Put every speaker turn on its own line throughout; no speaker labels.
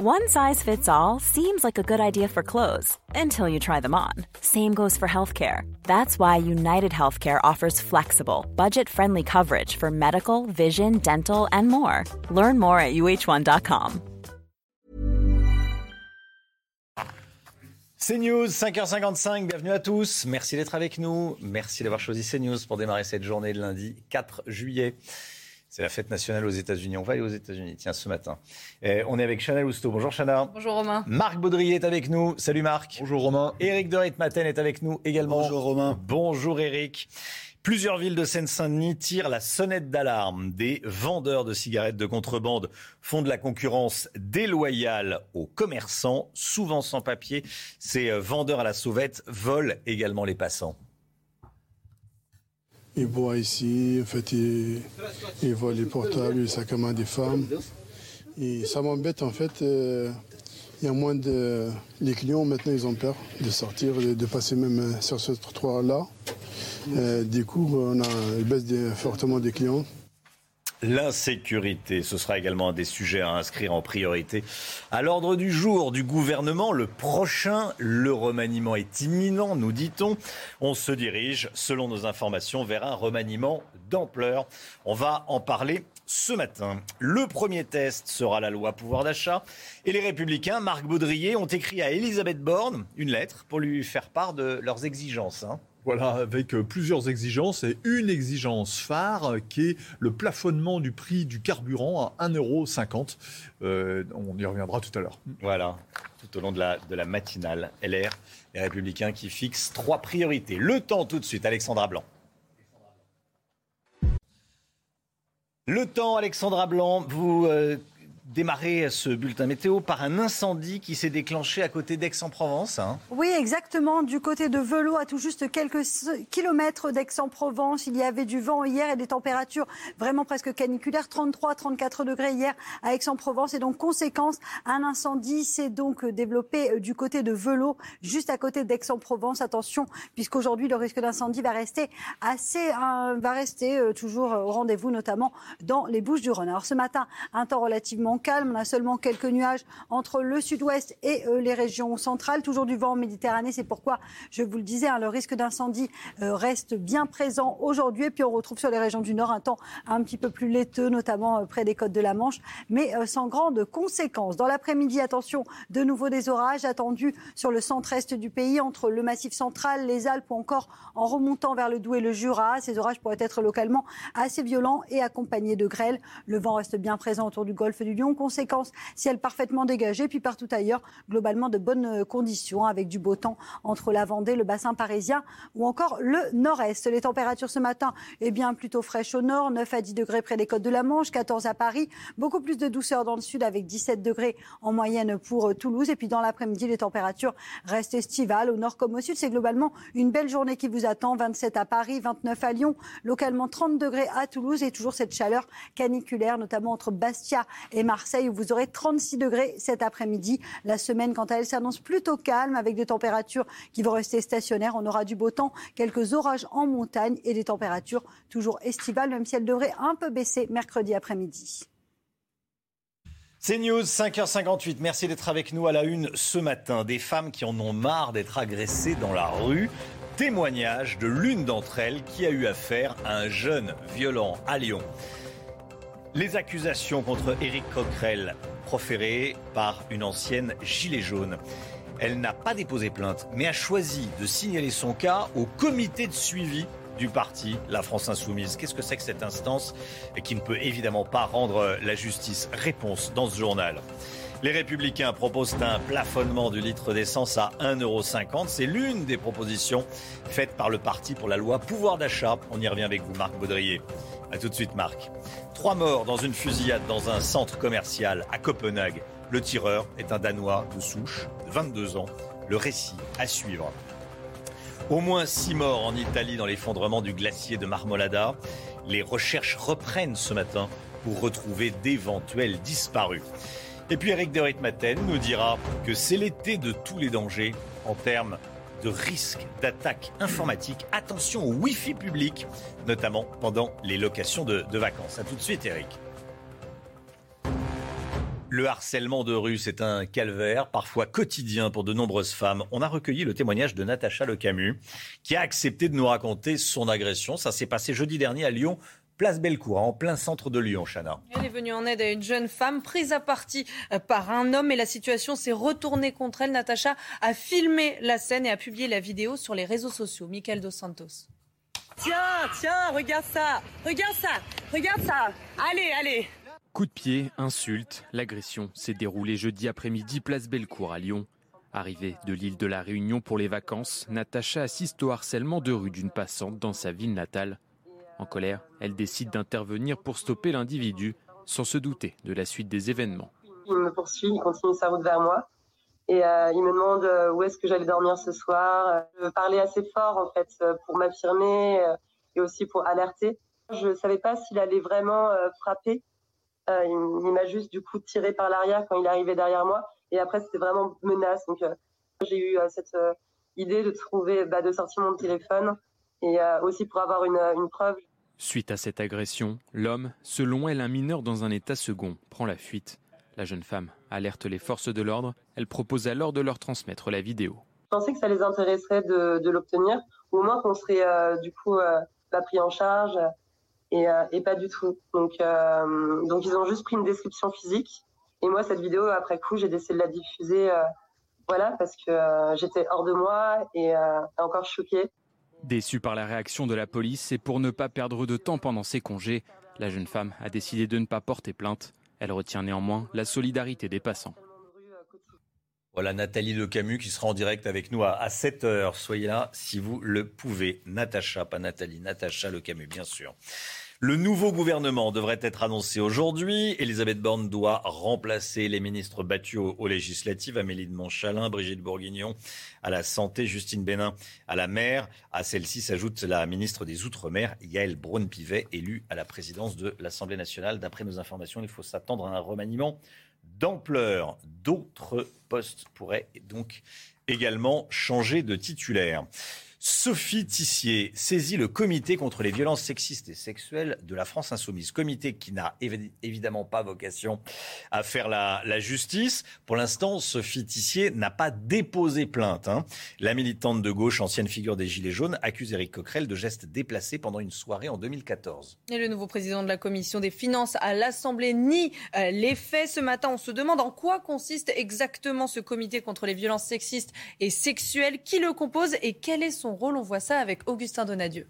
One size fits all seems like a good idea for clothes until you try them on. Same goes for healthcare. That's why United Healthcare offers flexible, budget friendly coverage for medical, vision, dental, and more. Learn more at uh1.com.
CNews, 5h55, bienvenue à tous. Merci d'être avec nous. Merci d'avoir choisi CNews pour démarrer cette journée de lundi 4 juillet. C'est la fête nationale aux États-Unis. On va aller aux États-Unis, tiens, ce matin. on est avec Chana Lousteau. Bonjour Chana.
Bonjour Romain.
Marc Baudrier est avec nous. Salut Marc.
Bonjour Romain.
Éric de Ritmaten est avec nous également.
Bonjour Romain.
Bonjour Éric. Plusieurs villes de Seine-Saint-Denis tirent la sonnette d'alarme. Des vendeurs de cigarettes de contrebande font de la concurrence déloyale aux commerçants, souvent sans papier. Ces vendeurs à la sauvette volent également les passants.
Ils boivent ici, en fait, ils volent les portables, ils saccagent des femmes. Et ça m'embête, en fait. euh, il y a moins de... Les clients, maintenant, ils ont peur de sortir, de, passer même euh, sur ce trottoir-là. Euh, du coup, on a une baisse fortement des clients.
L'insécurité, ce sera également un des sujets à inscrire en priorité à l'ordre du jour du gouvernement. Le prochain, le remaniement est imminent, nous dit-on. On se dirige, selon nos informations, vers un remaniement d'ampleur. On va en parler ce matin. Le premier test sera la loi pouvoir d'achat. Et les républicains, Marc Baudrier, ont écrit à Elisabeth Borne une lettre pour lui faire part de leurs exigences. hein.
Voilà, avec euh, plusieurs exigences et une exigence phare euh, qui est le plafonnement du prix du carburant à 1,50€. Euh, on y reviendra tout à l'heure.
Voilà, tout au long de la, matinale, LR, les Républicains qui fixent trois priorités. Le temps tout de suite, Alexandra Blanc. Le temps, Alexandra Blanc, vous démarrez ce bulletin météo par un incendie qui s'est déclenché à côté d'Aix-en-Provence. hein.
Oui, exactement. Du côté de Velo, à tout juste quelques kilomètres d'Aix-en-Provence, il y avait du vent hier et des températures vraiment presque caniculaires, 33, 34 degrés hier à Aix-en-Provence. Et donc, conséquence, un incendie s'est donc développé euh, du côté de Velo, juste à côté d'Aix-en-Provence. Attention, puisqu'aujourd'hui, le risque d'incendie va rester assez, euh, va rester euh, toujours au rendez-vous, notamment dans les Bouches du Rhône. Alors, ce matin, un temps relativement calme. On a seulement quelques nuages entre le sud-ouest et euh, les régions centrales. Toujours du vent en Méditerranée. C'est pourquoi, je vous le disais, hein, le risque d'incendie euh, reste bien présent aujourd'hui. Et puis, on retrouve sur les régions du nord un temps un petit peu plus laiteux, notamment euh, près des côtes de la Manche, mais sans grandes conséquences. Dans l'après-midi, attention, de nouveau des orages attendus sur le centre-est du pays, entre le massif central, les Alpes ou encore en remontant vers le Doubs et le Jura. Ces orages pourraient être localement assez violents et accompagnés de grêle. Le vent reste bien présent autour du golfe du Lion. Conséquence, ciel parfaitement dégagé, puis partout ailleurs, globalement de bonnes conditions avec du beau temps entre la Vendée, le bassin parisien ou encore le nord-est. Les températures ce matin, eh bien, plutôt fraîches au nord, 9 à 10 degrés près des côtes de la Manche, 14 à Paris, beaucoup plus de douceur dans le sud avec 17 degrés en moyenne pour Toulouse. Et puis dans l'après-midi, les températures restent estivales au nord comme au sud. C'est globalement une belle journée qui vous attend. 27 à Paris, 29 à Lyon, localement 30 degrés à Toulouse et toujours cette chaleur caniculaire, notamment entre Bastia et Marseille où vous aurez 36 degrés cet après-midi. La semaine, quant à elle, s'annonce plutôt calme avec des températures qui vont rester stationnaires. On aura du beau temps, quelques orages en montagne et des températures toujours estivales, même si elles devraient un peu baisser mercredi après-midi.
C'est News, 5h58. Merci d'être avec nous à la une ce matin. Des femmes qui en ont marre d'être agressées dans la rue. Témoignage de l'une d'entre elles qui a eu affaire à un jeune violent à Lyon. Les accusations contre Éric Coquerel proférées par une ancienne gilet jaune. Elle n'a pas déposé plainte, mais a choisi de signaler son cas au comité de suivi du parti, la France Insoumise. Qu'est-ce que c'est que cette instance qui ne peut évidemment pas rendre la justice Réponse dans ce journal? Les Républicains proposent un plafonnement du litre d'essence à 1,50€. C'est l'une des propositions faites par le parti pour la loi pouvoir d'achat. On y revient avec vous, Marc Baudrier. A tout de suite, Marc. Trois morts dans une fusillade dans un centre commercial à Copenhague. Le tireur est un Danois de souche, de 22 ans. Le récit à suivre. Au moins six morts en Italie dans l'effondrement du glacier de Marmolada. Les recherches reprennent ce matin pour retrouver d'éventuels disparus. Et puis Eric de Ritmaten nous dira que c'est l'été de tous les dangers en termes de risque d'attaque informatique. Attention au Wi-Fi public, notamment pendant les locations de, vacances. A tout de suite, Eric. Le harcèlement de rue, c'est un calvaire, parfois quotidien pour de nombreuses femmes. On a recueilli le témoignage de Natacha Lecamus, qui a accepté de nous raconter son agression. Ça s'est passé jeudi dernier à Lyon, place Bellecour, en plein centre de Lyon, Chana.
Elle est venue en aide à une jeune femme prise à partie euh, par un homme et la situation s'est retournée contre elle. Natacha a filmé la scène et a publié la vidéo sur les réseaux sociaux. Michael Dos Santos.
Tiens, tiens, regarde ça, regarde ça, regarde ça. Allez, allez.
Coup de pied, insulte, l'agression s'est déroulée jeudi après-midi place Bellecour à Lyon. Arrivée de l'île de la Réunion pour les vacances, Natacha assiste au harcèlement de rue d'une passante dans sa ville natale. En colère, elle décide d'intervenir pour stopper l'individu sans se douter de la suite des événements.
Il me poursuit, il continue sa route vers moi et euh, il me demande euh, où est-ce que j'allais dormir ce soir? Je parlais assez fort en fait euh, pour m'affirmer et aussi pour alerter. Je ne savais pas s'il allait vraiment frapper il, m'a juste du coup tiré par l'arrière quand il arrivé derrière moi. Et après, c'était vraiment menace. Donc, j'ai eu cette idée de trouver, bah, de sortir mon téléphone et aussi pour avoir une preuve.
Suite à cette agression, l'homme, selon elle un mineur dans un état second, prend la fuite. La jeune femme alerte les forces de l'ordre. Elle propose alors de leur transmettre la vidéo.
Je pensais que ça les intéresserait de, de l'obtenir, au moins qu'on serait du coup pas pris en charge euh, et, pas du tout. Donc, euh, donc ils ont juste pris une description physique. Et moi, cette vidéo, après coup, j'ai décidé de la diffuser, euh, voilà, parce que j'étais hors de moi et encore choquée.
Déçue par la réaction de la police et pour ne pas perdre de temps pendant ses congés, la jeune femme a décidé de ne pas porter plainte. Elle retient néanmoins la solidarité des passants.
Voilà Nathalie Le Camus qui sera en direct avec nous à, 7h. Soyez là si vous le pouvez. Natacha, pas Nathalie, Natacha Le Camus, bien sûr. Le nouveau gouvernement devrait être annoncé aujourd'hui. Elisabeth Borne doit remplacer les ministres battus aux, législatives. Amélie de Montchalin, Brigitte Bourguignon à la santé, Justine Bénin à la mer. À celle-ci s'ajoute la ministre des Outre-mer, Yael Braun-Pivet, élue à la présidence de l'Assemblée nationale. D'après nos informations, il faut s'attendre à un remaniement d'ampleur. D'autres postes pourraient donc également changer de titulaire. Sophie Tissier saisit le comité contre les violences sexistes et sexuelles de la France insoumise. Comité qui n'a évidemment pas vocation à faire la, justice. Pour l'instant, Sophie Tissier n'a pas déposé plainte. Hein. La militante de gauche, ancienne figure des Gilets jaunes, accuse Éric Coquerel de gestes déplacés pendant une soirée en 2014.
Et le nouveau président de la commission des finances à l'Assemblée nie euh, les faits. Ce matin, on se demande en quoi consiste exactement ce comité contre les violences sexistes et sexuelles, qui le compose et quel est son On voit ça avec Augustin Donadieu.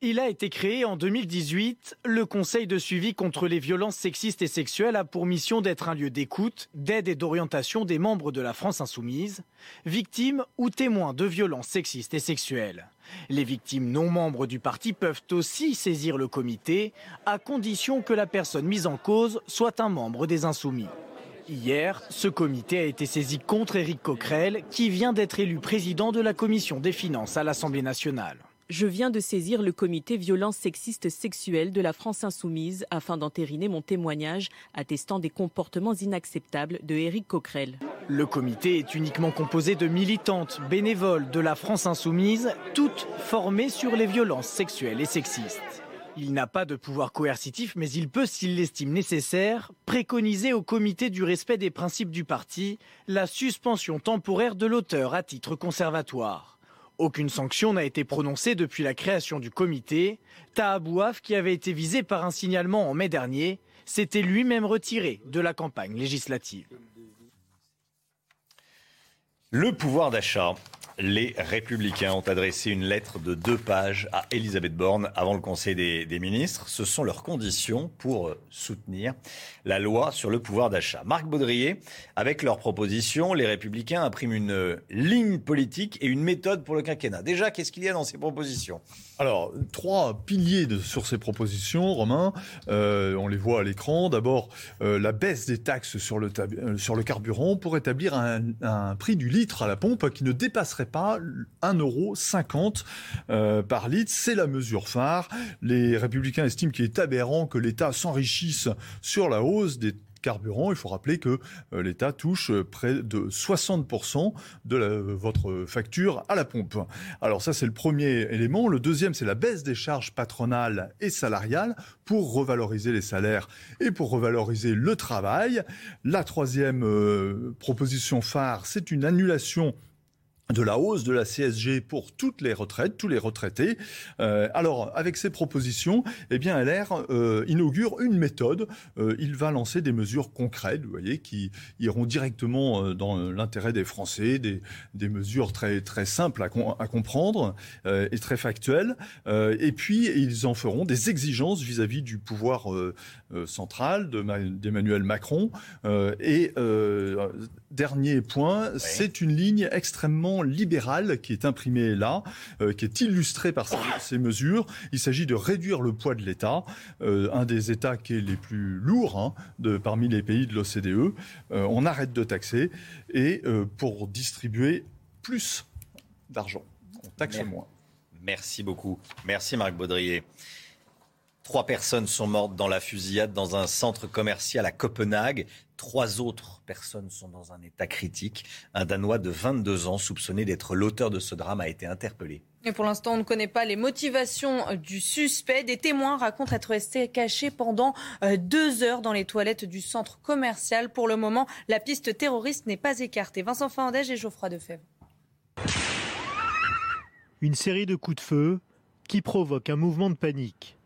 Il a été créé en 2018. Le Conseil de suivi contre les violences sexistes et sexuelles a pour mission d'être un lieu d'écoute, d'aide et d'orientation des membres de la France insoumise, victimes ou témoins de violences sexistes et sexuelles. Les victimes non membres du parti peuvent aussi saisir le comité, à condition que la personne mise en cause soit un membre des insoumis. Hier, ce comité a été saisi contre Éric Coquerel, qui vient d'être élu président de la commission des finances à l'Assemblée nationale.
Je viens de saisir le comité violence sexiste sexuelle de la France insoumise afin d'entériner mon témoignage attestant des comportements inacceptables de Éric Coquerel.
Le comité est uniquement composé de militantes bénévoles de la France insoumise, toutes formées sur les violences sexuelles et sexistes. Il n'a pas de pouvoir coercitif, mais il peut, s'il l'estime nécessaire, préconiser au comité du respect des principes du parti la suspension temporaire de l'auteur à titre conservatoire. Aucune sanction n'a été prononcée depuis la création du comité. Tahabouaf, qui avait été visé par un signalement en mai dernier, s'était lui-même retiré de la campagne législative.
Le pouvoir d'achat les Républicains ont adressé une lettre de deux pages à Elisabeth Borne avant le Conseil des, ministres. Ce sont leurs conditions pour soutenir la loi sur le pouvoir d'achat. Marc Baudrier, avec leurs propositions, les Républicains impriment une ligne politique et une méthode pour le quinquennat. Déjà, qu'est-ce qu'il y a dans ces propositions?
Alors, trois piliers sur ces propositions, Romain. Euh, on les voit à l'écran. D'abord, euh, la baisse des taxes sur le, euh, sur le carburant pour établir un, un, prix du litre à la pompe qui ne dépasserait pas 1,50€ euh, par litre. C'est la mesure phare. Les républicains estiment qu'il est aberrant que l'État s'enrichisse sur la hausse des carburant. Il faut rappeler que euh, l'État touche près de 60% de votre facture à la pompe. Alors ça, c'est le premier élément. Le deuxième, c'est la baisse des charges patronales et salariales pour revaloriser les salaires et pour revaloriser le travail. La troisième euh, proposition phare, c'est une annulation de la hausse de la CSG pour toutes les retraites, tous les retraités. Euh, alors, avec ces propositions, eh bien, LR euh, inaugure une méthode. Euh, il va lancer des mesures concrètes, vous voyez, qui iront directement euh, dans l'intérêt des Français, des, des, mesures très très simples à, à comprendre euh, et très factuelles. Euh, et puis, ils en feront des exigences vis-à-vis du pouvoir central d'Emmanuel Macron. et dernier point, c'est une ligne extrêmement libérale qui est imprimée là, euh, qui est illustrée par ces, mesures. Il s'agit de réduire le poids de l'État, euh, un des États qui est les plus lourds hein, de, parmi les pays de l'OCDE. Euh, on arrête de taxer et pour distribuer plus d'argent. On taxe moins.
Merci beaucoup. Merci Marc Baudrier. Trois personnes sont mortes dans la fusillade dans un centre commercial à Copenhague. Trois autres personnes sont dans un état critique. Un Danois de 22 ans, soupçonné d'être l'auteur de ce drame, a été interpellé.
Et pour l'instant, on ne connaît pas les motivations du suspect. Des témoins racontent être restés cachés pendant euh, deux heures dans les toilettes du centre commercial. Pour le moment, la piste terroriste n'est pas écartée. Vincent Fandège et Geoffroy Defebvre.
Une série de coups de feu qui provoquent un mouvement de panique.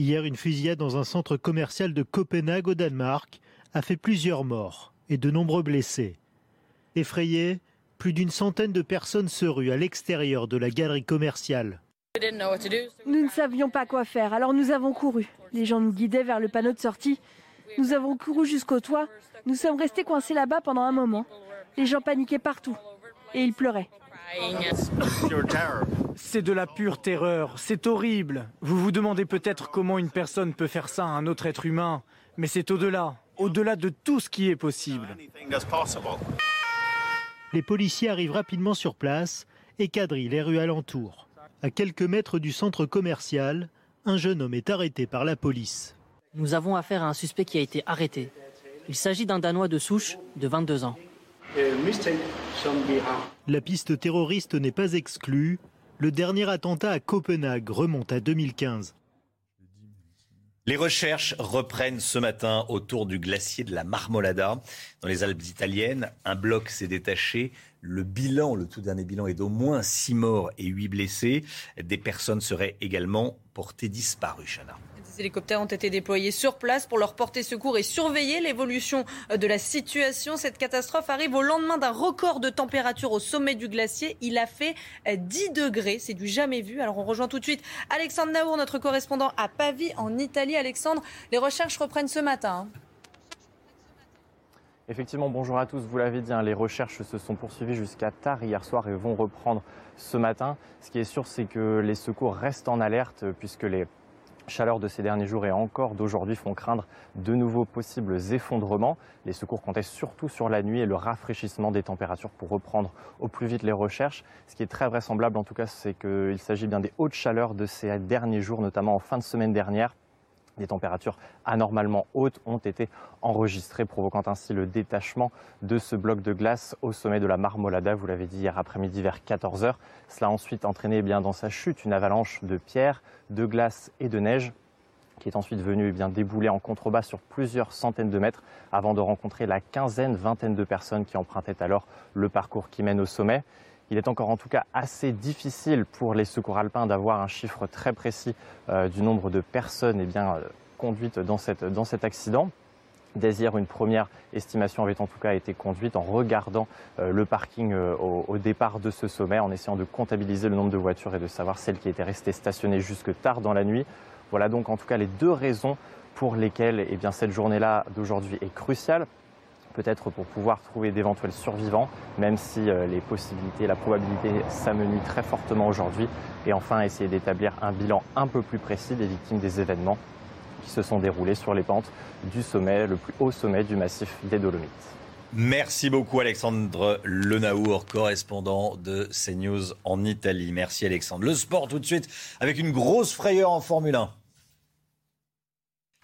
Hier, une fusillade dans un centre commercial de Copenhague au Danemark a fait plusieurs morts et de nombreux blessés. Effrayés, plus d'une centaine de personnes se ruent à l'extérieur de la galerie commerciale.
Nous ne savions pas quoi faire, alors nous avons couru. Les gens nous guidaient vers le panneau de sortie. Nous avons couru jusqu'au toit. Nous sommes restés coincés là-bas pendant un moment. Les gens paniquaient partout et ils pleuraient.
C'est de la pure terreur, c'est horrible. Vous vous demandez peut-être comment une personne peut faire ça à un autre être humain, mais c'est au-delà, au-delà de tout ce qui est possible.
Les policiers arrivent rapidement sur place et quadrillent les rues alentours. À quelques mètres du centre commercial, un jeune homme est arrêté par la police.
Nous avons affaire à un suspect qui a été arrêté. Il s'agit d'un Danois de souche de 22 ans.
La piste terroriste n'est pas exclue. Le dernier attentat à Copenhague remonte à 2015.
Les recherches reprennent ce matin autour du glacier de la Marmolada. Dans les Alpes italiennes, un bloc s'est détaché. Le bilan, le tout dernier bilan, est d'au moins 6 morts et 8 blessés. Des personnes seraient également portées disparues, Chana.
Des hélicoptères ont été déployés sur place pour leur porter secours et surveiller l'évolution de la situation. Cette catastrophe arrive au lendemain d'un record de température au sommet du glacier. Il a fait 10 degrés, c'est du jamais vu. Alors on rejoint tout de suite Alexandre Naour, notre correspondant à Pavie en Italie. Alexandre, les recherches reprennent ce matin. Hein.
Effectivement, bonjour à tous. Vous l'avez dit, hein, les recherches se sont poursuivies jusqu'à tard hier soir et vont reprendre ce matin. Ce qui est sûr, c'est que les secours restent en alerte puisque les chaleur de ces derniers jours et encore d'aujourd'hui font craindre de nouveaux possibles effondrements. Les secours comptaient surtout sur la nuit et le rafraîchissement des températures pour reprendre au plus vite les recherches. Ce qui est très vraisemblable en tout cas, c'est qu'il s'agit bien des hautes chaleurs de ces derniers jours, notamment en fin de semaine dernière. Des températures anormalement hautes ont été enregistrées, provoquant ainsi le détachement de ce bloc de glace au sommet de la Marmolada, vous l'avez dit hier après-midi vers 14h. Cela a ensuite entraîné eh bien, dans sa chute une avalanche de pierres, de glace et de neige qui est ensuite venue eh débouler en contrebas sur plusieurs centaines de mètres avant de rencontrer la quinzaine, vingtaine de personnes qui empruntaient alors le parcours qui mène au sommet. Il est encore en tout cas assez difficile pour les secours alpins d'avoir un chiffre très précis euh, du nombre de personnes eh bien, euh, conduites dans, cette, cet accident. Dès hier, une première estimation avait en tout cas été conduite en regardant euh, le parking au, départ de ce sommet, en essayant de comptabiliser le nombre de voitures et de savoir celles qui étaient restées stationnées jusque tard dans la nuit. Voilà donc en tout cas les deux raisons pour lesquelles eh cette journée-là d'aujourd'hui est cruciale peut-être pour pouvoir trouver d'éventuels survivants, même si euh, les possibilités, la probabilité s'amenuient très fortement aujourd'hui. Et enfin, essayer d'établir un bilan un peu plus précis des victimes des événements qui se sont déroulés sur les pentes du sommet, le plus haut sommet du massif des Dolomites.
Merci beaucoup Alexandre Lenaour, correspondant de CNews en Italie. Merci Alexandre. Le sport tout de suite avec une grosse frayeur en Formule 1.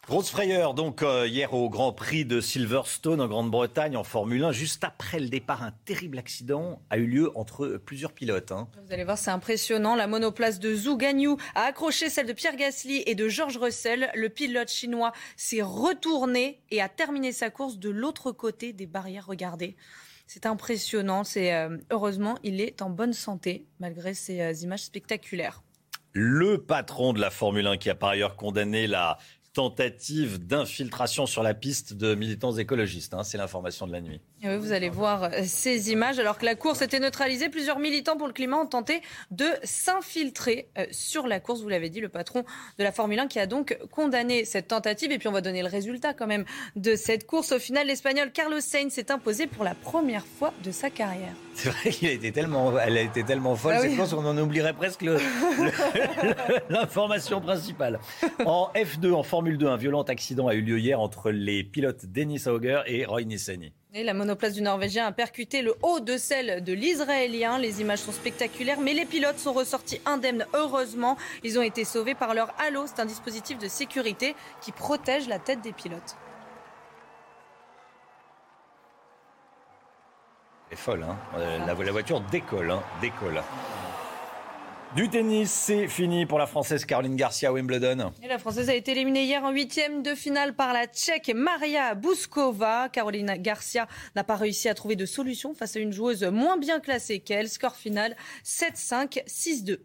Grosse frayeur donc euh, hier au Grand Prix de Silverstone en Grande-Bretagne en Formule 1. Juste après le départ, un terrible accident a eu lieu entre plusieurs pilotes. Hein.
Vous allez voir, c'est impressionnant. La monoplace de Zhou Ganyu a accroché celle de Pierre Gasly et de George Russell. Le pilote chinois s'est retourné et a terminé sa course de l'autre côté des barrières. Regardez. C'est impressionnant. C'est euh, heureusement, il est en bonne santé malgré ces euh, images spectaculaires.
Le patron de la Formule 1 qui a par ailleurs condamné la tentative d'infiltration sur la piste de militants écologistes. Hein, c'est l'information de la nuit.
Oui, vous allez voir euh, ces images. Alors que la course était neutralisée, plusieurs militants pour le climat ont tenté de s'infiltrer euh, sur la course. Vous l'avez dit, le patron de la Formule 1 qui a donc condamné cette tentative. Et puis on va donner le résultat quand même de cette course. Au final, l'Espagnol Carlos Sainz s'est imposé pour la première fois de sa carrière.
C'est vrai qu'elle a été tellement, elle a été tellement folle, ah cette course, on en oublierait presque l'information principale. En F2, en Formule 2, un violent accident a eu lieu hier entre les pilotes Denis Auger et Roy Nissany.
Et la monoplace du Norvégien a percuté le haut de celle de l'Israélien. Les images sont spectaculaires, mais les pilotes sont ressortis indemnes. Heureusement, ils ont été sauvés par leur halo. C'est un dispositif de sécurité qui protège la tête des pilotes.
C'est folle, hein euh, la, voiture décolle, hein décolle. Du tennis, c'est fini pour la Française Caroline Garcia à Wimbledon.
Et la Française a été éliminée hier en huitième de finale par la Tchèque Maria Bouskova. Caroline Garcia n'a pas réussi à trouver de solution face à une joueuse moins bien classée qu'elle. Score final 7-5, 6-2.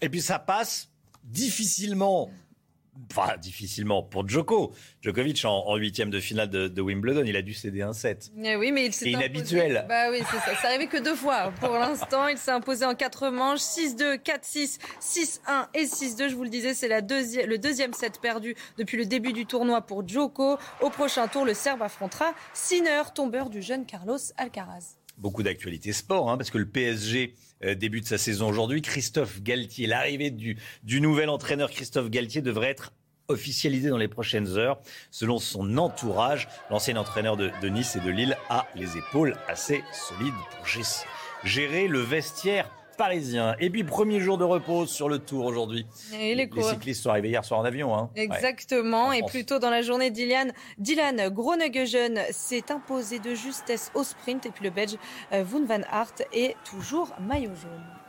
Et puis ça passe difficilement Enfin, difficilement pour Djoko. Djokovic en huitième de finale de, Wimbledon, il a dû céder un set.
Eh oui, mais il
s'est inhabituel.
Bah oui, c'est ça. Ça arrivé que deux fois. Pour l'instant, il s'est imposé en quatre manches 6-2, 4-6, 6-1 et 6-2. Je vous le disais, c'est le deuxième set perdu depuis le début du tournoi pour Djoko. Au prochain tour, le Serbe affrontera Sinner, tombeur du jeune Carlos Alcaraz.
Beaucoup d'actualités sport, hein, parce que le PSG euh, débute sa saison aujourd'hui. Christophe Galtier, l'arrivée du, nouvel entraîneur Christophe Galtier devrait être officialisé dans les prochaines heures. Selon son entourage, l'ancien entraîneur de, Nice et de Lille a les épaules assez solides pour gérer le vestiaire parisien. Et puis, premier jour de repos sur le Tour aujourd'hui. les, cyclistes sont arrivés hier soir en avion. Hein.
Exactement. et plus tôt dans la journée, Dylan, Dylan Groenewegen s'est imposé de justesse au sprint. Et puis le Belge euh, Wout van Aert est toujours maillot jaune.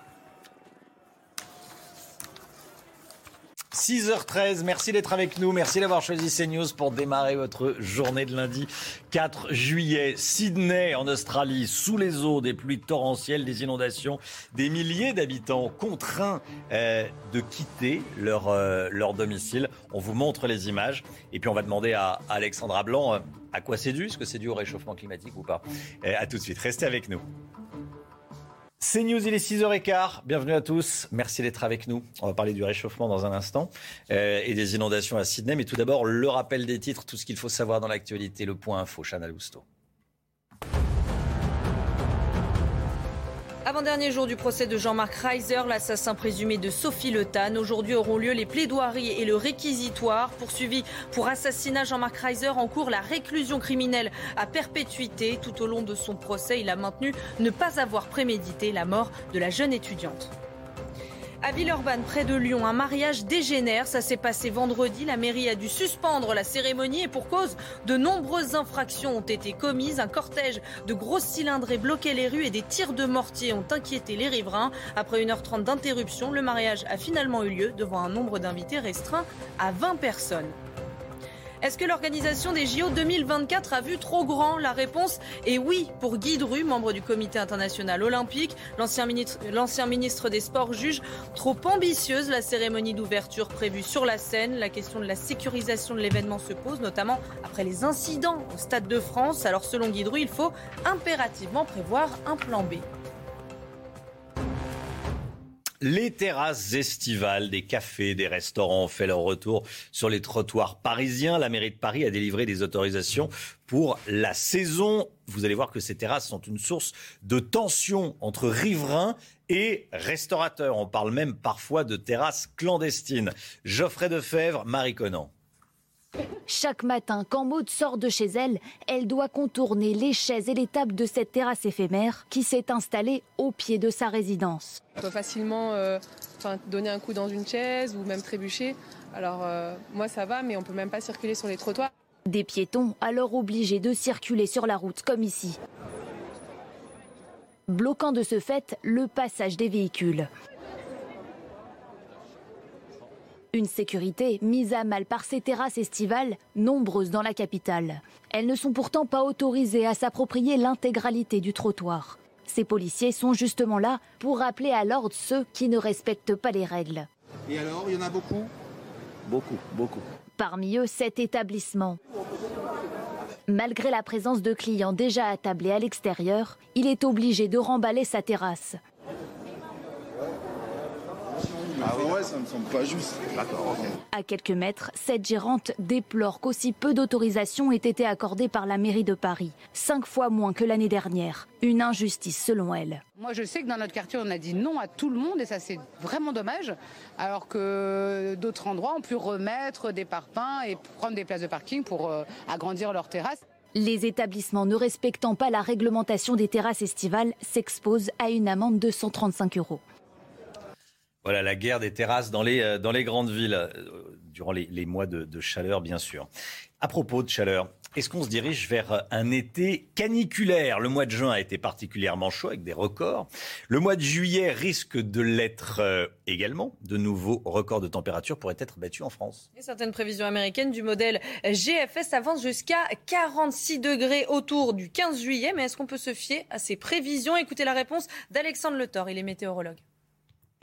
6h13, merci d'être avec nous, merci d'avoir choisi CNews pour démarrer votre journée de lundi 4 juillet. Sydney en Australie, sous les eaux, des pluies torrentielles, des inondations, des milliers d'habitants contraints euh, de quitter leur, euh, leur domicile. On vous montre les images et puis on va demander à Alexandra Blanc euh, à quoi c'est dû, est-ce que c'est dû au réchauffement climatique ou pas? à tout de suite, restez avec nous. C'est News, il est 6h15. Bienvenue à tous. Merci d'être avec nous. On va parler du réchauffement dans un instant euh, et des inondations à Sydney. Mais tout d'abord, le rappel des titres, tout ce qu'il faut savoir dans l'actualité, le point info, Chana Lousteau.
Avant-dernier jour du procès de Jean-Marc Reiser, l'assassin présumé de Sophie Le Tan. Aujourd'hui auront lieu les plaidoiries et le réquisitoire. Poursuivi pour assassinat, Jean-Marc Reiser en cours la réclusion criminelle à perpétuité. Tout au long de son procès, il a maintenu ne pas avoir prémédité la mort de la jeune étudiante. À Villeurbanne, près de Lyon, un mariage dégénère. Ça s'est passé vendredi. La mairie a dû suspendre la cérémonie et pour cause, de nombreuses infractions ont été commises. Un cortège de grosses cylindrées bloquait les rues et des tirs de mortier ont inquiété les riverains. Après 1h30 d'interruption, le mariage a finalement eu lieu devant un nombre d'invités restreint à 20 personnes. Est-ce que l'organisation des JO 2024 a vu trop grand La réponse est oui pour Guy Dru, membre du comité international olympique. L'ancien ministre, des Sports juge trop ambitieuse la cérémonie d'ouverture prévue sur la scène. La question de la sécurisation de l'événement se pose, notamment après les incidents au Stade de France. Alors selon Guy Dru, il faut impérativement prévoir un plan B.
Les terrasses estivales des cafés, des restaurants ont fait leur retour sur les trottoirs parisiens. La mairie de Paris a délivré des autorisations pour la saison. Vous allez voir que ces terrasses sont une source de tension entre riverains et restaurateurs. On parle même parfois de terrasses clandestines. Geoffrey Defebvre, Marie Conan.
Chaque matin, quand Maude sort de chez elle, elle doit contourner les chaises et les tables de cette terrasse éphémère qui s'est installée au pied de sa résidence.
On peut facilement euh, donner un coup dans une chaise ou même trébucher. Alors euh, moi ça va, mais on peut même pas circuler sur les trottoirs.
Des piétons alors obligés de circuler sur la route comme ici. Bloquant de ce fait le passage des véhicules. Une sécurité mise à mal par ces terrasses estivales, nombreuses dans la capitale. Elles ne sont pourtant pas autorisées à s'approprier l'intégralité du trottoir. Ces policiers sont justement là pour rappeler à l'ordre ceux qui ne respectent pas les règles.
Et alors, il y en a beaucoup?
Beaucoup, beaucoup.
Parmi eux, cet établissement. Malgré la présence de clients déjà attablés à l'extérieur, il est obligé de remballer sa terrasse.
Ah ouais, ça me semble pas juste. D'accord,
À quelques mètres, cette gérante déplore qu'aussi peu d'autorisations aient été accordées par la mairie de Paris, cinq fois moins que l'année dernière. Une injustice selon elle.
Moi, je sais que dans notre quartier, on a dit non à tout le monde et ça, c'est vraiment dommage. Alors que d'autres endroits ont pu remettre des parpaings et prendre des places de parking pour euh, agrandir leurs terrasses.
Les établissements ne respectant pas la réglementation des terrasses estivales s'exposent à une amende de 135 euros.
Voilà la guerre des terrasses dans les, euh, grandes villes, euh, durant les, mois de, chaleur, bien sûr. À propos de chaleur, est-ce qu'on se dirige vers un été caniculaire? Le mois de juin a été particulièrement chaud avec des records. Le mois de juillet risque de l'être euh, également. De nouveaux records de température pourraient être battus en France.
Et certaines prévisions américaines du modèle GFS avancent jusqu'à 46 degrés autour du 15 juillet. Mais est-ce qu'on peut se fier à ces prévisions? Écoutez la réponse d'Alexandre Le Thor, il est météorologue.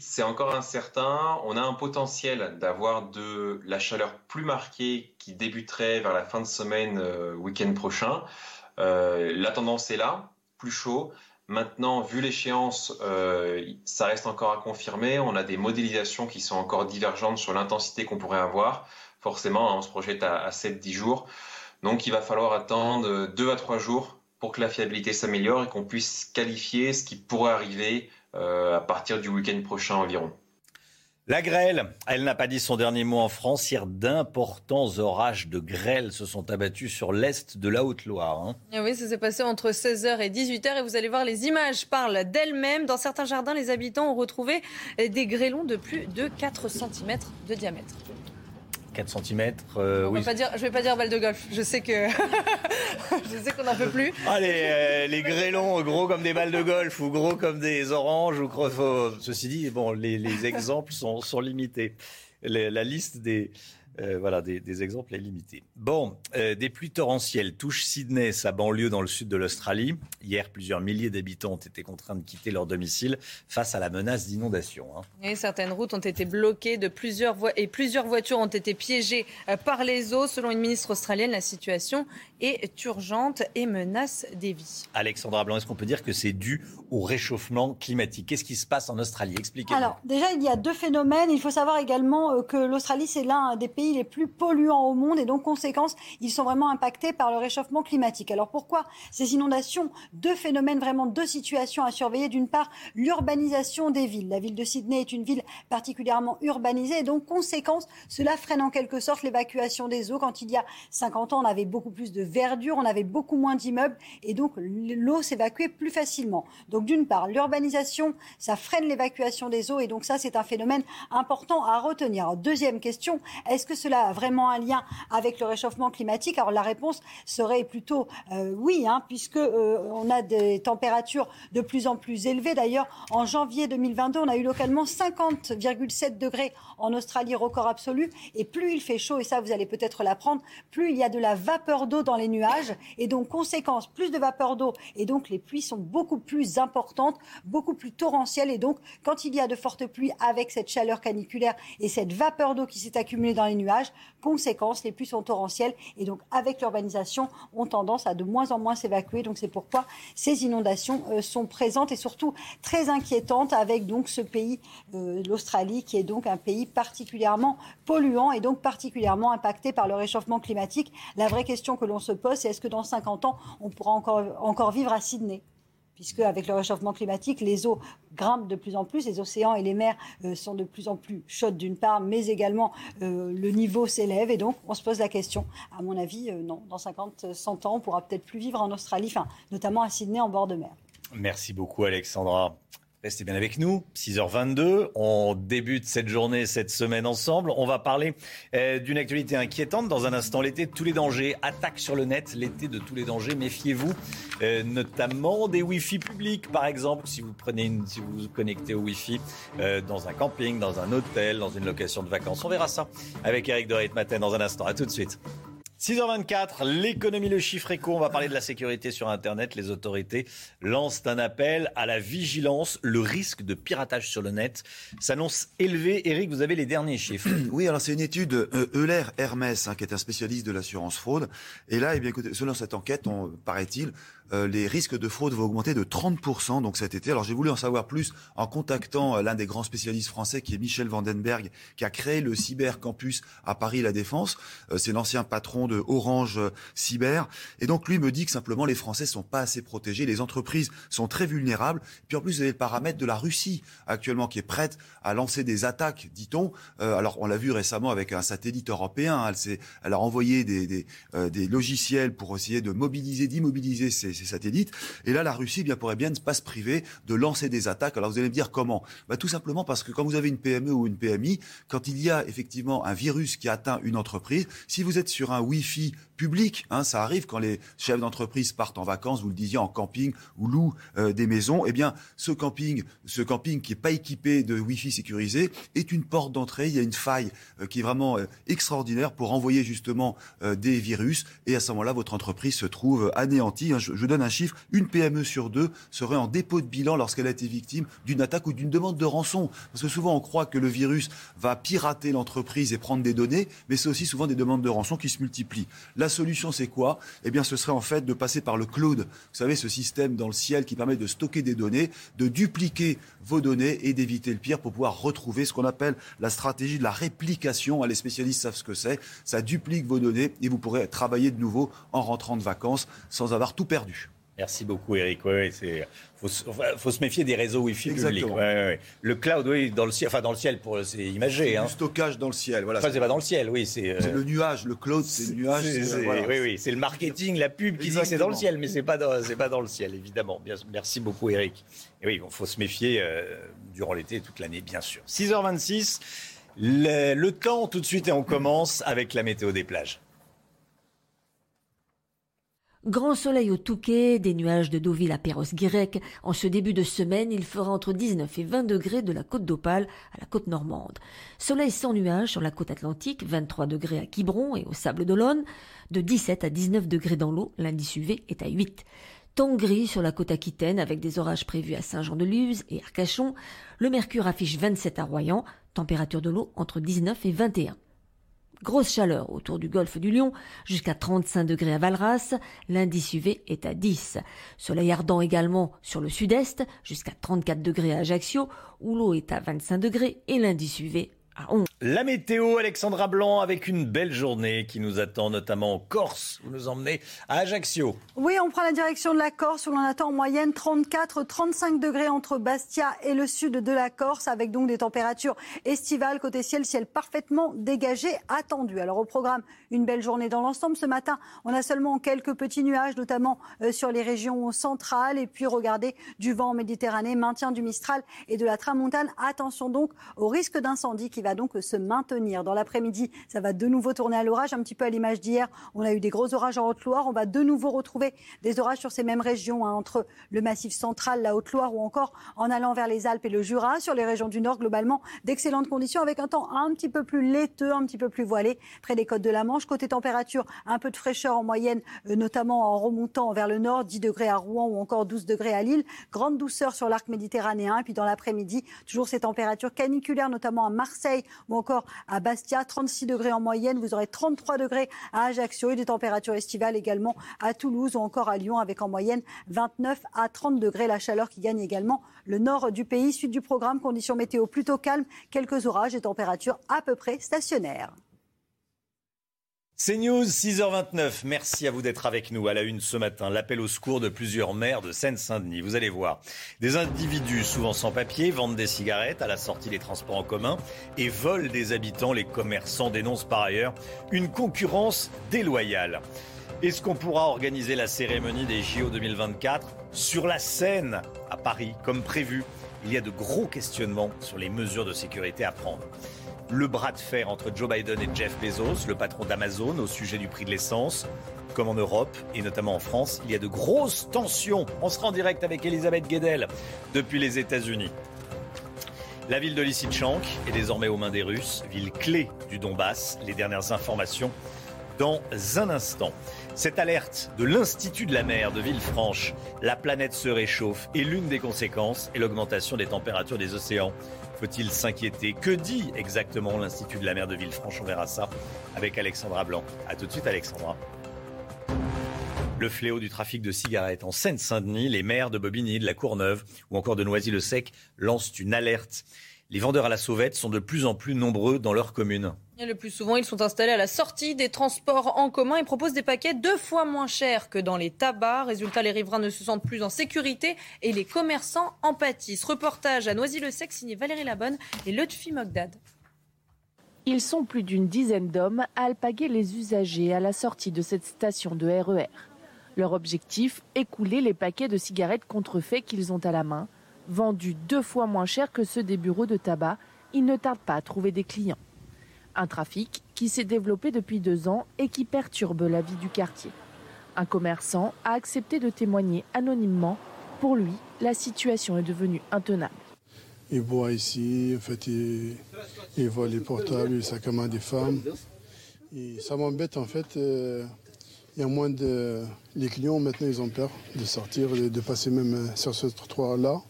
C'est encore incertain. On a un potentiel d'avoir de la chaleur plus marquée qui débuterait vers la fin de semaine, euh, week-end prochain. Euh, la tendance est là, plus chaud. Maintenant, vu l'échéance, euh, ça reste encore à confirmer. On a des modélisations qui sont encore divergentes sur l'intensité qu'on pourrait avoir. Forcément, hein, on se projette à, à 7-10 jours. Donc, il va falloir attendre 2 à 3 jours pour que la fiabilité s'améliore et qu'on puisse qualifier ce qui pourrait arriver à partir du week-end prochain environ.
La grêle, elle n'a pas dit son dernier mot en France. Hier, d'importants orages de grêle se sont abattus sur l'est de la Haute-Loire. hein.
Ah Oui, ça s'est passé entre 16h et 18h et vous allez voir, les images parlent d'elles-mêmes. Dans certains jardins, les habitants ont retrouvé des grêlons de plus de 4 cm de diamètre.
4 cm, euh,
On va
oui.
pas dire, je vais pas dire balle de golf. Je sais que je sais qu'on n'en peut plus.
Ah, les, euh, les grêlons gros comme des balles de golf ou gros comme des oranges. Ou ceci dit, bon, les, les exemples sont, sont limités. La liste des, euh, voilà, des, exemples est limitée. Bon, euh, des pluies torrentielles touchent Sydney, sa banlieue dans le sud de l'Australie. Hier, plusieurs milliers d'habitants ont été contraints de quitter leur domicile face à la menace d'inondation. hein.
Certaines routes ont été bloquées de plusieurs et plusieurs voitures ont été piégées euh, par les eaux. Selon une ministre australienne, la situation est urgente et menace des vies.
Alexandra Blanc, est-ce qu'on peut dire que c'est dû au réchauffement climatique? Qu'est-ce qui se passe en Australie? Expliquez-nous.
Alors, déjà, il y a deux phénomènes. Il faut savoir également euh, que l'Australie, c'est l'un des pays les plus polluants au monde et donc, conséquence, ils sont vraiment impactés par le réchauffement climatique. Alors, pourquoi ces inondations? Deux phénomènes, vraiment deux situations à surveiller. D'une part, l'urbanisation des villes. La ville de Sydney est une ville particulièrement urbanisée et donc, conséquence, cela freine en quelque sorte l'évacuation des eaux. Quand il y a 50 ans, on avait beaucoup plus de verdure, on avait beaucoup moins d'immeubles et donc l'eau s'évacuait plus facilement. Donc d'une part, l'urbanisation, ça freine l'évacuation des eaux et donc ça c'est un phénomène important à retenir. Deuxième question, est-ce que cela a vraiment un lien avec le réchauffement climatique? Alors la réponse serait plutôt euh, oui, hein, puisque euh, on a des températures de plus en plus élevées. D'ailleurs, en janvier 2022, on a eu localement 50,7 degrés en Australie, record absolu. Et plus il fait chaud, et ça vous allez peut-être l'apprendre, plus il y a de la vapeur d'eau dans les nuages. Et donc, conséquence, plus de vapeur d'eau. Et donc, les pluies sont beaucoup plus importantes, beaucoup plus torrentielles. Et donc, quand il y a de fortes pluies avec cette chaleur caniculaire et cette vapeur d'eau qui s'est accumulée dans les nuages, conséquence, les pluies sont torrentielles. Et donc, avec l'urbanisation, ont tendance à de moins en moins s'évacuer. Donc, c'est pourquoi ces inondations euh, sont présentes et surtout très inquiétantes avec donc ce pays, euh, l'Australie, qui est donc un pays particulièrement polluant et donc particulièrement impacté par le réchauffement climatique. La vraie question que l'on se pose, c'est est-ce que dans 50 ans, on pourra encore, encore vivre à Sydney? Puisque avec le réchauffement climatique, les eaux grimpent de plus en plus, les océans et les mers euh, sont de plus en plus chaudes d'une part, mais également euh, le niveau s'élève et donc on se pose la question. À mon avis, euh, non, dans 50, 100 ans, on pourra peut-être plus vivre en Australie, enfin, notamment à Sydney en bord de mer.
Merci beaucoup Alexandra. Restez bien avec nous, 6h22. On débute cette journée, cette semaine ensemble. On va parler euh, d'une actualité inquiétante. Dans un instant, l'été de tous les dangers. Attaque sur le net, l'été de tous les dangers. Méfiez-vous, euh, notamment des Wi-Fi publics, par exemple. Si vous prenez une, si vous vous connectez au Wi-Fi euh, dans un camping, dans un hôtel, dans une location de vacances. On verra ça avec Eric Doré matin dans un instant. À tout de suite. 6h24, l'économie, le chiffre éco. On va parler de la sécurité sur Internet. Les autorités lancent un appel à la vigilance. Le risque de piratage sur le net s'annonce élevé. Eric, vous avez les derniers chiffres.
Oui, alors c'est une étude euh, Euler Hermès, hein, qui est un spécialiste de l'assurance fraude. Et là, eh bien, écoutez, selon cette enquête, on, paraît-il, euh, les risques de fraude vont augmenter de 30% donc cet été. Alors j'ai voulu en savoir plus en contactant euh, l'un des grands spécialistes français qui est Michel Vandenberg, qui a créé le Cyber Campus à Paris La Défense. Euh, c'est l'ancien patron de Orange Cyber. Et donc lui me dit que simplement les Français sont pas assez protégés, les entreprises sont très vulnérables. Puis en plus vous avez le paramètre de la Russie actuellement qui est prête à lancer des attaques, dit-on. alors on l'a vu récemment avec un satellite européen. Hein. Elle, elle a envoyé des, des, des logiciels pour essayer de mobiliser, d'immobiliser ces satellites. Et là, la Russie eh bien, pourrait bien ne pas se priver de lancer des attaques. Alors vous allez me dire comment? Bah, Tout simplement parce que quand vous avez une PME ou une PMI, quand il y a effectivement un virus qui atteint une entreprise, si vous êtes sur un Wi-Fi public. Hein, ça arrive quand les chefs d'entreprise partent en vacances, vous le disiez, en camping ou louent euh, des maisons. Eh bien, ce camping, ce camping qui n'est pas équipé de Wi-Fi sécurisé est une porte d'entrée. Il y a une faille euh, qui est vraiment euh, extraordinaire pour envoyer justement des virus. Et à ce moment-là, votre entreprise se trouve anéantie. Hein. Je, je, donne un chiffre une PME sur deux serait en dépôt de bilan lorsqu'elle a été victime d'une attaque ou d'une demande de rançon. Parce que souvent, on croit que le virus va pirater l'entreprise et prendre des données, mais c'est aussi souvent des demandes de rançon qui se multiplient. Là, solution, c'est quoi? Eh bien, ce serait en fait de passer par le cloud. Vous savez, ce système dans le ciel qui permet de stocker des données, de dupliquer vos données et d'éviter le pire pour pouvoir retrouver ce qu'on appelle la stratégie de la réplication. Les spécialistes savent ce que c'est. Ça duplique vos données et vous pourrez travailler de nouveau en rentrant de vacances sans avoir tout perdu.
Merci beaucoup, Eric. Ouais, c'est faut, faut, se méfier des réseaux Wi-Fi publics. Le cloud, oui, dans le ciel, enfin dans le ciel, pour c'est imagé.
Hein. Le stockage dans le ciel, voilà.
Enfin, c'est pas dans le ciel, oui, c'est.
Euh, le nuage, le cloud, c'est le nuage.
Oui, oui, c'est le marketing, la pub qui dit que c'est dans le ciel, mais c'est pas dans, c'est pas dans le ciel, évidemment. Bien, merci beaucoup, Eric. Et oui, il faut se méfier euh, durant l'été et toute l'année, bien sûr. 6h26, le, le temps tout de suite et on commence avec la météo des plages.
Grand soleil au Touquet, des nuages de Deauville à Perros-Guirec. En ce début de semaine, il fera entre 19 et 20 degrés de la côte d'Opale à la côte normande. Soleil sans nuages sur la côte atlantique, 23 degrés à Quiberon et au Sable d'Olonne. De 17 à 19 degrés dans l'eau, l'indice UV est à 8. Temps gris sur la côte aquitaine avec des orages prévus à Saint-Jean-de-Luz et Arcachon. Le mercure affiche 27 à Royan, température de l'eau entre 19 et 21. Grosse chaleur autour du golfe du Lion, jusqu'à 35 degrés à Valras, l'indice UV est à 10. Soleil ardent également sur le sud-est, jusqu'à 34 degrés à Ajaccio, où l'eau est à 25 degrés et l'indice UV
la météo, Alexandra Blanc, avec une belle journée qui nous attend, notamment en Corse. Vous nous emmenez à Ajaccio.
Oui, on prend la direction de la Corse où l'on attend en moyenne 34-35 degrés entre Bastia et le sud de la Corse, avec donc des températures estivales côté ciel, ciel parfaitement dégagé, attendu. Alors au programme, une belle journée dans l'ensemble. Ce matin, on a seulement quelques petits nuages, notamment euh, sur les régions centrales. Et puis regardez, du vent en Méditerranée, maintien du Mistral et de la Tramontane. Attention donc au risque d'incendie qui va donc se maintenir. Dans l'après-midi, ça va de nouveau tourner à l'orage, un petit peu à l'image d'hier. On a eu des gros orages en Haute-Loire. On va de nouveau retrouver des orages sur ces mêmes régions, hein, entre le Massif central, la Haute-Loire ou encore en allant vers les Alpes et le Jura. Sur les régions du Nord, globalement, d'excellentes conditions avec un temps un petit peu plus laiteux, un petit peu plus voilé près des côtes de la Manche. Côté température, un peu de fraîcheur en moyenne, euh, notamment en remontant vers le nord, 10 degrés à Rouen ou encore 12 degrés à Lille. Grande douceur sur l'arc méditerranéen. Et puis dans l'après-midi, toujours ces températures caniculaires, notamment à Marseille ou encore à Bastia, 36 degrés en moyenne. Vous aurez 33 degrés à Ajaccio et des températures estivales également à Toulouse ou encore à Lyon avec en moyenne 29 à 30 degrés. La chaleur qui gagne également le nord du pays. Suite du programme, conditions météo plutôt calmes, quelques orages et températures à peu près stationnaires.
C'est News, 6h29. Merci à vous d'être avec nous à la une ce matin. L'appel au secours de plusieurs maires de Seine-Saint-Denis. Vous allez voir, des individus souvent sans papier vendent des cigarettes à la sortie des transports en commun et volent des habitants. Les commerçants dénoncent par ailleurs une concurrence déloyale. Est-ce qu'on pourra organiser la cérémonie des JO 2024 sur la Seine à Paris comme prévu? Il y a de gros questionnements sur les mesures de sécurité à prendre. Le bras de fer entre Joe Biden et Jeff Bezos, le patron d'Amazon, au sujet du prix de l'essence. Comme en Europe et notamment en France, il y a de grosses tensions. On sera en direct avec Elisabeth Guedel depuis les États-Unis. La ville de Lysychansk est désormais aux mains des Russes, ville clé du Donbass. Les dernières informations dans un instant. Cette alerte de l'Institut de la mer de Villefranche, la planète se réchauffe et l'une des conséquences est l'augmentation des températures des océans. Faut-il s'inquiéter? Que dit exactement l'Institut de la mer de Villefranche On verra ça avec Alexandra Blanc. A tout de suite Alexandra. Le fléau du trafic de cigarettes en Seine-Saint-Denis, les maires de Bobigny, de la Courneuve ou encore de Noisy-le-Sec lancent une alerte. Les vendeurs à la sauvette sont de plus en plus nombreux dans leur commune.
Et le plus souvent, ils sont installés à la sortie des transports en commun et proposent des paquets deux fois moins chers que dans les tabacs. Résultat, les riverains ne se sentent plus en sécurité et les commerçants en pâtissent. Reportage à Noisy-le-Sec signé Valérie Labonne et Lutfi Mogdad.
Ils sont plus d'une dizaine d'hommes à alpaguer les usagers à la sortie de cette station de RER. Leur objectif, écouler les paquets de cigarettes contrefaits qu'ils ont à la main. Vendus deux fois moins cher que ceux des bureaux de tabac, ils ne tardent pas à trouver des clients. Un trafic qui s'est développé depuis deux ans et qui perturbe la vie du quartier. Un commerçant a accepté de témoigner anonymement. Pour lui, la situation est devenue intenable.
Il voit ici, en fait, il, voit les portables, il s'accommode des femmes. Ça m'embête en fait. euh, il y a moins de. Les clients maintenant ils ont peur de sortir, de, de passer même sur ce trottoir-là.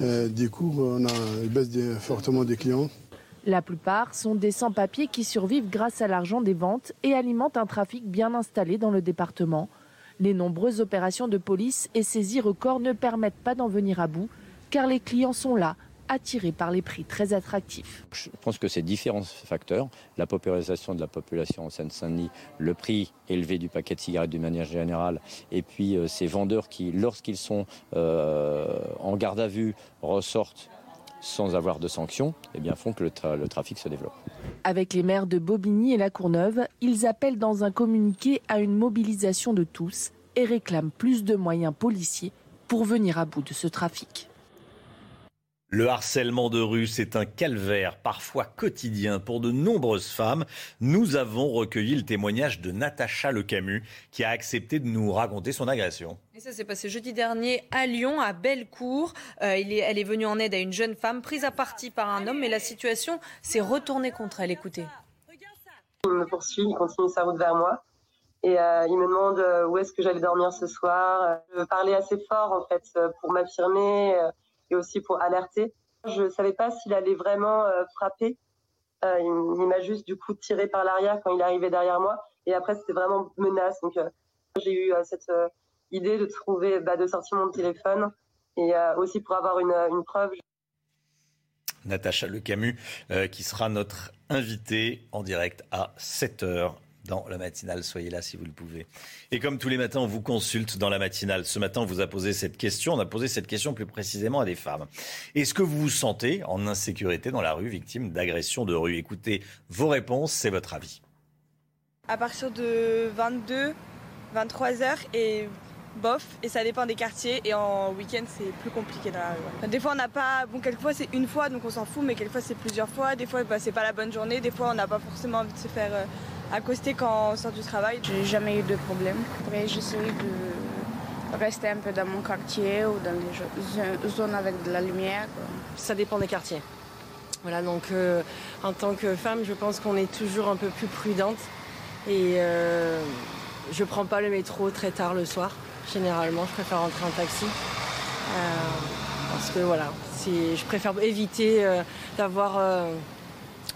Euh, coup, on a une baisse des- fortement des clients.
La plupart sont des sans-papiers qui survivent grâce à l'argent des ventes et alimentent un trafic bien installé dans le département. Les nombreuses opérations de police et saisies records ne permettent pas d'en venir à bout, car les clients sont là, attirés par les prix très attractifs.
Je pense que c'est différents facteurs. La paupérisation de la population en Seine-Saint-Denis, le prix élevé du paquet de cigarettes d'une manière générale, et puis euh, ces vendeurs qui, lorsqu'ils sont euh, en garde à vue, ressortent sans avoir de sanctions, eh bien, font que le, tra- le trafic se développe.
Avec les maires de Bobigny et La Courneuve, ils appellent dans un communiqué à une mobilisation de tous et réclament plus de moyens policiers pour venir à bout de ce trafic.
Le harcèlement de rue, c'est un calvaire parfois quotidien pour de nombreuses femmes. Nous avons recueilli le témoignage de Natacha Lecamus qui a accepté de nous raconter son agression.
Et ça s'est passé jeudi dernier à Lyon, à Bellecour. Euh, il est- elle est venue en aide à une jeune femme prise à partie par un homme, mais la situation s'est retournée contre elle. Écoutez.
Il me poursuit, il continue sa route vers moi. Et euh, il me demande euh, où est-ce que j'allais dormir ce soir? Je parlais assez fort, en fait, pour m'affirmer euh, et aussi pour alerter. Je ne savais pas s'il allait vraiment euh, frapper. Euh, il m'a juste, du coup, tiré par l'arrière quand il arrivé derrière moi. Et après, c'était vraiment menace. Donc, euh, j'ai eu cette idée de trouver, bah, de sortir mon téléphone. Et aussi pour avoir une, preuve.
Natacha Lecamus euh, qui sera notre invitée en direct à 7h dans la matinale. Soyez là si vous le pouvez. Et comme tous les matins, on vous consulte dans la matinale. Ce matin, on vous a posé cette question. On a posé cette question plus précisément à des femmes. Est-ce que vous vous sentez en insécurité dans la rue, victime d'agression de rue? Écoutez vos réponses, c'est votre avis.
à partir de 22, 23 heures et bof, et ça dépend des quartiers. Et en week-end, c'est plus compliqué dans la rue. Des fois, on n'a pas. Bon, quelquefois, c'est une fois, donc on s'en fout, mais quelquefois, c'est plusieurs fois. Des fois, bah, c'est pas la bonne journée. Des fois, on n'a pas forcément envie de se faire euh, accoster quand on sort du travail.
J'ai jamais eu de problème. Après, j'essaie de rester un peu dans mon quartier ou dans les zones avec de la lumière.
Ça dépend des quartiers. Voilà, donc euh, en tant que femme, je pense qu'on est toujours un peu plus prudente. Et euh, je prends pas le métro très tard le soir. Généralement, je préfère rentrer en taxi. Euh, parce que voilà, je préfère éviter euh, d'avoir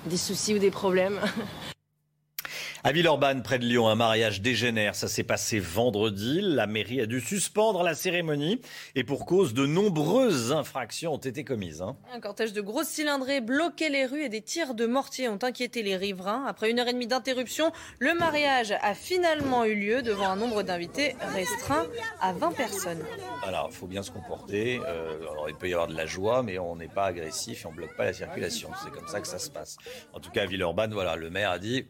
des soucis ou des problèmes.
À Villeurbanne, près de Lyon, un mariage dégénère. Ça s'est passé vendredi. La mairie a dû suspendre la cérémonie. Et pour cause, de nombreuses infractions ont été commises. hein.
Un cortège de grosses cylindrées bloquait les rues et des tirs de mortier ont inquiété les riverains. Après une heure et demie d'interruption, le mariage a finalement eu lieu devant un nombre d'invités restreint à 20 personnes.
Alors, il faut bien se comporter. Euh, alors, il peut y avoir de la joie, mais on n'est pas agressif et on bloque pas la circulation. C'est comme ça que ça se passe. En tout cas, à Villeurbanne, voilà, le maire a dit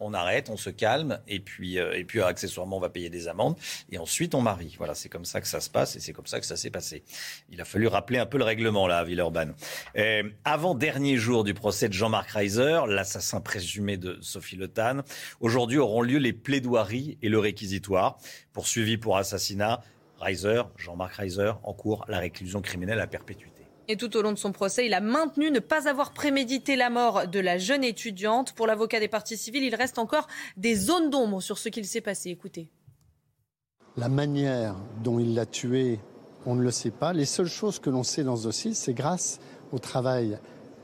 on arrête, on se calme, et puis, euh, et puis accessoirement, on va payer des amendes, et ensuite on marie. Voilà, c'est comme ça que ça se passe, et c'est comme ça que ça s'est passé. Il a fallu rappeler un peu le règlement, là, à Villeurbanne. Euh, avant dernier jour du procès de Jean-Marc Reiser, l'assassin présumé de Sophie Le Tan, aujourd'hui auront lieu les plaidoiries et le réquisitoire. Poursuivi pour assassinat, Reiser, Jean-Marc Reiser, en cours la réclusion criminelle à perpétuité.
Et tout au long de son procès, il a maintenu ne pas avoir prémédité la mort de la jeune étudiante. Pour l'avocat des parties civiles, il reste encore des zones d'ombre sur ce qu'il s'est passé. Écoutez.
La manière dont il l'a tuée, on ne le sait pas. Les seules choses que l'on sait dans ce dossier, c'est grâce au travail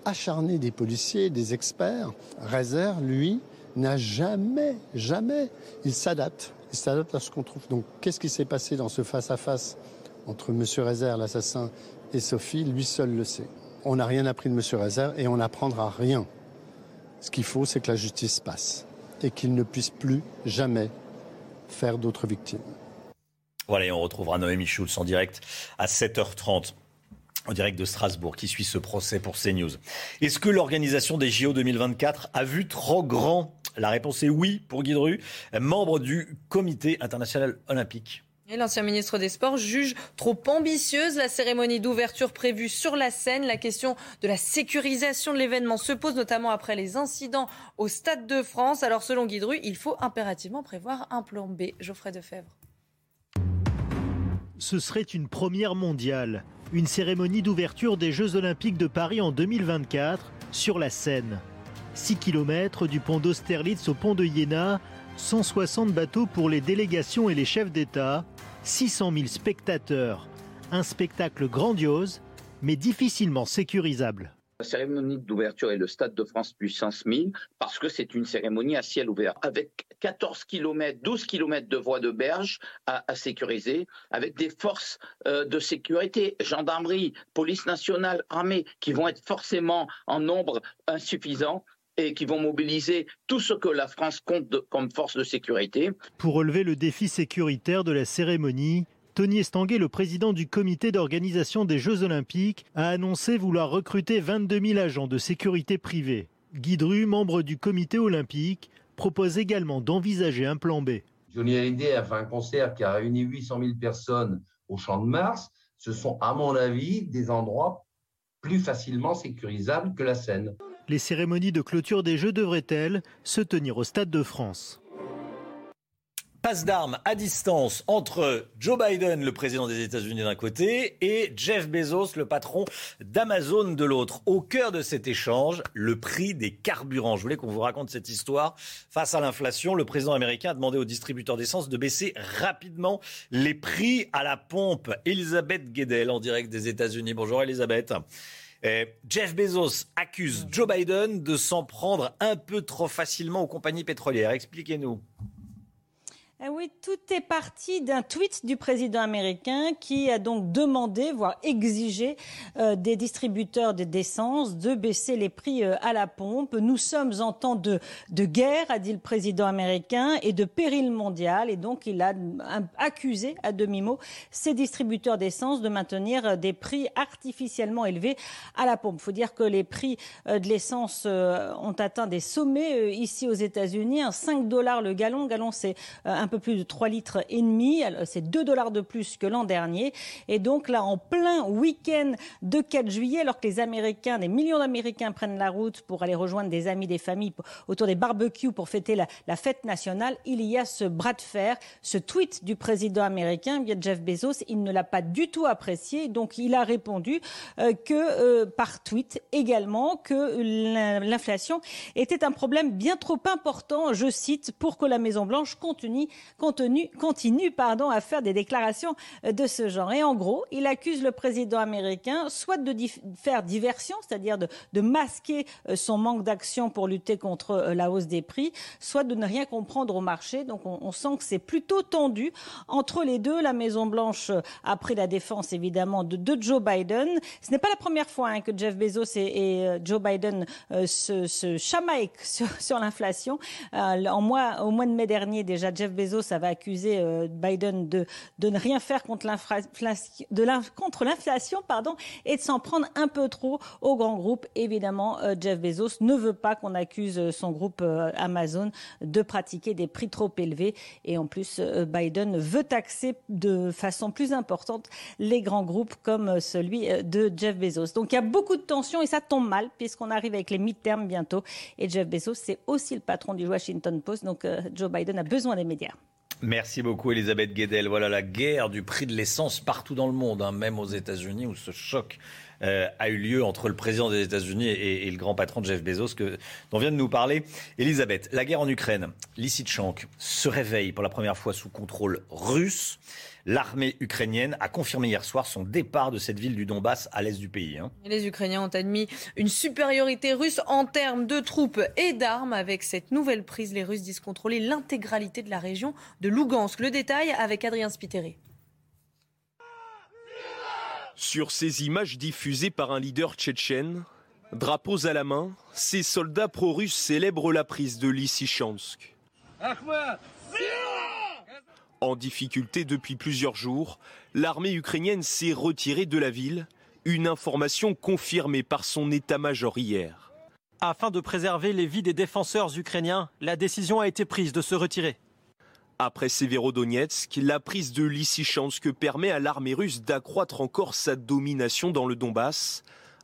acharné des policiers, des experts. Reiser, lui, n'a jamais, jamais, il s'adapte. Il s'adapte à ce qu'on trouve. Donc, qu'est-ce qui s'est passé dans ce face-à-face entre M. Reiser, l'assassin, et Sophie, lui seul le sait. On n'a rien appris de M. Rezer et on n'apprendra rien. Ce qu'il faut, c'est que la justice passe et qu'il ne puisse plus jamais faire d'autres victimes.
Voilà, et on retrouvera Noémie Schulz en direct à 7h30 en direct de Strasbourg, qui suit ce procès pour CNews. Est-ce que l'organisation des JO 2024 a vu trop grand? La réponse est oui pour Guy membre du Comité international olympique.
L'ancien ministre des Sports juge trop ambitieuse la cérémonie d'ouverture prévue sur la scène. La question de la sécurisation de l'événement se pose notamment après les incidents au Stade de France. Alors selon Guy il faut impérativement prévoir un plan B. Geoffrey Defebvre.
Ce serait une première mondiale. Une cérémonie d'ouverture des Jeux Olympiques de Paris en 2024 sur la Seine. 6 km du pont d'Austerlitz au pont de Iéna, 160 bateaux pour les délégations et les chefs d'État, 600 000 spectateurs. Un spectacle grandiose, mais difficilement sécurisable.
La cérémonie d'ouverture est le Stade de France puissance 1000 parce que c'est une cérémonie à ciel ouvert avec 14 km, 12 km de voies de berge à, sécuriser, avec des forces euh, de sécurité, gendarmerie, police nationale, armée, qui vont être forcément en nombre insuffisant et qui vont mobiliser tout ce que la France compte comme force de sécurité.
Pour relever le défi sécuritaire de la cérémonie, Tony Estanguet, le président du comité d'organisation des Jeux Olympiques, a annoncé vouloir recruter 22 000 agents de sécurité privés. Guy Dru, membre du comité olympique, propose également d'envisager un plan B.
Johnny Hallyday a fait un concert qui a réuni 800 000 personnes au Champ de Mars. Ce sont, à mon avis, des endroits plus facilement sécurisables que la Seine.
Les cérémonies de clôture des Jeux devraient-elles se tenir au Stade de France
passe d'armes à distance entre Joe Biden, le président des États-Unis d'un côté, et Jeff Bezos, le patron d'Amazon de l'autre. Au cœur de cet échange, le prix des carburants. Je voulais qu'on vous raconte cette histoire. Face à l'inflation, le président américain a demandé aux distributeurs d'essence de baisser rapidement les prix à la pompe. Elisabeth Guedel en direct des États-Unis. Bonjour Elisabeth. Eh, Jeff Bezos accuse Joe Biden de s'en prendre un peu trop facilement aux compagnies pétrolières. Expliquez-nous.
Eh oui, tout est parti d'un tweet du président américain qui a donc demandé, voire exigé euh, des distributeurs d'essence de baisser les prix euh, à la pompe. Nous sommes en temps de, de guerre, a dit le président américain, et de péril mondial. Et donc, il a accusé à demi-mot ces distributeurs d'essence de maintenir euh, des prix artificiellement élevés à la pompe. Il faut dire que les prix de l'essence ont atteint des sommets ici aux États-Unis. 5 dollars le gallon. Gallon, c'est un un peu plus de 3 litres et demi. C'est 2 dollars de plus que l'an dernier. Et donc là, en plein week-end de 4 juillet, alors que les Américains, des millions d'Américains prennent la route pour aller rejoindre des amis, des familles autour des barbecues pour fêter la, fête nationale, il y a ce bras de fer, ce tweet du président américain via Jeff Bezos. Il ne l'a pas du tout apprécié. Donc il a répondu euh, que euh, par tweet également que l'inflation était un problème bien trop important, je cite, pour que la Maison Blanche continue continue, pardon, à faire des déclarations euh, de ce genre. Et en gros, il accuse le président américain soit de faire diversion, c'est-à-dire de, masquer euh, son manque d'action pour lutter contre euh, la hausse des prix, soit de ne rien comprendre au marché. Donc on, sent que c'est plutôt tendu entre les deux. La Maison-Blanche a pris la défense évidemment de, Joe Biden. Ce n'est pas la première fois hein, que Jeff Bezos et, Joe Biden se, se chamaillent sur, l'inflation. Euh, au mois de mai dernier déjà, Jeff Bezos Bezos avait accusé euh, Biden de, ne rien faire contre l'inflation pardon, et de s'en prendre un peu trop au grand groupe. Évidemment, euh, Jeff Bezos ne veut pas qu'on accuse son groupe Amazon de pratiquer des prix trop élevés. Et en plus, Biden veut taxer de façon plus importante les grands groupes comme celui de Jeff Bezos. Donc il y a beaucoup de tensions et ça tombe mal puisqu'on arrive avec les mi-termes bientôt. Et Jeff Bezos, c'est aussi le patron du Washington Post. Donc euh, Joe Biden a besoin des médias.
Merci beaucoup Elisabeth Guedel. Voilà la guerre du prix de l'essence partout dans le monde, hein, même aux États-Unis où ce choc euh, a eu lieu entre le président des États-Unis et, le grand patron Jeff Bezos que, dont vient de nous parler Elisabeth. La guerre en Ukraine, Lysychansk se réveille pour la première fois sous contrôle russe. L'armée ukrainienne a confirmé hier soir son départ de cette ville du Donbass à l'est du pays. Hein.
Les Ukrainiens ont admis une supériorité russe en termes de troupes et d'armes. Avec cette nouvelle prise, les Russes disent contrôler l'intégralité de la région de Lugansk. Le détail avec Adrien Spiteri.
Sur ces images diffusées par un leader tchétchène, drapeaux à la main, ces soldats pro-russes célèbrent la prise de Lysychansk. En difficulté depuis plusieurs jours, l'armée ukrainienne s'est retirée de la ville, une information confirmée par son état-major hier.
Afin de préserver les vies des défenseurs ukrainiens, la décision a été prise de se retirer.
Après Severodonetsk, la prise de Lysychansk permet à l'armée russe d'accroître encore sa domination dans le Donbass,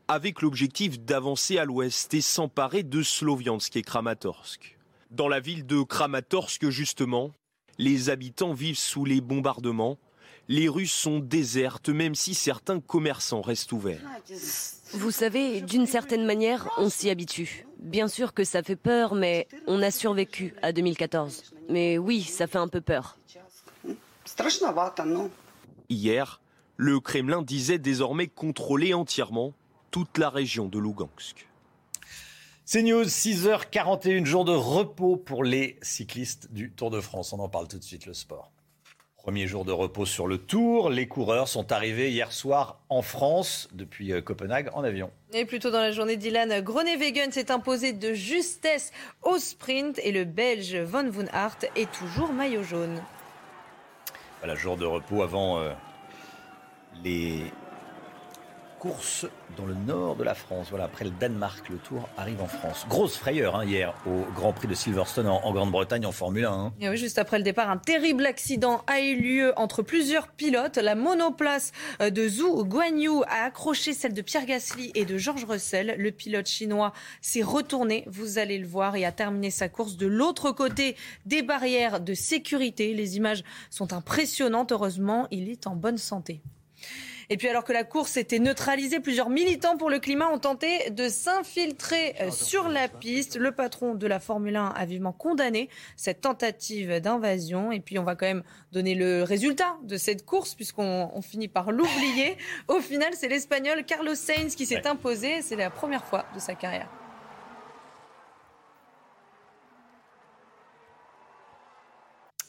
avec l'objectif d'avancer à l'ouest et s'emparer de Sloviansk et Kramatorsk. Dans la ville de Kramatorsk, justement, les habitants vivent sous les bombardements. Les rues sont désertes, même si certains commerçants restent ouverts.
Vous savez, d'une certaine manière, on s'y habitue. Bien sûr que ça fait peur, mais on a survécu à 2014. Mais oui, ça fait un peu peur.
Hier, le Kremlin disait désormais contrôler entièrement toute la région de Lugansk.
C'est News, 6h41, jour de repos pour les cyclistes du Tour de France. On en parle tout de suite, le sport. Premier jour de repos sur le Tour. Les coureurs sont arrivés hier soir en France depuis euh, Copenhague en avion.
Et plus tôt dans la journée, Dylan Groenewegen s'est imposé de justesse au sprint et le Belge Von Woon Aert est toujours maillot jaune.
Voilà, jour de repos avant euh, les course dans le nord de la France. Voilà, après le Danemark, le Tour arrive en France. Grosse frayeur hein, hier au Grand Prix de Silverstone en, Grande-Bretagne en Formule 1. Hein.
Juste après le départ, un terrible accident a eu lieu entre plusieurs pilotes. La monoplace euh, de Zhu Guanyu a accroché celle de Pierre Gasly et de George Russell. Le pilote chinois s'est retourné, vous allez le voir, et a terminé sa course de l'autre côté des barrières de sécurité. Les images sont impressionnantes. Heureusement, il est en bonne santé. Et puis alors que la course était neutralisée, plusieurs militants pour le climat ont tenté de s'infiltrer euh, sur la piste. Le patron de la Formule 1 a vivement condamné cette tentative d'invasion. Et puis on va quand même donner le résultat de cette course puisqu'on finit par l'oublier. Au final, c'est l'Espagnol Carlos Sainz qui s'est imposé. C'est la première fois de sa carrière.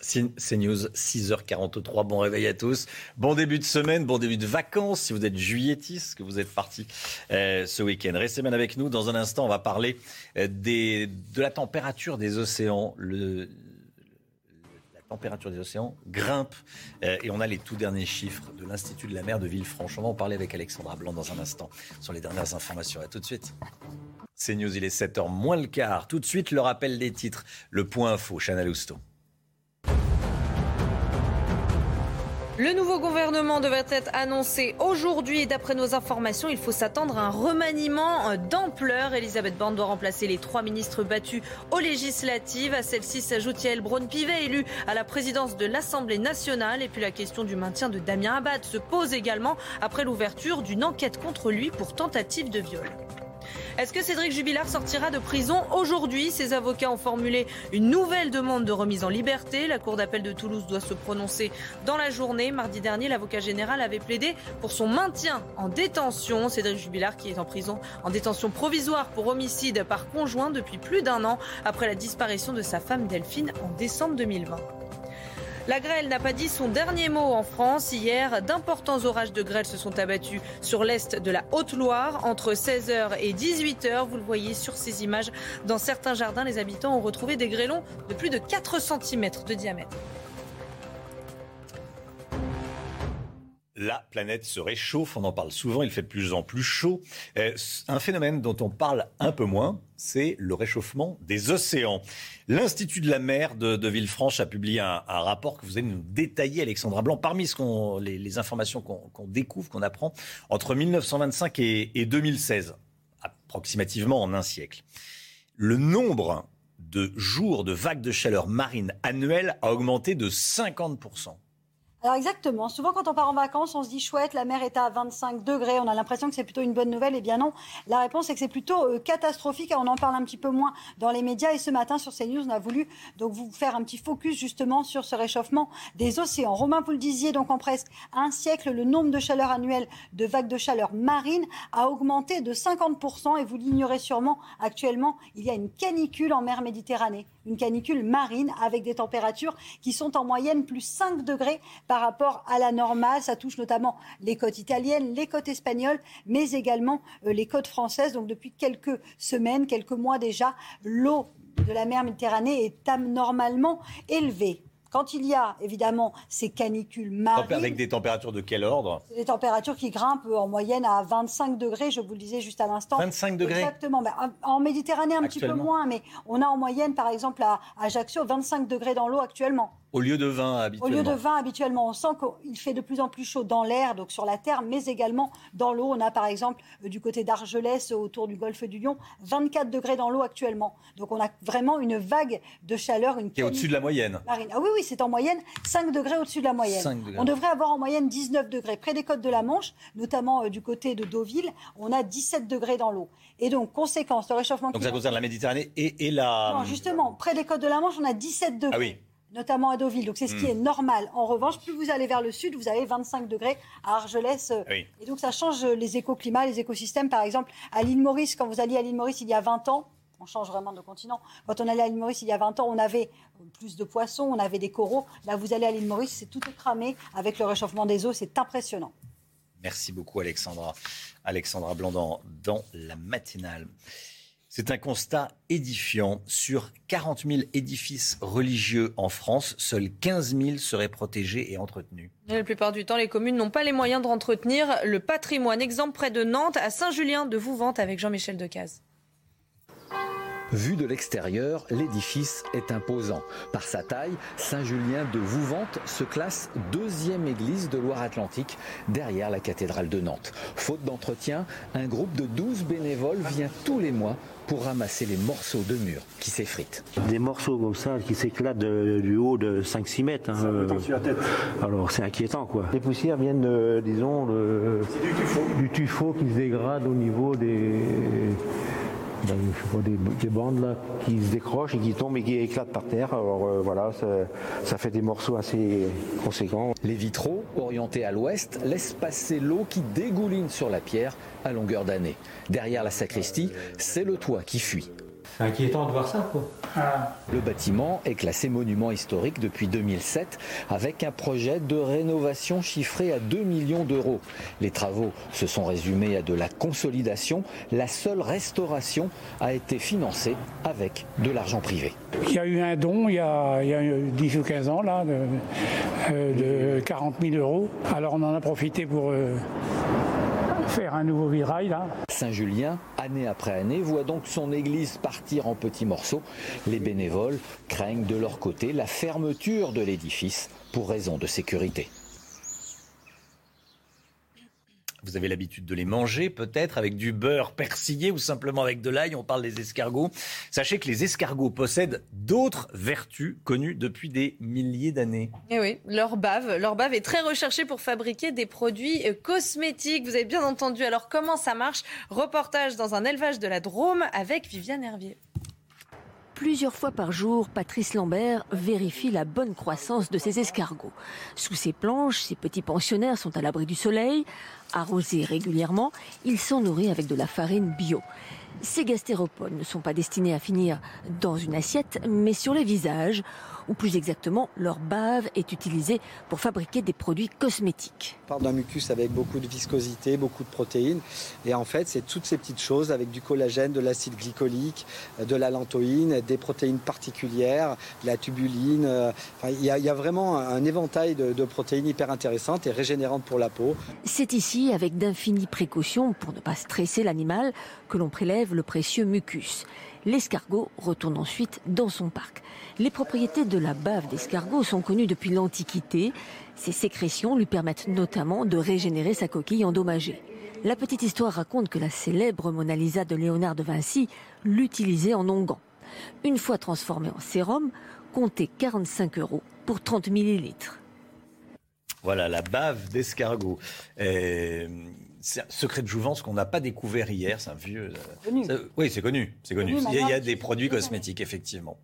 C'est News, 6h43. Bon réveil à tous. Bon début de semaine, bon début de vacances. Si vous êtes juilletis, que vous êtes parti euh, ce week-end. Restez bien avec nous. Dans un instant, on va parler euh, de la température des océans. Le, la température des océans grimpe. Euh, et on a les tout derniers chiffres de l'Institut de la mer de Villefranche. On va en parler avec Alexandra Blanc dans un instant sur les dernières informations. À tout de suite. C'est News, il est 7h moins le quart. Tout de suite, le rappel des titres. Le point info, Chana Lousteau.
Le nouveau gouvernement devrait être annoncé aujourd'hui d'après nos informations, il faut s'attendre à un remaniement euh, d'ampleur. Elisabeth Borne doit remplacer les trois ministres battus aux législatives. À celle-ci s'ajoute Yael Braun-Pivet, élu à la présidence de l'Assemblée nationale. Et puis la question du maintien de Damien Abad se pose également après l'ouverture d'une enquête contre lui pour tentative de viol. Est-ce que Cédric Jubilard sortira de prison aujourd'hui Ses avocats ont formulé une nouvelle demande de remise en liberté. La Cour d'appel de Toulouse doit se prononcer dans la journée. Mardi dernier, l'avocat général avait plaidé pour son maintien en détention. Cédric Jubilard qui est en prison en détention provisoire pour homicide par conjoint depuis plus d'un an après la disparition de sa femme Delphine en décembre 2020. La grêle n'a pas dit son dernier mot en France. Hier, d'importants orages de grêle se sont abattus sur l'est de la Haute-Loire entre 16h et 18h. Vous le voyez sur ces images. Dans certains jardins, les habitants ont retrouvé des grêlons de plus de 4 cm de diamètre.
la planète se réchauffe, on en parle souvent, il fait de plus en plus chaud. Euh, un phénomène dont on parle un peu moins, c'est le réchauffement des océans. L'Institut de la mer de, Villefranche a publié un, rapport que vous allez nous détailler, Alexandra Blanc, parmi les, informations qu'on découvre, qu'on apprend, entre 1925 et, et 2016, approximativement en un siècle. Le nombre de jours de vagues de chaleur marine annuelles a augmenté de 50%.
Alors exactement. Souvent, quand on part en vacances, on se dit chouette, la mer est à 25 degrés. On a l'impression que c'est plutôt une bonne nouvelle. Eh bien non. La réponse est que c'est plutôt euh, catastrophique. on en parle un petit peu moins dans les médias. Et ce matin, sur CNews, on a voulu donc vous faire un petit focus justement sur ce réchauffement des océans. Romain, vous le disiez, donc en presque un siècle, le nombre de chaleurs annuelles de vagues de chaleur marine a augmenté de 50%. Et vous l'ignorez sûrement, actuellement, il y a une canicule en mer Méditerranée une canicule marine avec des températures qui sont en moyenne plus 5 degrés rapport à la normale. Ça touche notamment les côtes italiennes, les côtes espagnoles, mais également euh, les côtes françaises. Donc depuis quelques semaines, quelques mois déjà, l'eau de la mer Méditerranée est anormalement élevée. Quand il y a évidemment ces canicules marines.
Avec des températures de quel ordre?
Des températures qui grimpent en moyenne à 25 degrés, je vous le disais juste à l'instant.
25 degrés?
Exactement. Ben, en Méditerranée, un petit peu moins, mais on a en moyenne, par exemple, à Ajaccio, 25 degrés dans l'eau actuellement.
Au lieu de 20 habituellement.
Au lieu de 20 habituellement, on sent qu'il fait de plus en plus chaud dans l'air, donc sur la terre, mais également dans l'eau. On a par exemple euh, du côté d'Argelès, autour du golfe du Lion, 24 degrés dans l'eau actuellement. Donc on a vraiment une vague de chaleur. Une
Qui est au-dessus de la moyenne.
Marine. Ah oui, oui, c'est en moyenne 5 degrés au-dessus de la moyenne. On devrait avoir en moyenne 19 degrés. Près des côtes de la Manche, notamment euh, du côté de Deauville, on a 17 degrés dans l'eau. Et donc, conséquence, le réchauffement
climatique. Donc ça concerne la Méditerranée et, et la.
Non, justement, près des côtes de la Manche, on a 17 degrés. Ah oui notamment à Deauville. Donc c'est ce qui hmm. est normal. En revanche, plus vous allez vers le sud, vous avez 25 degrés à Argelès. Euh, et donc ça change les écoclimats, les écosystèmes. Par exemple, à l'île Maurice, quand vous alliez à l'île Maurice il y a 20 ans, on change vraiment de continent. Quand on allait à l'île Maurice il y a 20 ans, on avait plus de poissons, on avait des coraux. Là, vous allez à l'île Maurice, c'est tout cramé avec le réchauffement des eaux. C'est impressionnant.
Merci beaucoup, Alexandra. Alexandra Blanc dans la matinale. C'est un constat édifiant. Sur 40 000 édifices religieux en France, seuls 15 000 seraient protégés et entretenus.
la plupart du temps, les communes n'ont pas les moyens de entretenir le patrimoine. Exemple près de Nantes, à Saint-Julien de Vouvante, avec Jean-Michel Decaze.
Vu de l'extérieur, l'édifice est imposant. Par sa taille, Saint-Julien de Vouvante se classe deuxième église de Loire-Atlantique derrière la cathédrale de Nantes. Faute d'entretien, un groupe de 12 bénévoles vient tous les mois pour ramasser les morceaux de murs qui s'effritent.
Des morceaux comme ça qui s'éclatent du haut de 5-6 mètres. Hein, euh, alors c'est inquiétant quoi. Les poussières viennent, disons, du tuffeau qui se dégrade au niveau des des, bandes là, qui se décrochent et qui tombent et qui éclatent par terre. Alors euh, voilà, ça, fait des morceaux assez conséquents.
Les vitraux, orientés à l'ouest, laissent passer l'eau qui dégouline sur la pierre à longueur d'année. Derrière la sacristie, c'est le toit qui fuit.
C'est inquiétant de voir ça, quoi.
Le bâtiment est classé monument historique depuis 2007 avec un projet de rénovation chiffré à 2 millions d'euros. Les travaux se sont résumés à de la consolidation. La seule restauration a été financée avec de l'argent privé.
Il y a eu un don il y a, 10 ou 15 ans là, de, 40 000 euros. Alors on en a profité pour... Euh, faire un nouveau virail là.
Saint-Julien, année après année, voit donc son église partir en petits morceaux. Les bénévoles craignent de leur côté la fermeture de l'édifice pour raison de sécurité.
Vous avez l'habitude de les manger, peut-être avec du beurre persillé ou simplement avec de l'ail. On parle des escargots. Sachez que les escargots possèdent d'autres vertus connues depuis des milliers d'années.
Et eh oui, leur bave, leur bave est très recherchée pour fabriquer des produits euh, cosmétiques. Vous avez bien entendu. Alors comment ça marche? Reportage dans un élevage de la Drôme avec Viviane Hervier.
Plusieurs fois par jour, Patrice Lambert vérifie la bonne croissance de ses escargots. Sous ses planches, ces petits pensionnaires sont à l'abri du soleil. Arrosés régulièrement, ils sont nourris avec de la farine bio. Ces gastéropodes ne sont pas destinés à finir dans une assiette, mais sur les visages, ou plus exactement, leur bave est utilisée pour fabriquer des produits cosmétiques.
On parle d'un mucus avec beaucoup de viscosité, beaucoup de protéines. Et en fait, c'est toutes ces petites choses avec du collagène, de l'acide glycolique, de la lantoïne, des protéines particulières, de la tubuline. Euh, il y, a vraiment un éventail de, de protéines hyper intéressantes et régénérantes pour la peau.
C'est ici, avec d'infinies précautions pour ne pas stresser l'animal, que l'on prélève le précieux mucus. L'escargot retourne ensuite dans son parc. Les propriétés de la bave d'escargot sont connues depuis l'Antiquité. Ces sécrétions lui permettent notamment de régénérer sa coquille endommagée. La petite histoire raconte que la célèbre Mona Lisa de Léonard de Vinci l'utilisait en onguent. Une fois transformé en sérum, comptez 45 euros pour 30 millilitres.
Voilà, la bave d'escargot. Euh, c'est un secret de jouvence qu'on n'a pas découvert hier. C'est un vieux. Euh, oui, c'est connu. C'est connu. il y a des produits cosmétiques, effectivement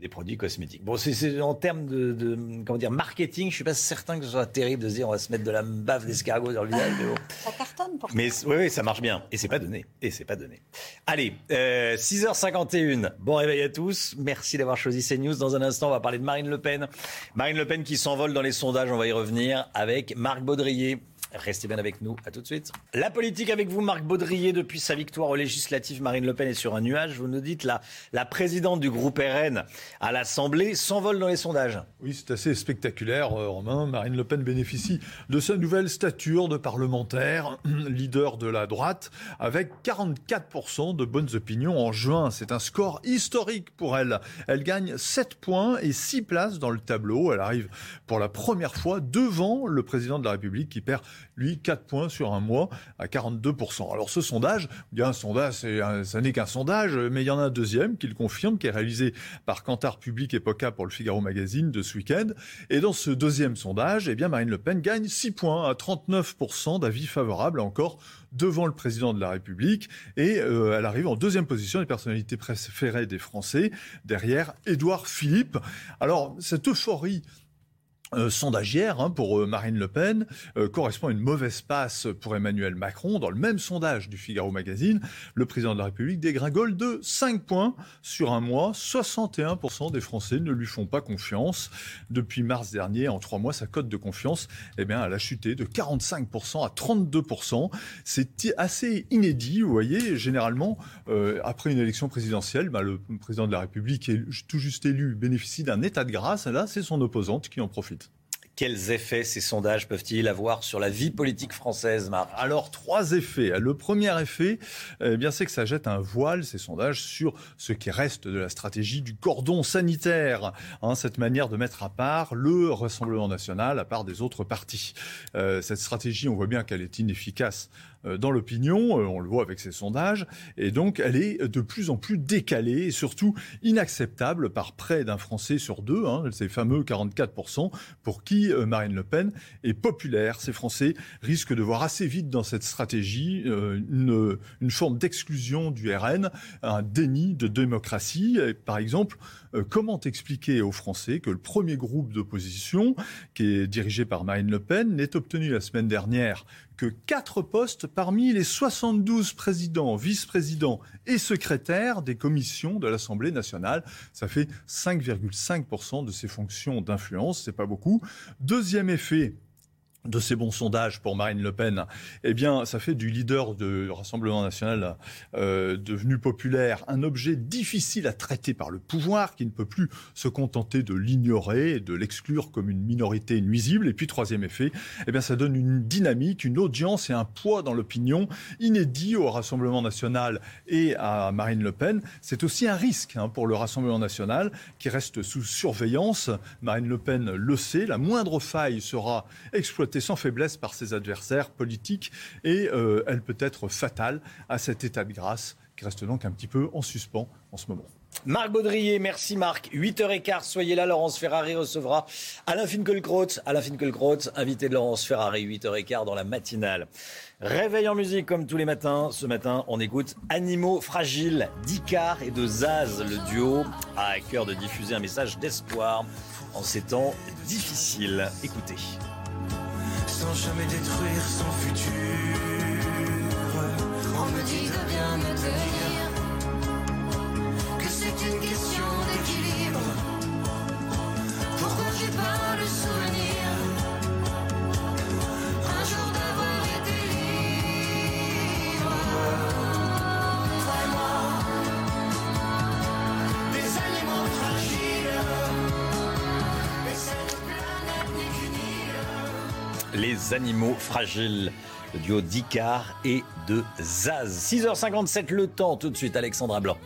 des produits cosmétiques. Bon, c'est en termes de, comment dire marketing, je suis pas certain que ce soit terrible de se dire on va se mettre de la bave d'escargot dans le visage. Mais bon.
Ça cartonne pour
Mais oui, oui, ça marche bien. Et c'est pas donné. Et c'est pas donné. Allez, 6h51. Euh, bon réveil à tous. Merci d'avoir choisi CNews. Dans un instant, on va parler de Marine Le Pen. Marine Le Pen qui s'envole dans les sondages. On va y revenir avec Marc Baudrier. Restez bien avec nous. À tout de suite. La politique avec vous, Marc Baudrier. Depuis sa victoire aux législatives, Marine Le Pen est sur un nuage. Vous nous dites la, la présidente du groupe RN à l'Assemblée s'envole dans les sondages.
Oui, c'est assez spectaculaire, euh, Romain. Marine Le Pen bénéficie de sa nouvelle stature de parlementaire, leader de la droite, avec 44% de bonnes opinions en juin. C'est un score historique pour elle. Elle gagne 7 points et 6 places dans le tableau. Elle arrive pour la première fois devant le président de la République qui perd lui, 4 points sur un mois à 42%. Alors ce sondage, bien un sondage, ça n'est qu'un sondage, mais il y en a un deuxième qui le confirme, qui est réalisé par Cantar Public et POCA pour le Figaro Magazine de ce week-end. Et dans ce deuxième sondage, eh bien Marine Le Pen gagne 6 points à 39% d'avis favorables encore devant le président de la République et euh, elle arrive en deuxième position des personnalités préférées des Français derrière Édouard Philippe. Alors cette euphorie euh, sondagière hein, pour euh, Marine Le Pen euh, correspond à une mauvaise passe pour Emmanuel Macron. Dans le même sondage du Figaro Magazine, le président de la République dégringole de 5 points sur un mois. 61% des Français ne lui font pas confiance. Depuis mars dernier, en trois mois, sa cote de confiance, eh bien, elle a chuté de 45% à 32%. C'est assez inédit, vous voyez. Généralement, après une élection présidentielle, bah, le président de la République est tout juste élu, bénéficie d'un état de grâce. Là, c'est son opposante qui en profite.
Quels effets ces sondages peuvent-ils avoir sur la vie politique française, Marc?
Alors, trois effets. Le premier effet, eh bien, c'est que ça jette un voile, ces sondages, sur ce qui reste de la stratégie du cordon sanitaire. Hein, cette manière de mettre à part le Rassemblement national, à part des autres partis. Euh, cette stratégie, on voit bien qu'elle est inefficace dans l'opinion, euh, on le voit avec ces sondages, et donc elle est de plus en plus décalée et surtout inacceptable par près d'un Français sur deux, hein, ces fameux 44%, pour qui euh, Marine Le Pen est populaire. Ces Français risquent de voir assez vite dans cette stratégie une, une forme d'exclusion du RN, un déni de démocratie. par exemple, comment expliquer aux Français que le premier groupe d'opposition, qui est dirigé par Marine Le Pen, n'ait obtenu la semaine dernière que quatre postes parmi les 72 présidents, vice-présidents et secrétaires des commissions de l'Assemblée nationale. Ça fait 5,5% de ses fonctions d'influence, c'est pas beaucoup. Deuxième effet, de ces bons sondages pour Marine Le Pen, eh bien, ça fait du leader du Rassemblement national euh, devenu populaire un objet difficile à traiter par le pouvoir qui ne peut plus se contenter de l'ignorer et de l'exclure comme une minorité nuisible. Et puis, troisième effet, eh bien, ça donne une dynamique, une audience et un poids dans l'opinion inédit au Rassemblement national et à Marine Le Pen. C'est aussi un risque hein, pour le Rassemblement national qui reste sous surveillance. Marine Le Pen le sait, la moindre faille sera exploitée sans faiblesse par ses adversaires politiques et euh, elle peut être fatale à cet état de grâce qui reste donc un petit peu en suspens en ce moment.
Marc Baudrier, merci Marc. 8h15, soyez là. Laurence Ferrari recevra Alain Finkielkraut. Alain Finkielkraut, invité de Laurence Ferrari, 8h15 dans la matinale. Réveil en musique comme tous les matins. Ce matin, on écoute Animaux fragiles d'Icar et de Zaz. Le duo a à cœur de diffuser un message d'espoir en ces temps difficiles. Écoutez
sans jamais détruire son futur. On me dit de bien me tenir, que c'est une question d'équilibre. Pourquoi j'ai pas le souvenir? Un jour d'avoir été libre?
Les animaux fragiles. Le duo d'Icar et de Zaz. 6h57 le temps, tout de suite Alexandra Blanc.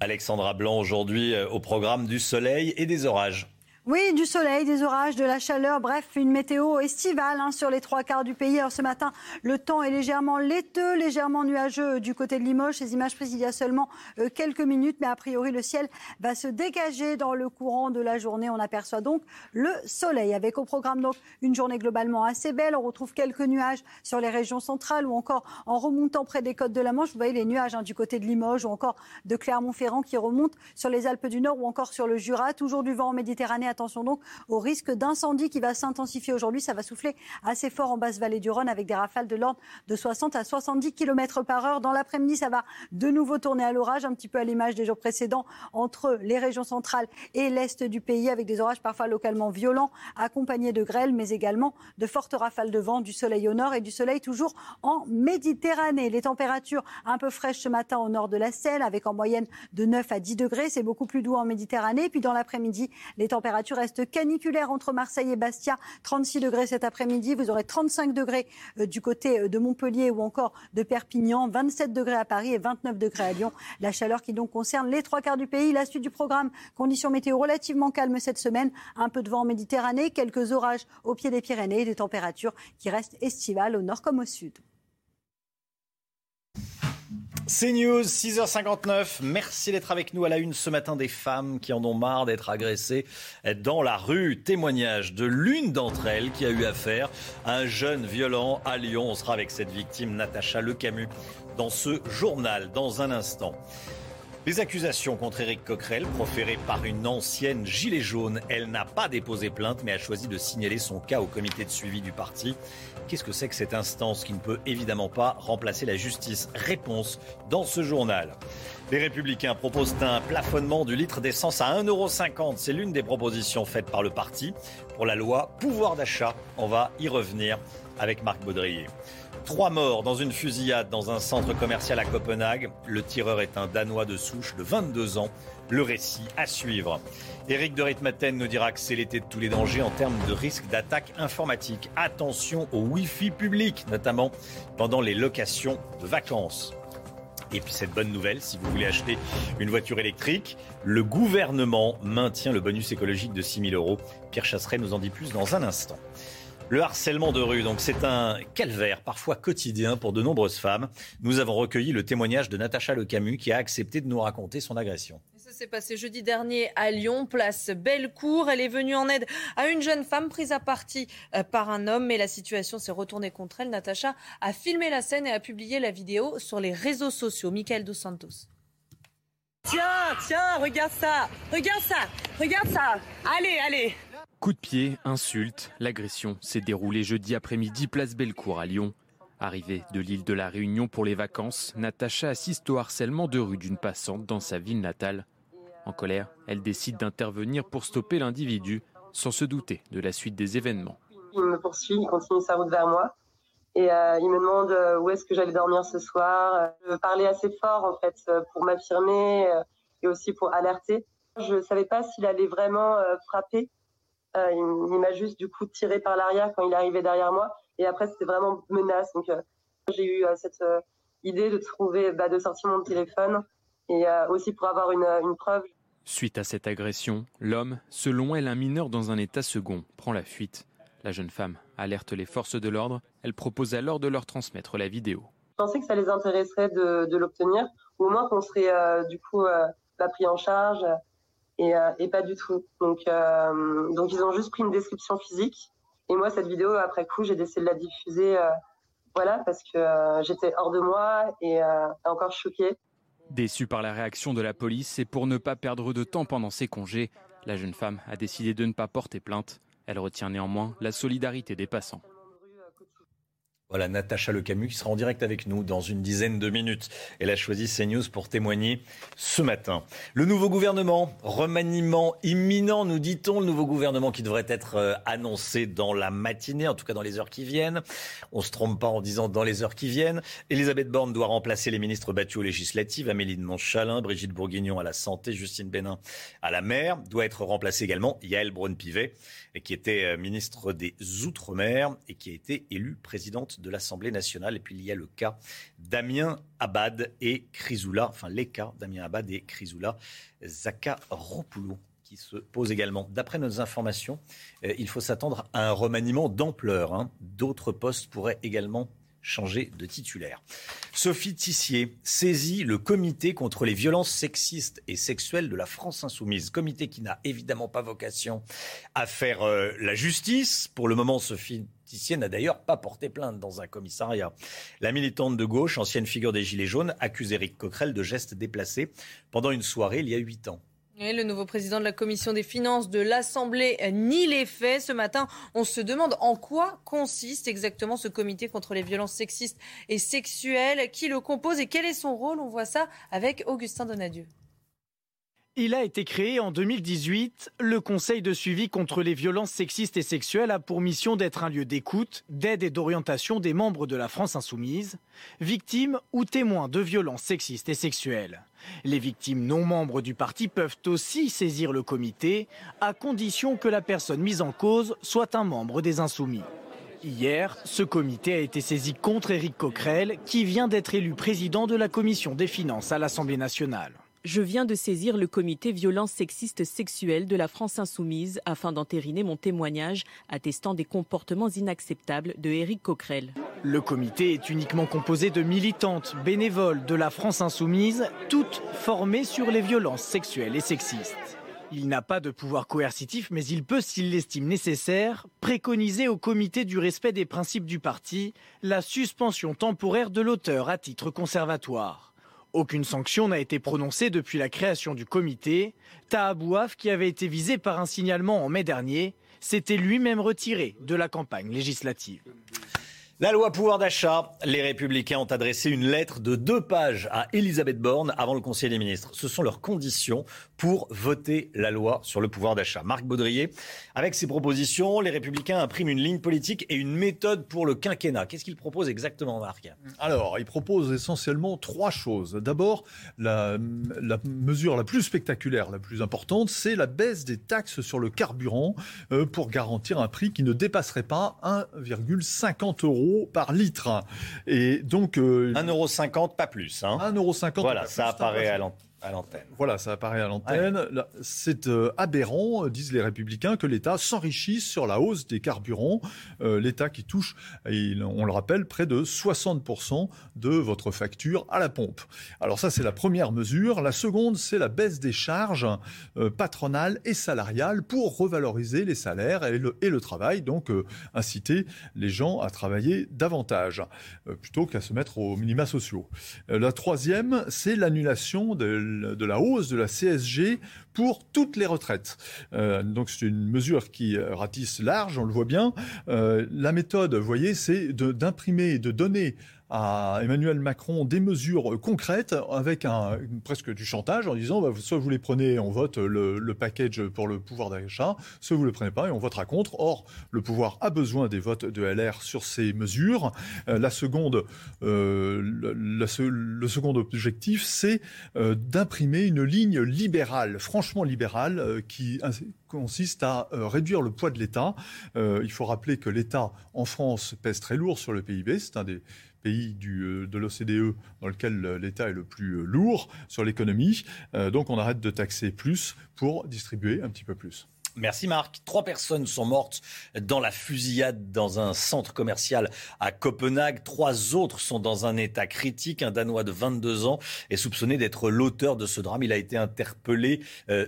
Alexandra Blanc aujourd'hui euh, au programme du soleil et des orages.
Oui, du soleil, des orages, de la chaleur, bref, une météo estivale hein, sur les trois quarts du pays. Alors ce matin, le temps est légèrement laiteux, légèrement nuageux du côté de Limoges. Ces images prises il y a seulement euh, quelques minutes, mais a priori le ciel va se dégager dans le courant de la journée. On aperçoit donc le soleil avec au programme donc une journée globalement assez belle. On retrouve quelques nuages sur les régions centrales ou encore en remontant près des côtes de la Manche. Vous voyez les nuages hein, du côté de Limoges ou encore de Clermont-Ferrand qui remontent sur les Alpes du Nord ou encore sur le Jura. Toujours du vent en Méditerranée Attention donc au risque d'incendie qui va s'intensifier aujourd'hui. Ça va souffler assez fort en basse vallée du Rhône avec des rafales de l'ordre de 60 à 70 km par heure. Dans l'après-midi, ça va de nouveau tourner à l'orage, un petit peu à l'image des jours précédents entre les régions centrales et l'est du pays avec des orages parfois localement violents accompagnés de grêles mais également de fortes rafales de vent, du soleil au nord et du soleil toujours en Méditerranée. Les températures un peu fraîches ce matin au nord de la Seine avec en moyenne de 9 à 10 degrés. C'est beaucoup plus doux en Méditerranée. Puis dans l'après-midi, les températures restent caniculaire entre Marseille et Bastia, 36 degrés cet après-midi. Vous aurez 35 degrés euh, du côté euh, de Montpellier ou encore de Perpignan, 27 degrés à Paris et 29 degrés à Lyon. La chaleur qui donc concerne les trois quarts du pays. La suite du programme, conditions météo relativement calmes cette semaine, un peu de vent en Méditerranée, quelques orages au pied des Pyrénées, des températures qui restent estivales au nord comme au sud.
C'est News, 6h59. Merci d'être avec nous à la une ce matin des femmes qui en ont marre d'être agressées dans la rue. Témoignage de l'une d'entre elles qui a eu affaire à un jeune violent à Lyon. On sera avec cette victime, Natacha Lecamus, dans ce journal dans un instant. Les accusations contre Éric Coquerel, proférées par une ancienne gilet jaune, elle n'a pas déposé plainte mais a choisi de signaler son cas au comité de suivi du parti. Qu'est-ce que c'est que cette instance qui ne peut évidemment pas remplacer la justice? Réponse dans ce journal. Les Républicains proposent un plafonnement du litre d'essence à 1,50€. C'est l'une des propositions faites par le parti pour la loi pouvoir d'achat. On va y revenir avec Marc Baudrier. Trois morts dans une fusillade dans un centre commercial à Copenhague. Le tireur est un Danois de souche de 22 ans. Le récit à suivre. Éric de Ritmaten nous dira que c'est l'été de tous les dangers en termes de risque d'attaque informatique. Attention au Wi-Fi public, notamment pendant les locations de vacances. Et puis cette bonne nouvelle, si vous voulez acheter une voiture électrique, le gouvernement maintient le bonus écologique de 6 000 euros. Pierre Chasseret nous en dit plus dans un instant. Le harcèlement de rue, donc c'est un calvaire parfois quotidien pour de nombreuses femmes. Nous avons recueilli le témoignage de Natacha Lecamus qui a accepté de nous raconter son agression.
Ça s'est passé jeudi dernier à Lyon, place Bellecour. Elle est venue en aide à une jeune femme prise à partie euh, par un homme, mais la situation s'est retournée contre elle. Natacha a filmé la scène et a publié la vidéo sur les réseaux sociaux. Michael Dos Santos.
Tiens, tiens, regarde ça, regarde ça, regarde ça. Allez, allez.
Coup de pied, insulte, l'agression s'est déroulée jeudi après-midi place Bellecour à Lyon. Arrivée de l'île de la Réunion pour les vacances, Natacha assiste au harcèlement de rue d'une passante dans sa ville natale. En colère, elle décide d'intervenir pour stopper l'individu, sans se douter de la suite des événements.
Il me poursuit, il continue sa route vers moi. Et euh, il me demande euh, où est-ce que j'allais dormir ce soir. Je parlais assez fort en fait euh, pour m'affirmer et aussi pour alerter. Je ne savais pas s'il allait vraiment frapper euh, il, m'a juste du coup tiré par l'arrière quand il arrivé derrière moi. Et après, c'était vraiment menace. Donc, euh, j'ai eu euh, cette idée de trouver, bah, de sortir mon téléphone et aussi pour avoir une, une preuve.
Suite à cette agression, l'homme, selon elle un mineur dans un état second, prend la fuite. La jeune femme alerte les forces de l'ordre. Elle propose alors de leur transmettre la vidéo.
Je pensais que ça les intéresserait de, de l'obtenir, ou au moins qu'on serait du coup pas pris en charge euh, et, pas du tout. Donc, euh, donc ils ont juste pris une description physique. Et moi, cette vidéo, après coup, j'ai décidé de la diffuser, euh, voilà, parce que j'étais hors de moi et encore choquée.
Déçue par la réaction de la police et pour ne pas perdre de temps pendant ses congés, la jeune femme a décidé de ne pas porter plainte. Elle retient néanmoins la solidarité des passants.
Voilà, Natacha Lecamus qui sera en direct avec nous dans une dizaine de minutes. Elle a choisi CNews pour témoigner ce matin. Le nouveau gouvernement, remaniement imminent, nous dit-on, le nouveau gouvernement qui devrait être euh, annoncé dans la matinée, en tout cas dans les heures qui viennent. On se trompe pas en disant dans les heures qui viennent. Elisabeth Borne doit remplacer les ministres battus aux législatives, Amélie de Montchalin, Brigitte Bourguignon à la santé, Justine Bénin à la mer. Doit être remplacé également Yael Braun-Pivet, qui était euh, ministre des Outre-mer et qui a été élue présidente de l'Assemblée nationale. Et puis il y a le cas Damien Abad et Chrysoula, enfin les cas Damien Abad et Chrysoula Zakaropoulou qui se posent également. D'après nos informations, euh, il faut s'attendre à un remaniement d'ampleur. hein. D'autres postes pourraient également changer de titulaire. Sophie Tissier saisit le comité contre les violences sexistes et sexuelles de la France insoumise. Comité qui n'a évidemment pas vocation à faire euh, la justice. Pour le moment, Sophie Tissier n'a d'ailleurs pas porté plainte dans un commissariat. La militante de gauche, ancienne figure des Gilets jaunes, accuse Éric Coquerel de gestes déplacés pendant une soirée il y a huit ans.
Le nouveau président de la commission des finances de l'Assemblée nie les faits. Ce matin, on se demande en quoi consiste exactement ce comité contre les violences sexistes et sexuelles, qui le compose et quel est son rôle. On voit ça avec Augustin Donadieu.
Il a été créé en 2018. Le Conseil de suivi contre les violences sexistes et sexuelles a pour mission d'être un lieu d'écoute, d'aide et d'orientation des membres de la France insoumise, victimes ou témoins de violences sexistes et sexuelles. Les victimes non membres du parti peuvent aussi saisir le comité, à condition que la personne mise en cause soit un membre des insoumis. Hier, ce comité a été saisi contre Éric Coquerel, qui vient d'être élu président de la commission des finances à l'Assemblée nationale.
Je viens de saisir le comité violences sexistes sexuelles de la France insoumise afin d'entériner mon témoignage attestant des comportements inacceptables de Éric Coquerel.
Le comité est uniquement composé de militantes bénévoles de la France insoumise, toutes formées sur les violences sexuelles et sexistes. Il n'a pas de pouvoir coercitif, mais il peut, s'il l'estime nécessaire, préconiser au comité du respect des principes du parti la suspension temporaire de l'auteur à titre conservatoire. Aucune sanction n'a été prononcée depuis la création du comité. Tahabouaf, qui avait été visé par un signalement en mai dernier, s'était lui-même retiré de la campagne législative.
La loi pouvoir d'achat, les Républicains ont adressé une lettre de deux pages à Elisabeth Borne avant le Conseil des ministres. Ce sont leurs conditions pour voter la loi sur le pouvoir d'achat. Marc Baudrier, avec ses propositions, les Républicains impriment une ligne politique et une méthode pour le quinquennat. Qu'est-ce qu'ils proposent exactement, Marc?
Alors, ils proposent essentiellement trois choses. D'abord, la, mesure la plus spectaculaire, la plus importante, c'est la baisse des taxes sur le carburant euh, pour garantir un prix qui ne dépasserait pas 1,50 euros par litre. Et donc. Euh,
1,50€, pas plus. Hein.
1,50€.
Voilà, ça apparaît à l'antenne. À l'antenne.
Voilà, ça apparaît à l'antenne. Là, C'est euh, aberrant, euh, disent les républicains, que l'État s'enrichisse sur la hausse des carburants. Euh, L'État qui touche, et on le rappelle, près de 60% de votre facture à la pompe. Alors ça, c'est la première mesure. La seconde, c'est la baisse des charges euh, patronales et salariales pour revaloriser les salaires et le, et le travail, donc inciter les gens à travailler davantage, plutôt qu'à se mettre aux minima sociaux. La troisième, c'est l'annulation de de la hausse de la CSG pour toutes les retraites. Euh, donc c'est une mesure qui euh, ratisse large, on le voit bien. Euh, la méthode, vous voyez, c'est de- d'imprimer et de donner à Emmanuel Macron des mesures concrètes avec presque du chantage en disant bah, soit vous les prenez, on vote le, package pour le pouvoir d'achat, soit vous ne le prenez pas et on votera contre. Or, le pouvoir a besoin des votes de LR sur ces mesures. Euh, la seconde, euh, le, le se- le second objectif, c'est euh, d'imprimer une ligne libérale, franchement libérale, qui consiste à réduire le poids de l'État. Il faut rappeler que l'État en France pèse très lourd sur le PIB. C'est un des pays du, euh, de l'OCDE dans lequel euh, l'État est le plus euh, lourd sur l'économie. Donc on arrête de taxer plus pour distribuer un petit peu plus.
Merci Marc. Trois personnes sont mortes dans la fusillade dans un centre commercial à Copenhague. Trois autres sont dans un état critique. Un Danois de 22 ans est soupçonné d'être l'auteur de ce drame. Il a été interpellé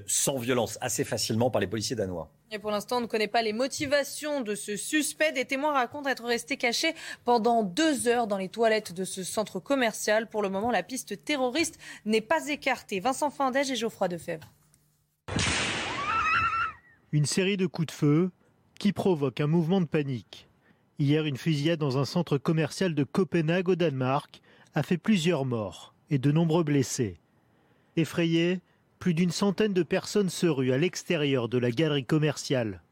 sans violence assez facilement par les policiers danois.
Et pour l'instant, on ne connaît pas les motivations de ce suspect. Des témoins racontent être restés cachés pendant deux heures dans les toilettes de ce centre commercial. Pour le moment, la piste terroriste n'est pas écartée. Vincent Fandège et Geoffroy Defebvre.
Une série de coups de feu qui provoquent un mouvement de panique. Hier, une fusillade dans un centre commercial de Copenhague au Danemark a fait plusieurs morts et de nombreux blessés. Effrayés, plus d'une centaine de personnes se ruent à l'extérieur de la galerie commerciale.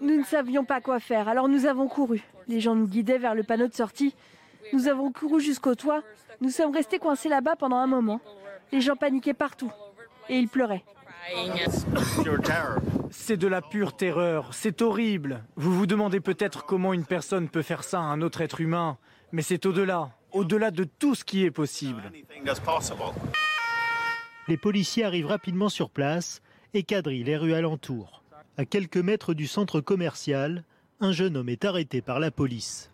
Nous ne savions pas quoi faire, alors nous avons couru. Les gens nous guidaient vers le panneau de sortie. Nous avons couru jusqu'au toit. Nous sommes restés coincés là-bas pendant un moment. Les gens paniquaient partout. Et ils pleuraient.
C'est de la pure terreur, c'est horrible. Vous vous demandez peut-être comment une personne peut faire ça à un autre être humain, mais c'est au-delà, au-delà de tout ce qui est possible.
Les policiers arrivent rapidement sur place et quadrillent les rues alentours. À quelques mètres du centre commercial, un jeune homme est arrêté par la police.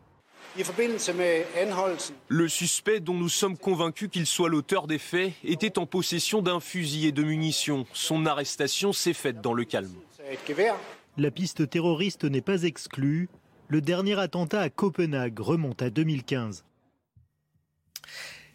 Le suspect, dont nous sommes convaincus qu'il soit l'auteur des faits, était en possession d'un fusil et de munitions. Son arrestation s'est faite dans le calme.
La piste terroriste n'est pas exclue. Le dernier attentat à Copenhague remonte à 2015.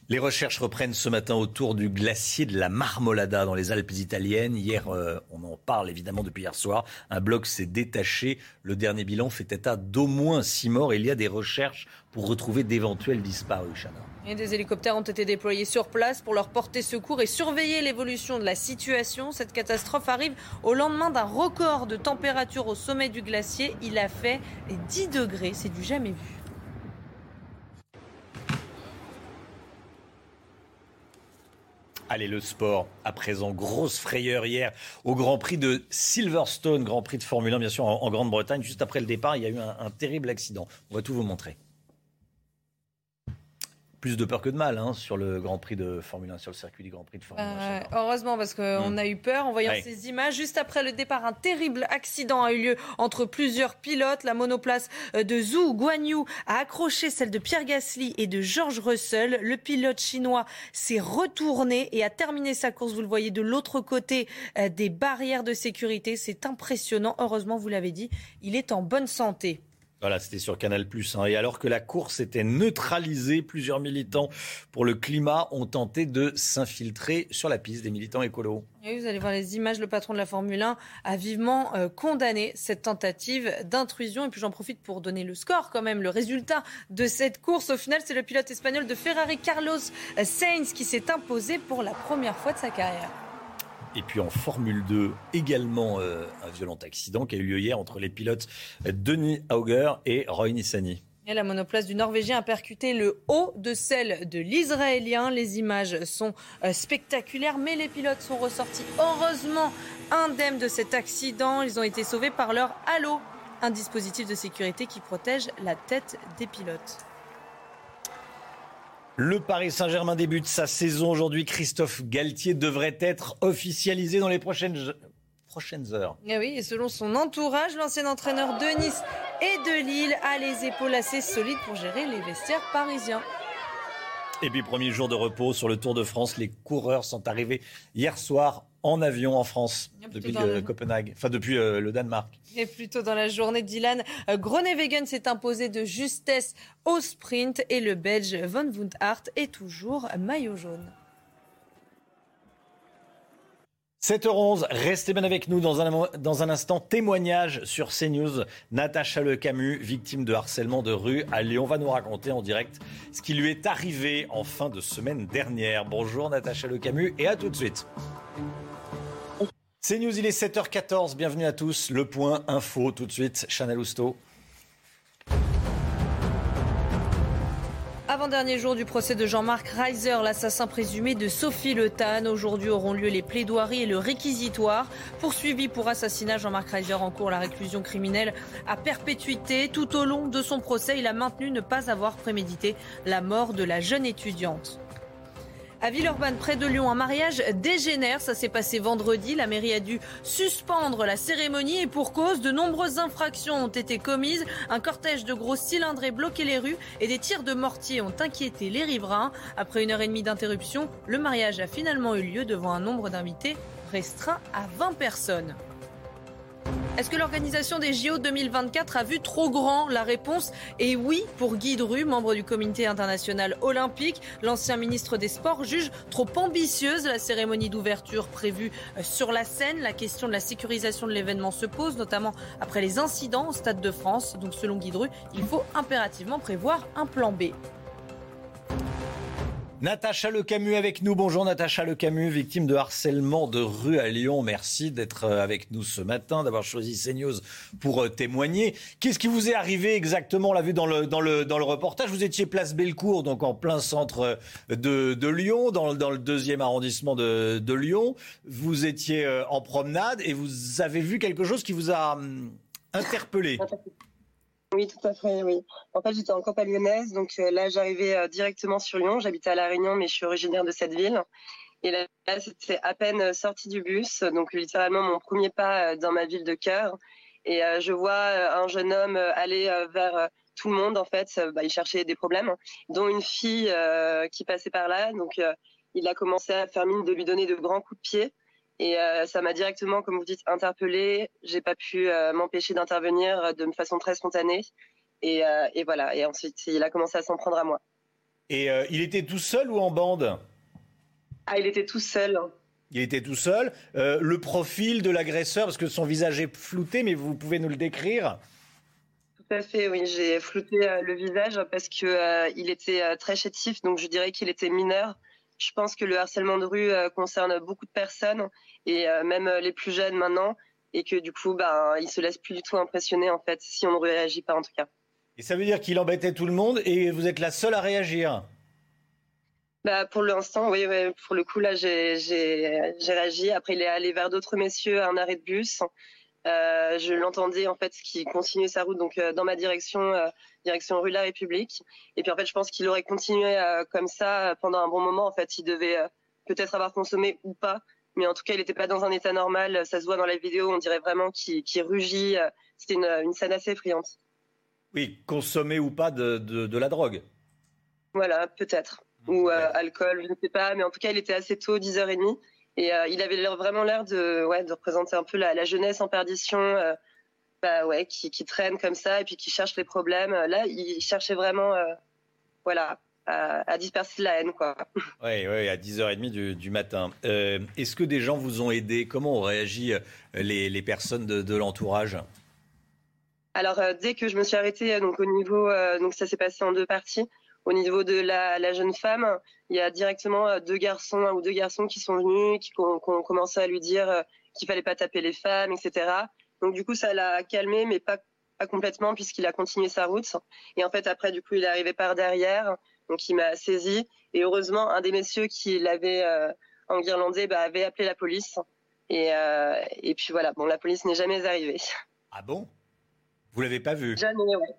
Les recherches reprennent ce matin autour du glacier de la Marmolada dans les Alpes italiennes. Hier, euh, on en parle évidemment depuis hier soir. Un bloc s'est détaché. Le dernier bilan fait état d'au moins six morts. Il y a des recherches pour retrouver d'éventuels disparus, Chana.
Des hélicoptères ont été déployés sur place pour leur porter secours et surveiller l'évolution de la situation. Cette catastrophe arrive au lendemain d'un record de température au sommet du glacier. Il a fait 10 degrés. C'est du jamais vu.
Allez, le sport, à présent, grosse frayeur hier au Grand Prix de Silverstone, Grand Prix de Formule 1, bien sûr, en, Grande-Bretagne. Juste après le départ, il y a eu un terrible accident. On va tout vous montrer plus de peur que de mal hein, sur le Grand Prix de Formule 1, sur le circuit du Grand Prix de Formule 1.
Euh, heureusement, parce qu'on
Mm.
a eu peur en voyant
Ouais.
ces images. Juste après le départ, un terrible accident a eu lieu entre plusieurs pilotes. La monoplace euh, de Zhou Guanyu a accroché celle de Pierre Gasly et de George Russell. Le pilote chinois s'est retourné et a terminé sa course. Vous le voyez de l'autre côté euh, des barrières de sécurité. C'est impressionnant. Heureusement, vous l'avez dit, il est en bonne santé.
Voilà, c'était sur Canal+. Hein. Et alors que la course était neutralisée, plusieurs militants pour le climat ont tenté de s'infiltrer sur la piste des militants écolos.
Vous allez voir les images. Le patron de la Formule 1 a vivement euh, condamné cette tentative d'intrusion. Et puis j'en profite pour donner le score quand même, le résultat de cette course. Au final, c'est le pilote espagnol de Ferrari, Carlos Sainz, qui s'est imposé pour la première fois de sa carrière.
Et puis en Formule 2, également euh, un violent accident qui a eu lieu hier entre les pilotes Denis Auger et Roy Nissany.
La monoplace du Norvégien a percuté le haut de celle de l'Israélien. Les images sont euh, spectaculaires, mais les pilotes sont ressortis heureusement indemnes de cet accident. Ils ont été sauvés par leur halo, un dispositif de sécurité qui protège la tête des pilotes.
Le Paris Saint-Germain débute sa saison aujourd'hui. Christophe Galtier devrait être officialisé dans les prochaines, prochaines heures.
Eh oui, et selon son entourage, l'ancien entraîneur de Nice et de Lille a les épaules assez solides pour gérer les vestiaires parisiens.
Et puis premier jour de repos sur le Tour de France. Les coureurs sont arrivés hier soir en avion en France depuis
le-
Copenhague, enfin depuis euh, le Danemark.
Et plus tôt dans la journée, Dylan euh, Groenewegen s'est imposé de justesse au sprint et le Belge Van Aert est toujours maillot jaune.
7h11, restez bien avec nous dans un, dans un instant. Témoignage sur CNews. Natacha Le Camus, victime de harcèlement de rue à Lyon, va nous raconter en direct ce qui lui est arrivé en fin de semaine dernière. Bonjour Natacha Le Camus et à tout de suite. CNews, il est 7h14. Bienvenue à tous. Le point info tout de suite. Chanel Housteau.
Avant-dernier jour du procès de Jean-Marc Reiser, l'assassin présumé de Sophie Le Tan. Aujourd'hui auront lieu les plaidoiries et le réquisitoire. Poursuivi pour assassinat, Jean-Marc Reiser encourt la réclusion criminelle à perpétuité. Tout au long de son procès, il a maintenu ne pas avoir prémédité la mort de la jeune étudiante. À Villeurbanne, près de Lyon, un mariage dégénère. Ça s'est passé vendredi. La mairie a dû suspendre la cérémonie et pour cause, de nombreuses infractions ont été commises. Un cortège de gros cylindrés bloquait les rues et des tirs de mortier ont inquiété les riverains. Après une heure et demie d'interruption, le mariage a finalement eu lieu devant un nombre d'invités restreint à 20 personnes. Est-ce que l'organisation des JO 2024 a vu trop grand La réponse? Est oui pour Guy Dru, membre du comité international olympique. L'ancien ministre des Sports juge trop ambitieuse la cérémonie d'ouverture prévue euh, sur la scène. La question de la sécurisation de l'événement se pose, notamment après les incidents au Stade de France. Donc selon Guy Dru, il faut impérativement prévoir un plan B.
Natacha Le Camus avec nous. Bonjour Natacha Le Camus, victime de harcèlement de rue à Lyon. Merci d'être euh, avec nous ce matin, d'avoir choisi CNews pour euh, témoigner. Qu'est-ce qui vous est arrivé exactement? On l'a vu dans le, dans, le, dans le reportage. Vous étiez place Bellecour, donc en plein centre euh, de, de Lyon, dans, dans, le deuxième arrondissement de, de, Lyon. Vous étiez en promenade et vous avez vu quelque chose qui vous a hum, interpellé.
Oui, tout à fait, oui. En fait, j'étais en campagne lyonnaise, donc euh, là, j'arrivais euh, directement sur Lyon. J'habitais à La Réunion, mais je suis originaire de cette ville. Et là, c'était à peine euh, sorti du bus, donc littéralement mon premier pas dans ma ville de cœur. Et je vois un jeune homme aller vers tout le monde, en fait. Bah, il cherchait des problèmes, dont une fille qui passait par là. Donc, il a commencé à faire mine de lui donner de grands coups de pied. Et euh, ça m'a directement, comme vous dites, interpellée. J'ai pas pu euh, m'empêcher d'intervenir euh, de façon très spontanée. Et, et, voilà. Et ensuite, il a commencé à s'en prendre à moi.
Et il était tout seul ou en bande?
Ah, il était tout seul.
Il était tout seul. le profil de l'agresseur, parce que son visage est flouté, mais vous pouvez nous le décrire?
Tout à fait, oui. J'ai flouté le visage parce que il était très chétif, donc je dirais qu'il était mineur. Je pense que le harcèlement de rue euh, concerne beaucoup de personnes et euh, même euh, les plus jeunes maintenant et que du coup, bah, il se laisse plus du tout impressionner en fait si on ne réagit pas en tout cas.
Et ça veut dire qu'il embêtait tout le monde et vous êtes la seule à réagir?
Bah, pour l'instant, oui, pour le coup, là, j'ai réagi. Après, il est allé vers d'autres messieurs à un arrêt de bus. Euh, je l'entendais en fait qui continuait sa route donc euh, dans ma direction, euh, direction rue La République. Et puis en fait, je pense qu'il aurait continué comme ça pendant un bon moment. En fait, il devait peut-être avoir consommé ou pas, mais en tout cas, il n'était pas dans un état normal. Ça se voit dans la vidéo, on dirait vraiment qu'il rugit. C'était une, une, scène assez effrayante.
Oui, consommer ou pas de, de, de la drogue.
Voilà, peut-être. Ou alcool, je ne sais pas. Mais en tout cas, il était assez tôt, 10h30. Et euh, il avait vraiment l'air de, ouais, de représenter un peu la, jeunesse en perdition, euh, bah, ouais, qui, qui, traîne comme ça et puis qui cherche les problèmes. Là, il cherchait vraiment, euh, voilà, à, disperser la haine, quoi.
Oui, oui, à 10h30 du, du matin. Est-ce que des gens vous ont aidé? Comment ont réagi les, les personnes de, de l'entourage?
Alors dès que je me suis arrêtée, donc au niveau, donc ça s'est passé en deux parties. Au niveau de la, jeune femme, il y a directement euh, deux garçons, ou deux garçons qui sont venus, qui ont, commencé à lui dire euh, qu'il fallait pas taper les femmes, etc. Donc du coup, ça l'a calmé, mais pas, complètement, puisqu'il a continué sa route. Et en fait, après, du coup, il est arrivé par derrière, donc il m'a saisi. Et heureusement, un des messieurs qui l'avait euh, en guirlandais bah, avait appelé la police. Et, et puis voilà, bon, la police n'est jamais arrivée.
Ah bon? Vous l'avez pas vu
Jamais, ouais.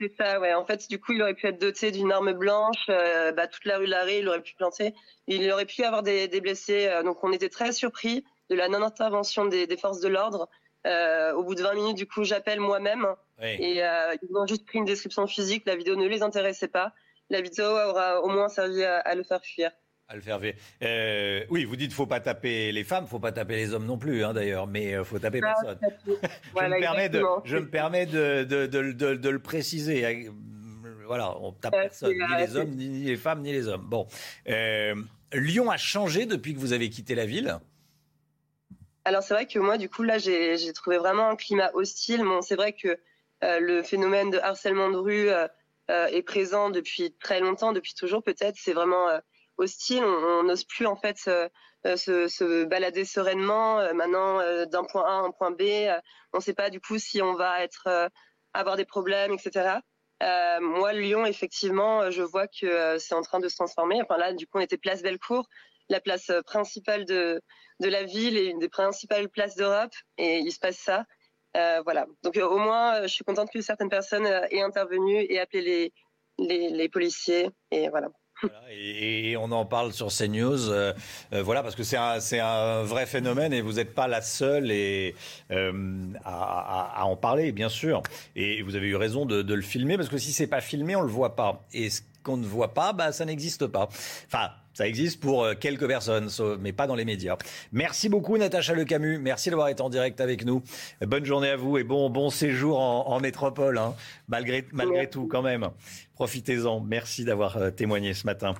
C'est ça, ouais. En fait, du coup, il aurait pu être doté d'une arme blanche. Euh, bah, toute la rue Larrey, il aurait pu planter. Il aurait pu avoir des, blessés. Euh, donc, on était très surpris de la non-intervention des, forces de l'ordre. Euh, au bout de 20 minutes, du coup, j'appelle moi-même. Et ils ont juste pris une description physique. La vidéo ne les intéressait pas. La vidéo aura au moins servi à le faire fuir.
Euh, oui, vous dites faut pas taper les femmes, faut pas taper les hommes non plus, hein, d'ailleurs, mais euh, faut taper ah, personne. je, me permets de, je me permets de, de, de, le préciser. Voilà, on tape personne, ni les hommes, ni les femmes, ni les hommes. Bon, euh, Lyon a changé depuis que vous avez quitté la ville.
Alors c'est vrai que moi, du coup, là, j'ai trouvé vraiment un climat hostile. C'est vrai que le phénomène de harcèlement de rue est présent depuis très longtemps, depuis toujours peut-être. C'est vraiment hostile. On n'ose plus en fait se, euh, balader sereinement. Euh, maintenant, euh, d'un point A à un point B, on ne sait pas du coup si on va avoir des problèmes, etc. moi, Lyon, effectivement, je vois que c'est en train de se transformer. Enfin là, du coup, on était place Bellecour, la place principale de, de la ville et une des principales places d'Europe, et il se passe ça. voilà. Donc au moins, je suis contente que certaines personnes aient intervenu et appelé les, les, policiers. Et voilà
et, on en parle sur CNews, euh, euh, voilà, parce que c'est un, un, vrai phénomène et vous n'êtes pas la seule et, euh, à, en parler, bien sûr. Et vous avez eu raison de, le filmer, parce que si c'est pas filmé, on le voit pas. Et ce qu'on ne voit pas, bah, ça n'existe pas. Enfin, Ça existe pour euh, quelques personnes, mais pas dans les médias. Merci beaucoup Natacha Lecamus. Merci d'avoir été en direct avec nous. Bonne journée à vous et bon, bon séjour en, métropole, hein. malgré, malgré tout quand même. Profitez-en. Merci d'avoir euh, témoigné ce matin.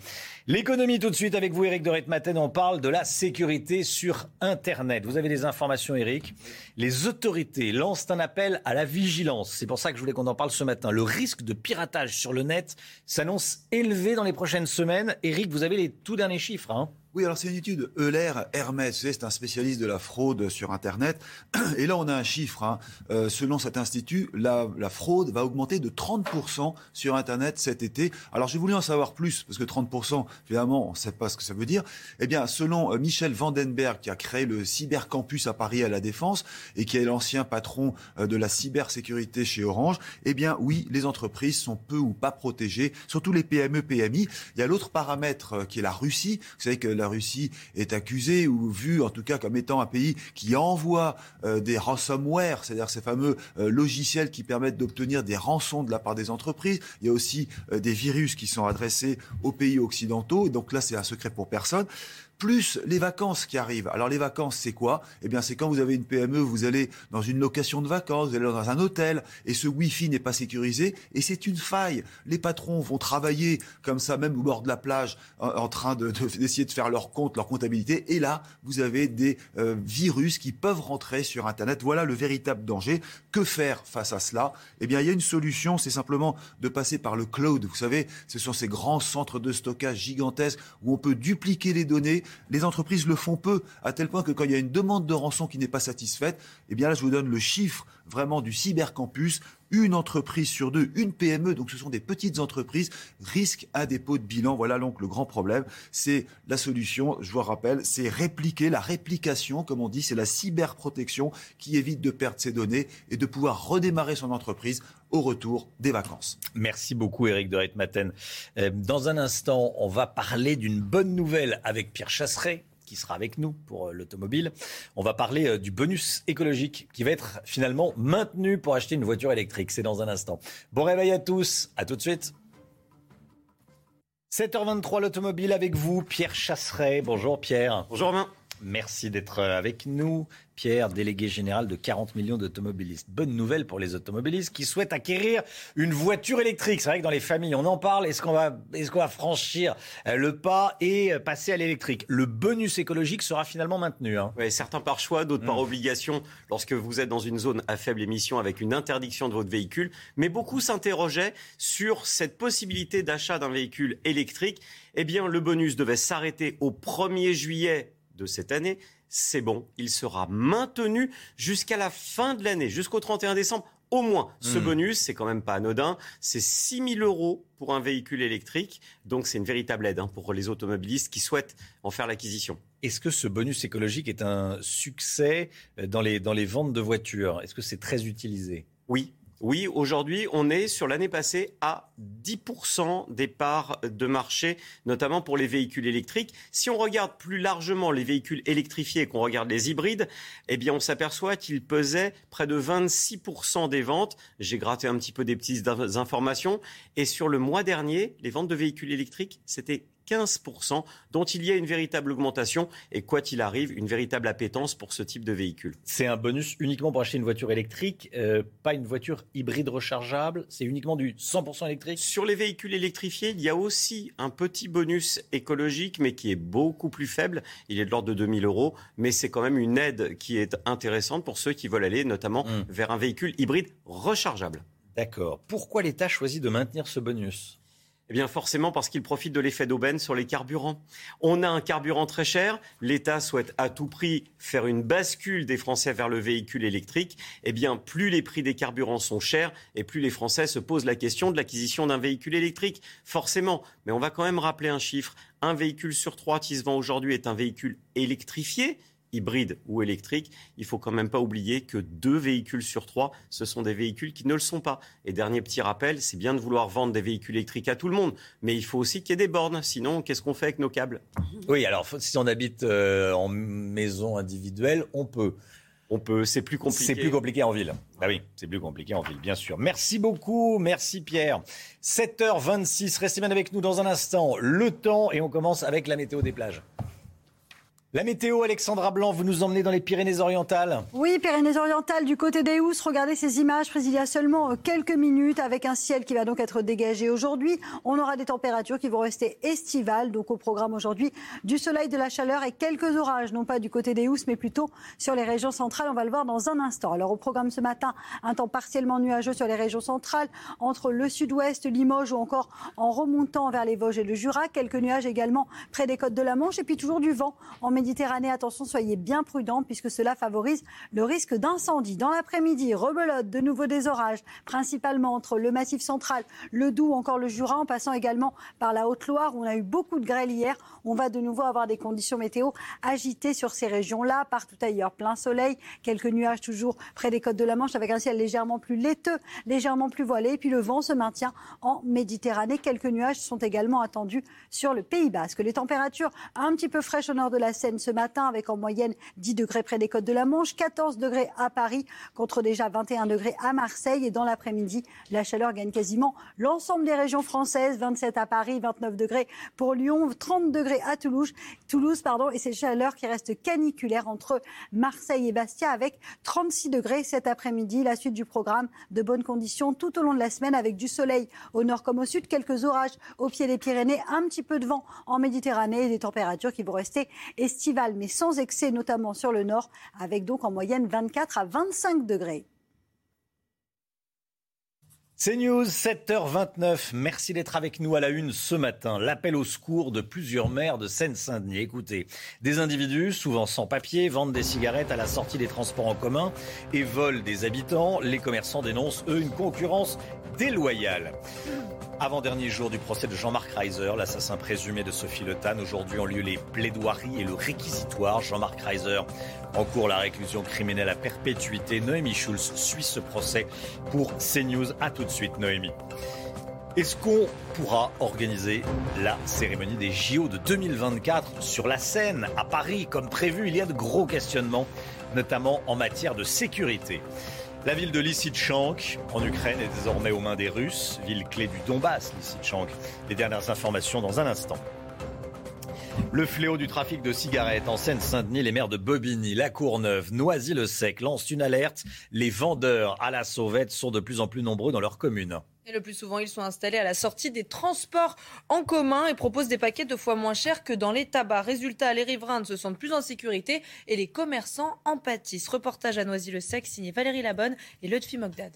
L'économie tout de suite avec vous, Eric de Maten. On parle de la sécurité sur Internet. Vous avez des informations, Eric. Les autorités lancent un appel à la vigilance. C'est pour ça que je voulais qu'on en parle ce matin. Le risque de piratage sur le net s'annonce élevé dans les prochaines semaines. Eric, vous avez les tout derniers chiffres. Hein
oui, alors c'est une étude Euler Hermès, c'est un spécialiste de la fraude sur Internet. Et là, on a un chiffre. Hein. Euh, selon cet institut, la, fraude va augmenter de 30% sur Internet cet été. Alors j'ai voulu en savoir plus, parce que 30%, finalement, on ne sait pas ce que ça veut dire. Eh bien, selon euh, Michel Vandenberg, qui a créé le cybercampus à Paris à la Défense, et qui est l'ancien patron euh, de la cybersécurité chez Orange, eh bien oui, les entreprises sont peu ou pas protégées, surtout les PME, PMI. Il y a l'autre paramètre qui est la Russie. Vous savez que la Russie est accusée ou vue en tout cas comme étant un pays qui envoie euh, des ransomware, c'est-à-dire ces fameux euh, logiciels qui permettent d'obtenir des rançons de la part des entreprises. Il y a aussi euh, des virus qui sont adressés aux pays occidentaux. donc là, c'est un secret pour personne plus les vacances qui arrivent. Alors les vacances, c'est quoi? Eh bien, c'est quand vous avez une PME, vous allez dans une location de vacances, vous allez dans un hôtel, et ce Wi-Fi n'est pas sécurisé, et c'est une faille. Les patrons vont travailler comme ça, même au bord de la plage, en, train d'essayer de, faire leur compte, leur comptabilité, et là, vous avez des euh, virus qui peuvent rentrer sur Internet. Voilà le véritable danger. Que faire face à cela? Eh bien, il y a une solution, c'est simplement de passer par le cloud. Vous savez, ce sont ces grands centres de stockage gigantesques où on peut dupliquer les données les entreprises le font peu, à tel point que quand il y a une demande de rançon qui n'est pas satisfaite, eh bien là, je vous donne le chiffre vraiment du cybercampus. Une entreprise sur deux, une PME, donc ce sont des petites entreprises, risque un dépôt de bilan. Voilà donc le grand problème. C'est la solution, je vous rappelle, c'est répliquer, la réplication, comme on dit, c'est la cyberprotection qui évite de perdre ses données et de pouvoir redémarrer son entreprise au retour des vacances.
Merci beaucoup Eric de Reitmaten. Euh, dans un instant, on va parler d'une bonne nouvelle avec Pierre Chasseret qui sera avec nous pour euh, l'automobile. On va parler euh, du bonus écologique qui va être finalement maintenu pour acheter une voiture électrique. C'est dans un instant. Bon réveil à tous. À tout de suite. 7h23 l'automobile avec vous, Pierre Chasseret. Bonjour Pierre.
Bonjour Romain.
Merci d'être avec nous. Pierre, délégué général de 40 millions d'automobilistes. Bonne nouvelle pour les automobilistes qui souhaitent acquérir une voiture électrique. C'est vrai que dans les familles, on en parle. Est-ce qu'on va, est-ce qu'on va franchir euh, le pas et euh, passer à l'électrique? Le bonus écologique sera finalement maintenu. Hein.
certains par choix, d'autres par mmh. obligation lorsque vous êtes dans une zone à faible émission avec une interdiction de votre véhicule. Mais beaucoup s'interrogeaient sur cette possibilité d'achat d'un véhicule électrique. Eh bien, le bonus devait s'arrêter au 1er juillet de cette année, c'est bon, il sera maintenu jusqu'à la fin de l'année, jusqu'au 31 décembre. Au moins, ce hmm. bonus, c'est quand même pas anodin. C'est 6 000 euros pour un véhicule électrique. Donc, c'est une véritable aide hein, pour les automobilistes qui souhaitent en faire l'acquisition.
Est-ce que ce bonus écologique est un succès dans les, dans les ventes de voitures? Est-ce que c'est très utilisé?
Oui, oui, aujourd'hui, on est sur l'année passée à 10% des parts de marché, notamment pour les véhicules électriques. Si on regarde plus largement les véhicules électrifiés qu'on regarde les hybrides, eh bien, on s'aperçoit qu'ils pesaient près de 26% des ventes. J'ai gratté un petit peu des petites informations. Et sur le mois dernier, les ventes de véhicules électriques, c'était 15%, dont il y a une véritable augmentation et quoi qu'il arrive, une véritable appétence pour ce type de véhicule.
C'est un bonus uniquement pour acheter une voiture électrique, euh, pas une voiture hybride rechargeable, c'est uniquement du 100% électrique
Sur les véhicules électrifiés, il y a aussi un petit bonus écologique, mais qui est beaucoup plus faible. Il est de l'ordre de 2000 euros, mais c'est quand même une aide qui est intéressante pour ceux qui veulent aller notamment hmm. vers un véhicule hybride rechargeable.
D'accord. Pourquoi l'État choisit de maintenir ce bonus?
Eh bien, forcément, parce qu'il profite de l'effet d'aubaine sur les carburants. On a un carburant très cher. L'État souhaite à tout prix faire une bascule des Français vers le véhicule électrique. Eh bien, plus les prix des carburants sont chers et plus les Français se posent la question de l'acquisition d'un véhicule électrique. Forcément. Mais on va quand même rappeler un chiffre. Un véhicule sur trois qui se vend aujourd'hui est un véhicule électrifié hybride ou électrique, il faut quand même pas oublier que deux véhicules sur trois, ce sont des véhicules qui ne le sont pas. Et dernier petit rappel, c'est bien de vouloir vendre des véhicules électriques à tout le monde, mais il faut aussi qu'il y ait des bornes. Sinon, qu'est-ce qu'on fait avec nos câbles?
Oui, alors si on habite euh, en maison individuelle, on peut.
On peut, c'est plus compliqué.
C'est plus compliqué en ville. Ah oui, c'est plus compliqué en ville, bien sûr. Merci beaucoup, merci Pierre. 7h26, restez bien avec nous dans un instant. Le temps et on commence avec la météo des plages. La météo, Alexandra Blanc, vous nous emmenez dans les Pyrénées-Orientales
Oui, Pyrénées-Orientales, du côté des Housses. Regardez ces images prises il y a seulement euh, quelques minutes avec un ciel qui va donc être dégagé aujourd'hui. On aura des températures qui vont rester estivales. Donc au programme aujourd'hui, du soleil, de la chaleur et quelques orages, non pas du côté des Housses, mais plutôt sur les régions centrales. On va le voir dans un instant. Alors au programme ce matin, un temps partiellement nuageux sur les régions centrales, entre le sud-ouest, Limoges ou encore en remontant vers les Vosges et le Jura. Quelques nuages également près des côtes de la Manche et puis toujours du vent en Méditerranée, attention, soyez bien prudents puisque cela favorise le risque d'incendie. Dans l'après-midi, rebelote, de nouveau des orages, principalement entre le Massif central, le Doubs, encore le Jura, en passant également par la Haute-Loire où on a eu beaucoup de grêle hier. On va de nouveau avoir des conditions météo agitées sur ces régions-là, partout ailleurs. Plein soleil, quelques nuages toujours près des côtes de la Manche avec un ciel légèrement plus laiteux, légèrement plus voilé. Et puis le vent se maintient en Méditerranée. Quelques nuages sont également attendus sur le Pays Basque. Les températures un petit peu fraîches au nord de la Seine ce matin avec en moyenne 10 degrés près des côtes de la Manche, 14 degrés à Paris contre déjà 21 degrés à Marseille. Et dans l'après-midi, la chaleur gagne quasiment l'ensemble des régions françaises, 27 à Paris, 29 degrés pour Lyon, 30 degrés à Toulouse, Toulouse pardon, et ces chaleurs qui restent caniculaires entre Marseille et Bastia avec 36 degrés cet après-midi. La suite du programme de bonnes conditions tout au long de la semaine avec du soleil au nord comme au sud, quelques orages au pied des Pyrénées, un petit peu de vent en Méditerranée et des températures qui vont rester mais sans excès, notamment sur le nord, avec donc en moyenne 24 à 25 degrés.
C'est News, 7h29. Merci d'être avec nous à la une ce matin. L'appel au secours de plusieurs maires de Seine-Saint-Denis. Écoutez, des individus, souvent sans papier, vendent des cigarettes à la sortie des transports en commun et volent des habitants. Les commerçants dénoncent, eux, une concurrence déloyale. Avant-dernier jour du procès de Jean-Marc Reiser, l'assassin présumé de Sophie Le. Aujourd'hui ont lieu les plaidoiries et le réquisitoire. Jean-Marc Reiser en cours la réclusion criminelle à perpétuité. Noémie Schulz suit ce procès pour CNews. A tout de suite, Noémie. Est-ce qu'on pourra organiser la cérémonie des JO de 2024 sur la scène à Paris comme prévu? Il y a de gros questionnements, notamment en matière de sécurité. La ville de Lysychansk, en Ukraine, est désormais aux mains des Russes, ville clé du Donbass, Lysychansk. Les dernières informations dans un instant. Le fléau du trafic de cigarettes en Seine-Saint-Denis, les maires de Bobigny, La Courneuve, Noisy-le-Sec lancent une alerte. Les vendeurs à la sauvette sont de plus en plus nombreux dans leur commune.
Et le plus souvent, ils sont installés à la sortie des transports en commun et proposent des paquets deux fois moins chers que dans les tabacs. Résultat, les riverains ne se sentent plus en sécurité et les commerçants en pâtissent. Reportage à Noisy-le-Sec, signé Valérie Labonne et Lutfi Mogdad.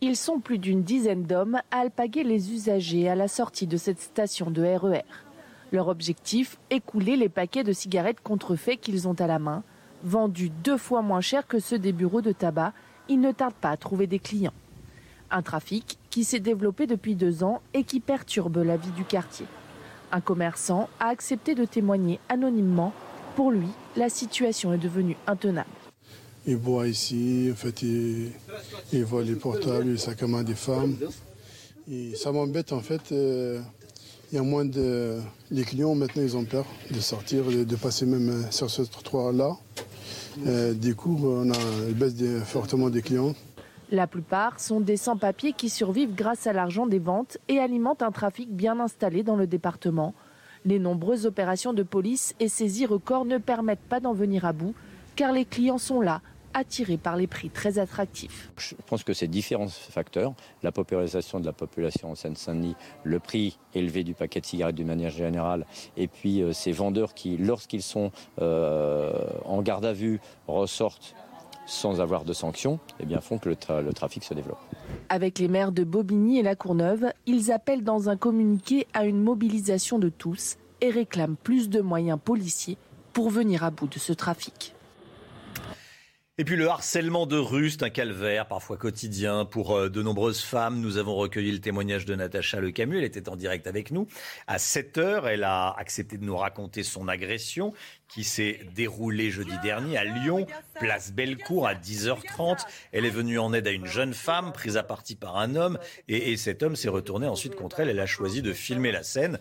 Ils sont plus d'une dizaine d'hommes à alpaguer les usagers à la sortie de cette station de RER. Leur objectif, écouler les paquets de cigarettes contrefaits qu'ils ont à la main. Vendus deux fois moins cher que ceux des bureaux de tabac, ils ne tardent pas à trouver des clients. Un trafic qui s'est développé depuis deux ans et qui perturbe la vie du quartier. Un commerçant a accepté de témoigner anonymement. Pour lui, la situation est devenue intenable.
Il boit ici, en fait, il, il vole les portables, les sacs à main des femmes. Ça m'embête, en fait. euh, il y a moins de. Clients, maintenant, ils ont peur de sortir, de, passer même euh, sur ce trottoir-là. Euh, du coup, on a une baisse fortement des clients.
La plupart sont des sans-papiers qui survivent grâce à l'argent des ventes et alimentent un trafic bien installé dans le département. Les nombreuses opérations de police et saisies records ne permettent pas d'en venir à bout, car les clients sont là, attirés par les prix très attractifs.
Je pense que c'est différents facteurs. La paupérisation de la population en Seine-Saint-Denis, le prix élevé du paquet de cigarettes d'une manière générale, et puis euh, ces vendeurs qui, lorsqu'ils sont euh, en garde à vue, ressortent sans avoir de sanctions, eh bien, font que le, tra- le trafic se développe.
Avec les maires de Bobigny et La Courneuve, ils appellent dans un communiqué à une mobilisation de tous et réclament plus de moyens policiers pour venir à bout de ce trafic.
Et puis le harcèlement de rue, c'est un calvaire parfois quotidien pour euh, de nombreuses femmes. Nous avons recueilli le témoignage de Natacha Lecamus. Elle était en direct avec nous. À 7 heures, elle a accepté de nous raconter son agression qui s'est déroulée jeudi dernier à Lyon, place Bellecour à 10h30. Elle est venue en aide à une jeune femme prise à partie par un homme et cet homme s'est retourné ensuite contre elle. Elle a choisi de filmer la scène.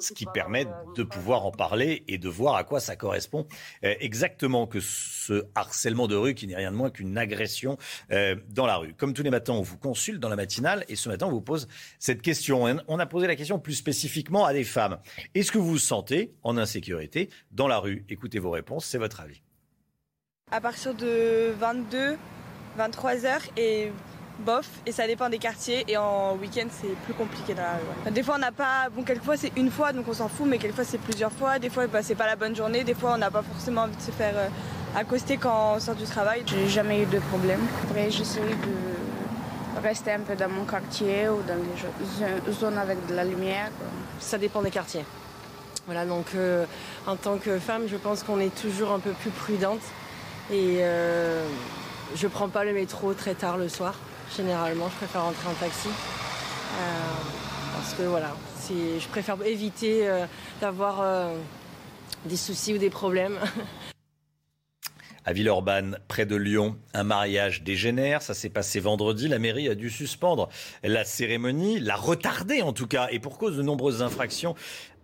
Ce qui permet de pouvoir en parler et de voir à quoi ça correspond euh, exactement que ce harcèlement de rue qui n'est rien de moins qu'une agression euh, dans la rue. Comme tous les matins, on vous consulte dans la matinale et ce matin, on vous pose cette question. On a posé la question plus spécifiquement à des femmes. Est-ce que vous vous sentez en insécurité dans la rue? Écoutez vos réponses, c'est votre avis.
À partir de 22, 23 heures et bof, et ça dépend des quartiers. Et en week-end, c'est plus compliqué dans la rue. Des fois, on n'a pas. Bon, quelquefois, c'est une fois, donc on s'en fout, mais quelquefois, c'est plusieurs fois. Des fois, bah, c'est pas la bonne journée. Des fois, on n'a pas forcément envie de se faire euh, accoster quand on sort du travail.
J'ai jamais eu de problème. Après, j'essaie de rester un peu dans mon quartier ou dans les zones avec de la lumière.
Ça dépend des quartiers. Voilà, donc euh, en tant que femme, je pense qu'on est toujours un peu plus prudente. Et euh, je prends pas le métro très tard le soir. Généralement, je préfère rentrer en taxi. Euh, parce que voilà, je préfère éviter euh, d'avoir euh, des soucis ou des problèmes.
À Villeurbanne, près de Lyon, un mariage dégénère. Ça s'est passé vendredi. La mairie a dû suspendre la cérémonie, la retarder en tout cas, et pour cause de nombreuses infractions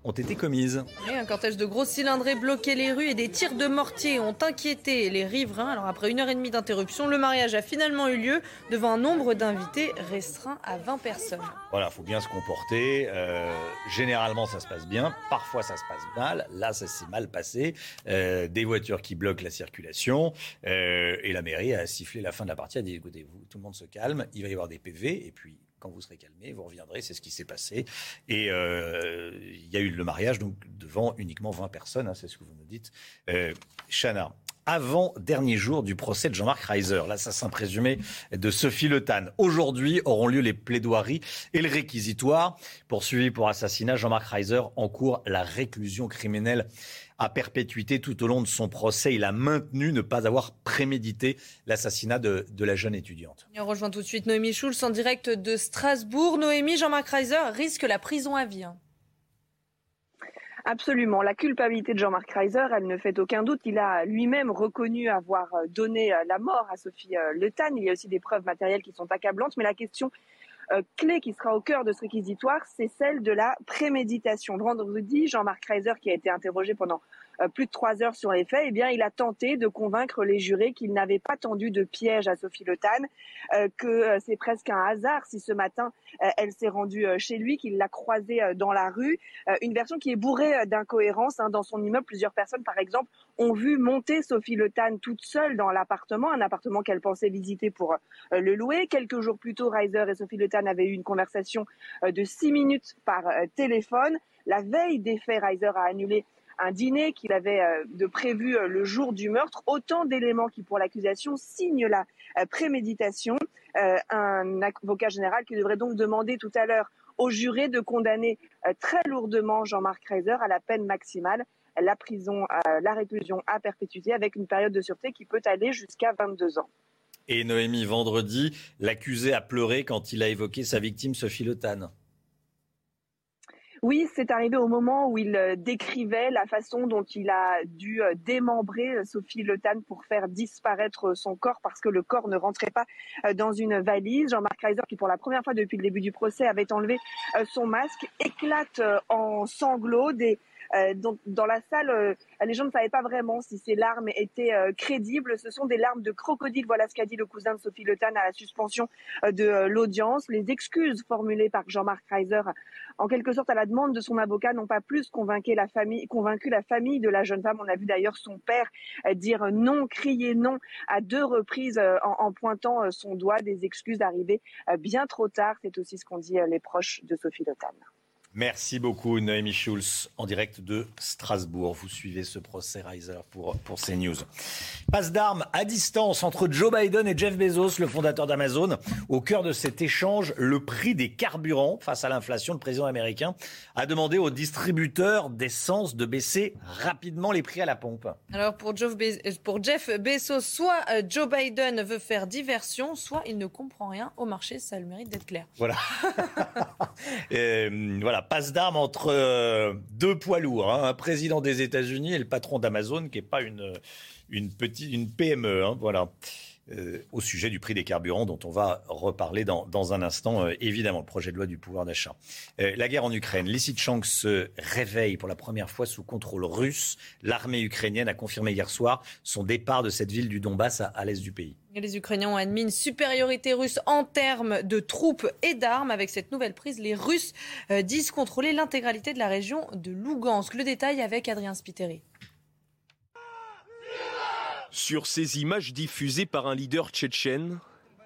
ont été commises.
un cortège de gros cylindrés bloquait les rues et des tirs de mortier ont inquiété les riverains. Alors après une heure et demie d'interruption, le mariage a finalement eu lieu devant un nombre d'invités restreint à 20 personnes.
Voilà, il faut bien se comporter. Euh, généralement, ça se passe bien. Parfois, ça se passe mal. Là, ça s'est mal passé. Euh, des voitures qui bloquent la circulation. Euh, et la mairie a sifflé la fin de la partie, a dit écoutez, vous, tout le monde se calme, il va y avoir des PV. Et puis, quand vous serez calmé, vous reviendrez, c'est ce qui s'est passé. Et euh, il y a eu le mariage donc devant uniquement 20 personnes, hein, c'est ce que vous nous dites. Euh, Chana, avant dernier jour du procès de Jean-Marc Reiser, l'assassin présumé de Sophie Le Tan. Aujourd'hui auront lieu les plaidoiries et le réquisitoire. Poursuivi pour assassinat, Jean-Marc Reiser encourt la réclusion criminelle à perpétuité tout au long de son procès. Il a maintenu ne pas avoir prémédité l'assassinat de, la jeune étudiante.
On rejoint tout de suite Noémie Schulz en direct de Strasbourg. Noémie, Jean-Marc Reiser risque la prison à vie. Hein.
Absolument. La culpabilité de Jean-Marc Reiser, elle ne fait aucun doute. Il a lui-même reconnu avoir donné la mort à Sophie euh, Le Tan. Il y a aussi des preuves matérielles qui sont accablantes. Mais la question euh, clé qui sera au cœur de ce réquisitoire, c'est celle de la préméditation. Vendredi, Jean-Marc Reiser, qui a été interrogé pendant euh, plus de trois heures sur les faits, eh bien, il a tenté de convaincre les jurés qu'il n'avait pas tendu de piège à Sophie Le Tan, euh, que c'est presque un hasard si ce matin elle s'est rendue chez lui, qu'il l'a croisée dans la rue. une version qui est bourrée d'incohérences. Hein. Dans son immeuble, plusieurs personnes, par exemple, ont vu monter Sophie Le Tan toute seule dans l'appartement, un appartement qu'elle pensait visiter pour le louer. Quelques jours plus tôt, Reiser et Sophie Le Tan avait eu une conversation de six minutes par téléphone. La veille des faits, Reiser a annulé un dîner qu'il avait euh, prévu euh, le jour du meurtre. Autant d'éléments qui, pour l'accusation, signent la euh, préméditation. un avocat général qui devrait donc demander tout à l'heure au juré de condamner très lourdement Jean-Marc Reiser à la peine maximale, la prison, la réclusion à perpétuité, avec une période de sûreté qui peut aller jusqu'à 22 ans.
Et Noémie, vendredi, l'accusé a pleuré quand il a évoqué sa victime Sophie Le
oui, c'est arrivé au moment où il euh, décrivait la façon dont il a dû euh, démembrer euh, Sophie Le pour faire disparaître son corps parce que le corps ne rentrait pas dans une valise. Jean-Marc Reiser, qui pour la première fois depuis le début du procès avait enlevé son masque, éclate en sanglots. Des dans, dans, la salle, euh, les gens ne savaient pas vraiment si ces larmes étaient euh, crédibles. Ce sont des larmes de crocodile. Voilà ce qu'a dit le cousin de Sophie Le à la suspension de l'audience. Les excuses formulées par Jean-Marc Reiser, en quelque sorte à la demande de son avocat, n'ont pas plus convaincu la famille, convaincu la famille de la jeune femme. On a vu d'ailleurs son père dire non, crier non à deux reprises en, en pointant son doigt. Des excuses arrivées bien trop tard. C'est aussi ce qu'ont dit les proches de Sophie Le.
Merci beaucoup, Noémie Schulz, en direct de Strasbourg. Vous suivez ce procès Reiser pour, pour CNews. Passe d'armes à distance entre Joe Biden et Jeff Bezos, le fondateur d'Amazon. Au cœur de cet échange, le prix des carburants face à l'inflation. Le président américain a demandé aux distributeurs d'essence de baisser rapidement les prix à la pompe.
Alors, pour, pour Jeff Bezos, soit euh, Joe Biden veut faire diversion, soit il ne comprend rien au marché. Ça a le mérite d'être clair.
Voilà. voilà passe d'armes entre euh, deux poids lourds, hein, un président des États-Unis et le patron d'Amazon, qui n'est pas une, petite, PME. Hein, voilà. Euh, au sujet du prix des carburants dont on va reparler dans, un instant, euh, évidemment, le projet de loi du pouvoir d'achat. Euh, la guerre en Ukraine, Lysychansk se réveille pour la première fois sous contrôle russe. L'armée ukrainienne a confirmé hier soir son départ de cette ville du Donbass à, à l'est du pays.
Les Ukrainiens ont admis une supériorité russe en termes de troupes et d'armes. Avec cette nouvelle prise, les Russes disent contrôler l'intégralité de la région de Lugansk. Le détail avec Adrien Spiteri.
Sur ces images diffusées par un leader tchétchène,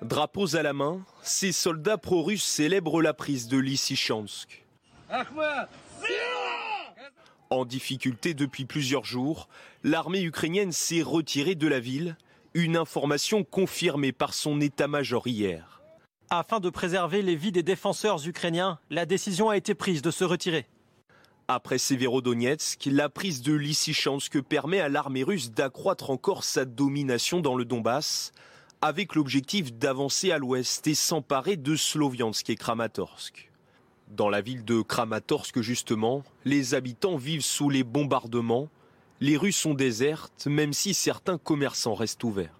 drapeaux à la main, ces soldats pro-russes célèbrent la prise de Lysychansk. En difficulté depuis plusieurs jours, l'armée ukrainienne s'est retirée de la ville, une information confirmée par son état-major hier.
Afin de préserver les vies des défenseurs ukrainiens, la décision a été prise de se retirer.
Après Severodonetsk, la prise de Lysychansk permet à l'armée russe d'accroître encore sa domination dans le Donbass, avec l'objectif d'avancer à l'ouest et s'emparer de Sloviansk et Kramatorsk. Dans la ville de Kramatorsk, justement, les habitants vivent sous les bombardements. Les rues sont désertes, même si certains commerçants restent ouverts.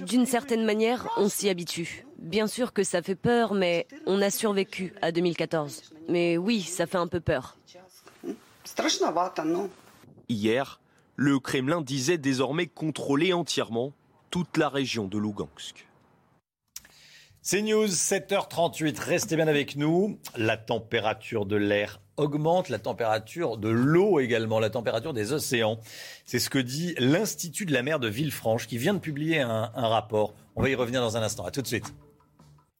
D'une certaine manière, on s'y habitue. Bien sûr que ça fait peur, mais on a survécu à 2014. Mais oui, ça fait un peu peur.
Hier, le Kremlin disait désormais contrôler entièrement toute la région de Lugansk.
C'est News, 7h38. Restez bien avec nous. La température de l'air augmente, la température de l'eau également, la température des océans. C'est ce que dit l'Institut de la mer de Villefranche qui vient de publier un, rapport. On va y revenir dans un instant. À tout de suite.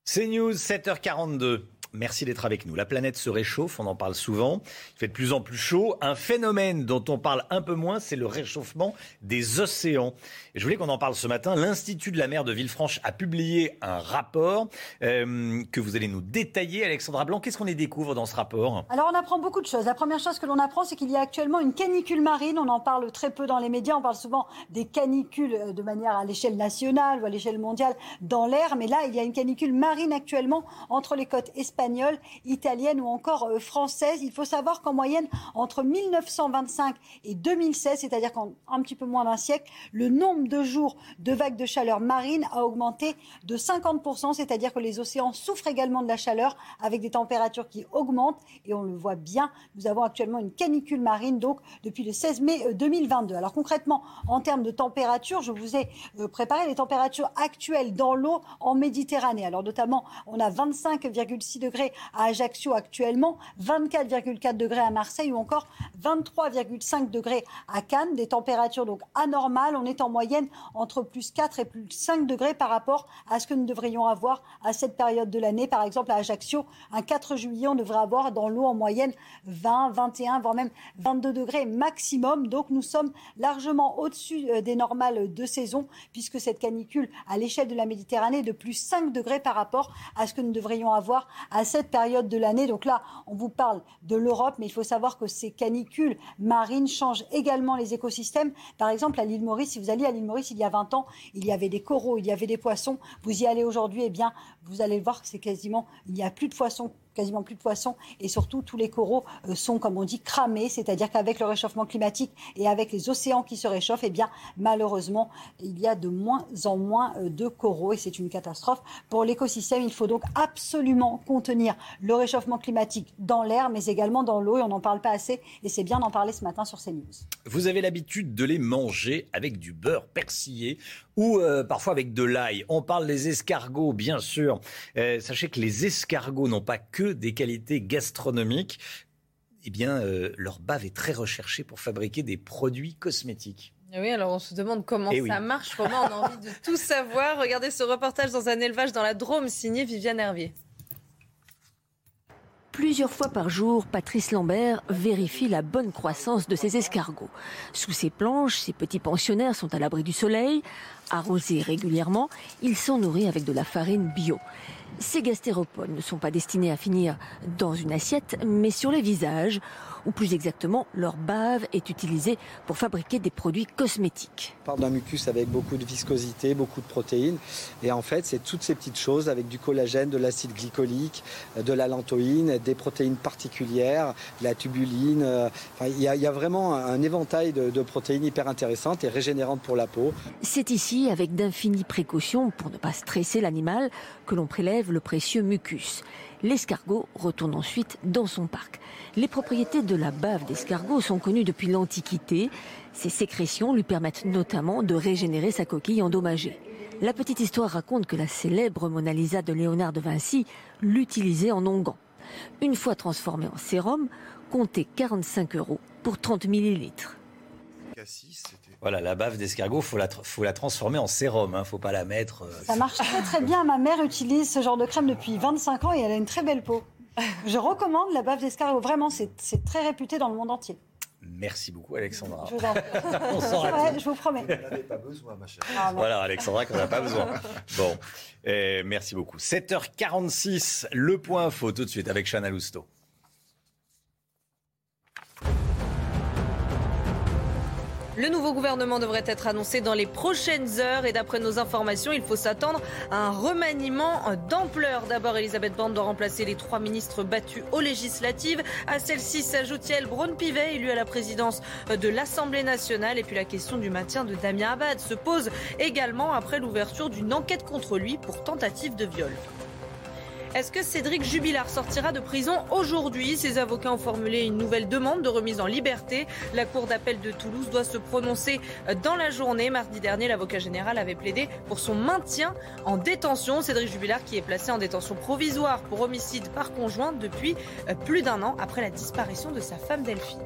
C'est News, 7h42. Merci d'être avec nous. La planète se réchauffe, on en parle souvent. Il fait de plus en plus chaud. Un phénomène dont on parle un peu moins, c'est le réchauffement des océans. Et je voulais qu'on en parle ce matin. L'Institut de la mer de Villefranche a publié un rapport euh, que vous allez nous détailler. Alexandra Blanc, qu'est-ce qu'on y découvre dans ce rapport?
Alors on apprend beaucoup de choses. La première chose que l'on apprend, c'est qu'il y a actuellement une canicule marine. On en parle très peu dans les médias. On parle souvent des canicules euh, de manière à l'échelle nationale ou à l'échelle mondiale dans l'air. Mais là, il y a une canicule marine actuellement entre les côtes espagnoles espagnole, italienne ou encore euh, française. Il faut savoir qu'en moyenne, entre 1925 et 2016, c'est-à-dire qu'en un petit peu moins d'un siècle, le nombre de jours de vagues de chaleur marine a augmenté de 50%, c'est-à-dire que les océans souffrent également de la chaleur avec des températures qui augmentent et on le voit bien, nous avons actuellement une canicule marine donc depuis le 16 mai 2022. Alors concrètement, en termes de température, je vous ai euh, préparé les températures actuelles dans l'eau en Méditerranée. Alors notamment, on a 25,6 degrés à Ajaccio actuellement, 24,4 degrés à Marseille ou encore 23,5 degrés à Cannes. Des températures donc anormales. On est en moyenne entre plus 4 et plus 5 degrés par rapport à ce que nous devrions avoir à cette période de l'année. Par exemple, à Ajaccio, un 4 juillet, on devrait avoir dans l'eau en moyenne 20, 21, voire même 22 degrés maximum. Donc nous sommes largement au-dessus euh, des normales de saison puisque cette canicule à l'échelle de la Méditerranée est de plus 5 degrés par rapport à ce que nous devrions avoir à cette période de l'année. Donc là, on vous parle de l'Europe, mais il faut savoir que ces canicules marines changent également les écosystèmes. Par exemple, à l'île Maurice, si vous alliez à l'île Maurice il y a 20 ans, il y avait des coraux, il y avait des poissons. Vous y allez aujourd'hui, eh bien, vous allez voir que c'est quasiment, il n'y a plus de poissons quasiment plus de poissons. Et surtout tous les coraux euh, sont, comme on dit, cramés, c'est-à-dire qu'avec le réchauffement climatique et avec les océans qui se réchauffent, eh malheureusement il y a de moins en moins euh, de coraux. Et c'est une catastrophe. Pour l'écosystème. Il faut donc absolument contenir le réchauffement climatique dans l'air, mais également dans l'eau. Et on n'en parle pas assez. Et c'est bien d'en parler ce matin sur CNews.
Vous avez l'habitude de les manger avec du beurre persillé ou euh, parfois avec de l'ail. On parle des escargots, bien sûr. sachez que les escargots n'ont pas que des qualités gastronomiques, eh bien, euh, leur bave est très recherchée pour fabriquer des produits cosmétiques.
Eh oui, alors on se demande comment eh ça marche, comment on a envie de tout savoir. Regardez ce reportage dans un élevage dans la Drôme, signé Viviane Hervier.
Plusieurs fois par jour, Patrice Lambert vérifie la bonne croissance de ses escargots. Sous ses planches, ces petits pensionnaires sont à l'abri du soleil. Arrosés régulièrement, ils sont nourris avec de la farine bio.
Ces gastéropodes ne sont pas destinés à finir dans une assiette, mais sur les visages, ou plus exactement, leur bave est utilisée pour fabriquer des produits cosmétiques.
On parle d'un mucus avec beaucoup de viscosité, beaucoup de protéines. Et en fait, c'est toutes ces petites choses avec du collagène, de l'acide glycolique, de la lantoïne, des protéines particulières, la tubuline. Euh, il y, a vraiment un éventail de, de protéines hyper intéressantes et régénérantes pour la peau.
C'est ici, avec d'infinies précautions pour ne pas stresser l'animal, que l'on prélève le précieux mucus. L'escargot retourne ensuite dans son parc. Les propriétés de la bave d'escargot sont connues depuis l'Antiquité. Ses sécrétions lui permettent notamment de régénérer sa coquille endommagée. La petite histoire raconte que la célèbre Mona Lisa de Léonard de Vinci l'utilisait en onguent. Une fois transformée en sérum, comptez 45 euros pour 30 millilitres.
Voilà, la bave d'escargot, faut la, faut la transformer en sérum, hein, faut pas la mettre. euh,
Ça marche très très bien. Ma mère utilise ce genre de crème depuis 25 ans et elle a une très belle peau. Je recommande la bave d'escargot. Vraiment, c'est c'est très réputé dans le monde entier.
Merci beaucoup, Alexandra.
Je vous en.
On
vrai, je vous promets.
pas besoin, ma chère.
Ah.
Voilà, Alexandra, qu'on n'a pas besoin. Bon, merci beaucoup. 7h46, le point info tout de suite avec Chana Lousteau.
Le nouveau gouvernement devrait être annoncé dans les prochaines heures et d'après nos informations, il faut s'attendre à un remaniement d'ampleur. D'abord, Elisabeth Borne doit remplacer les trois ministres battus aux législatives. À celle-ci s'ajoute Yael Braun-Pivet, élu à la présidence de l'Assemblée nationale. Et puis la question du maintien de Damien Abad se pose également après l'ouverture d'une enquête contre lui pour tentative de viol. Est-ce que Cédric Jubilard sortira de prison aujourd'hui Ses avocats ont formulé une nouvelle demande de remise en liberté. La Cour d'appel de Toulouse doit se prononcer dans la journée. Mardi dernier, l'avocat général avait plaidé pour son maintien en détention. Cédric Jubilard qui est placé en détention provisoire pour homicide par conjoint depuis plus d'un an après la disparition de sa femme Delphine.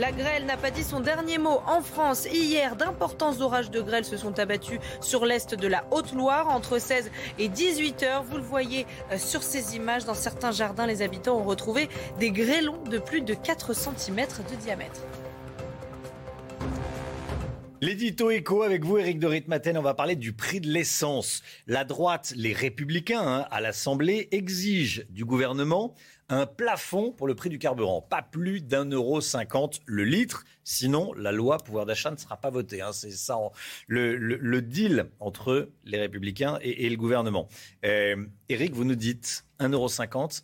La grêle n'a pas dit son dernier mot en France. Hier, d'importants orages de grêle se sont abattus sur l'est de la Haute-Loire entre 16 et 18 heures. Vous le voyez euh, sur ces images. Dans certains jardins, les habitants ont retrouvé des grêlons de plus de 4 cm de diamètre.
L'édito écho avec vous, Éric de Ritmaten. On va parler du prix de l'essence. La droite, les républicains hein, à l'Assemblée exigent du gouvernement un plafond pour le prix du carburant. Pas plus d'un euro cinquante le litre. Sinon, la loi pouvoir d'achat ne sera pas votée. hein. C'est ça le, deal entre les républicains et, le gouvernement. Euh, Éric, vous nous dites 1,50 euro,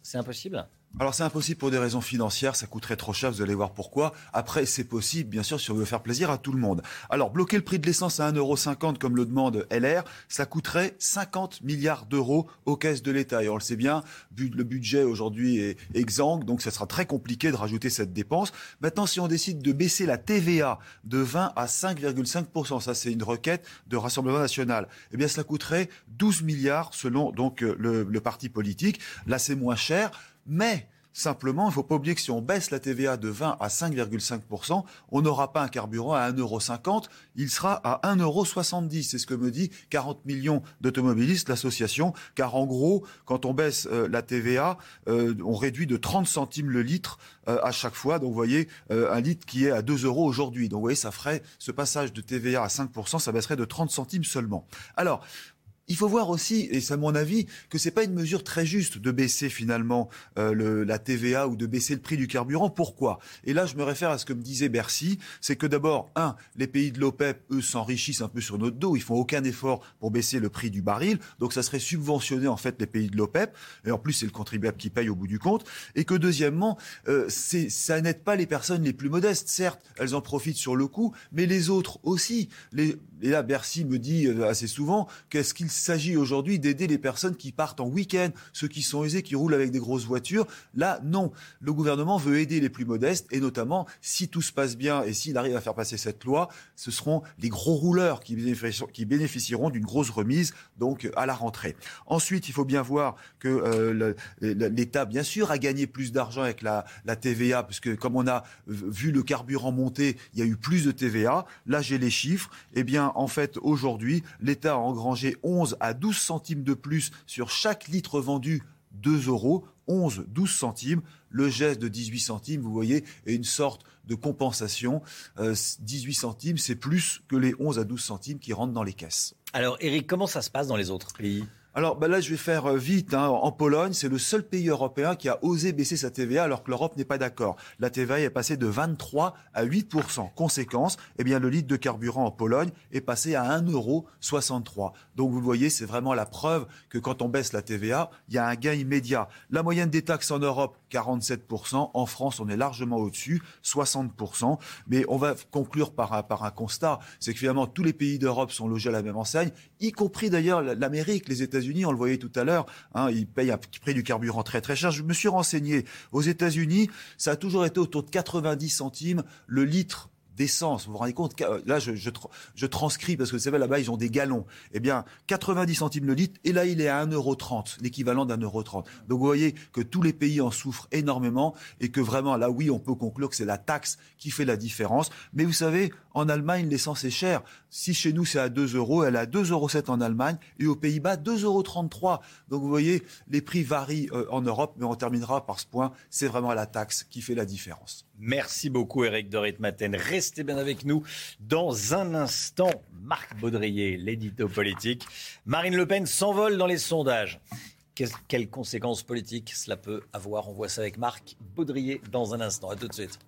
c'est impossible?
Alors c'est impossible pour des raisons financières, ça coûterait trop cher, vous allez voir pourquoi. Après, c'est possible, bien sûr, si on veut faire plaisir à tout le monde. Alors, bloquer le prix de l'essence à 1,50€ comme le demande LR, ça coûterait 50 milliards d'euros aux caisses de l'État. Et on le sait bien, le budget aujourd'hui est exsangue, donc ça sera très compliqué de rajouter cette dépense. Maintenant, si on décide de baisser la TVA de 20 à 5,5%, ça c'est une requête de Rassemblement National, eh bien cela coûterait 12 milliards selon donc euh, le, le parti politique. Là, c'est moins cher. Mais simplement, il ne faut pas oublier que si on baisse la TVA de 20 à 5,5%, on n'aura pas un carburant à 1,50€, il sera à 1,70€. C'est ce que me dit 40 millions d'automobilistes, l'association. Car en gros, quand on baisse euh, la TVA, euh, on réduit de 30 centimes le litre euh, à chaque fois. Donc vous voyez, euh, un litre qui est à 2 euros aujourd'hui. Donc vous voyez, ça ferait ce passage de TVA à 5%, ça baisserait de 30 centimes seulement. Alors, il faut voir aussi, et c'est à mon avis, que c'est pas une mesure très juste de baisser finalement euh, le- la TVA ou de baisser le prix du carburant. Pourquoi? Et là, je me réfère à ce que me disait Bercy, c'est que d'abord, un, les pays de l'OPEP, eux, s'enrichissent un peu sur notre dos, ils font aucun effort pour baisser le prix du baril, donc ça serait subventionner en fait les pays de l'OPEP, et en plus c'est le contribuable qui paye au bout du compte, et que deuxièmement, euh, ça n'aide pas les personnes les plus modestes. Certes, elles en profitent sur le coup, mais les autres aussi. Les, et là, Bercy me dit euh, assez souvent qu'est-ce qu'il s'agit aujourd'hui d'aider les personnes qui partent en week-end, ceux qui sont aisés, qui roulent avec des grosses voitures. Là, non. Le gouvernement veut aider les plus modestes et notamment, si tout se passe bien et s'il arrive à faire passer cette loi, ce seront les gros rouleurs qui bénéficieront, d'une grosse remise donc à la rentrée. Ensuite, il faut bien voir que euh, l'État, bien sûr, a gagné plus d'argent avec la, la TVA, puisque comme on a vu le carburant monter, il y a eu plus de TVA. Là, j'ai les chiffres. Eh bien, en fait, aujourd'hui, l'État a engrangé 11 à 12 centimes de plus sur chaque litre vendu 2 euros, 11, 12 centimes. Le geste de 18 centimes, vous voyez, est une sorte de compensation. Euh, 18 centimes, c'est plus que les 11 à 12 centimes qui rentrent dans les caisses.
Alors, Eric, comment ça se passe dans les autres pays?
Alors bah là, je vais faire euh, vite. Hein. En Pologne, c'est le seul pays européen qui a osé baisser sa TVA alors que l'Europe n'est pas d'accord. La TVA est passée de 23 à 8% Conséquence, eh bien, le litre de carburant en Pologne est passé à 1,63 euro. Donc vous voyez, c'est vraiment la preuve que quand on baisse la TVA, il y a un gain immédiat. La moyenne des taxes en Europe, 47%. En France, on est largement au-dessus, 60%. Mais on va conclure par un, par un constat, c'est que finalement, tous les pays d'Europe sont logés à la même enseigne, y compris d'ailleurs l'Amérique, les États-Unis, on le voyait tout à l'heure, hein, ils payent un prix du carburant très très cher. Je me suis renseigné. Aux États-Unis, ça a toujours été autour de 90 centimes le litre d'essence. Vous vous rendez compte Là, je, je, transcris parce que vous savez, là-bas, ils ont des galons. Eh bien, 90 centimes le litre, et là, il est à 1,30€, l'équivalent d'un euro 30. Donc, vous voyez que tous les pays en souffrent énormément et que vraiment, là, oui, on peut conclure que c'est la taxe qui fait la différence. Mais vous savez, en Allemagne, l'essence est chère. Si chez nous, c'est à 2 euros, elle est à 2,07 euros en Allemagne et aux Pays-Bas, 2,33 euros. Donc, vous voyez, les prix varient euh, en Europe, mais on terminera par ce point. C'est vraiment la taxe qui fait la différence.
Merci beaucoup, Eric Dorit-Maten. Restez bien avec nous. Dans un instant, Marc Baudrier, l'édito politique. Marine Le Pen s'envole dans les sondages. Quelles conséquences politiques cela peut avoir? On voit ça avec Marc Baudrier dans un instant. À tout de suite.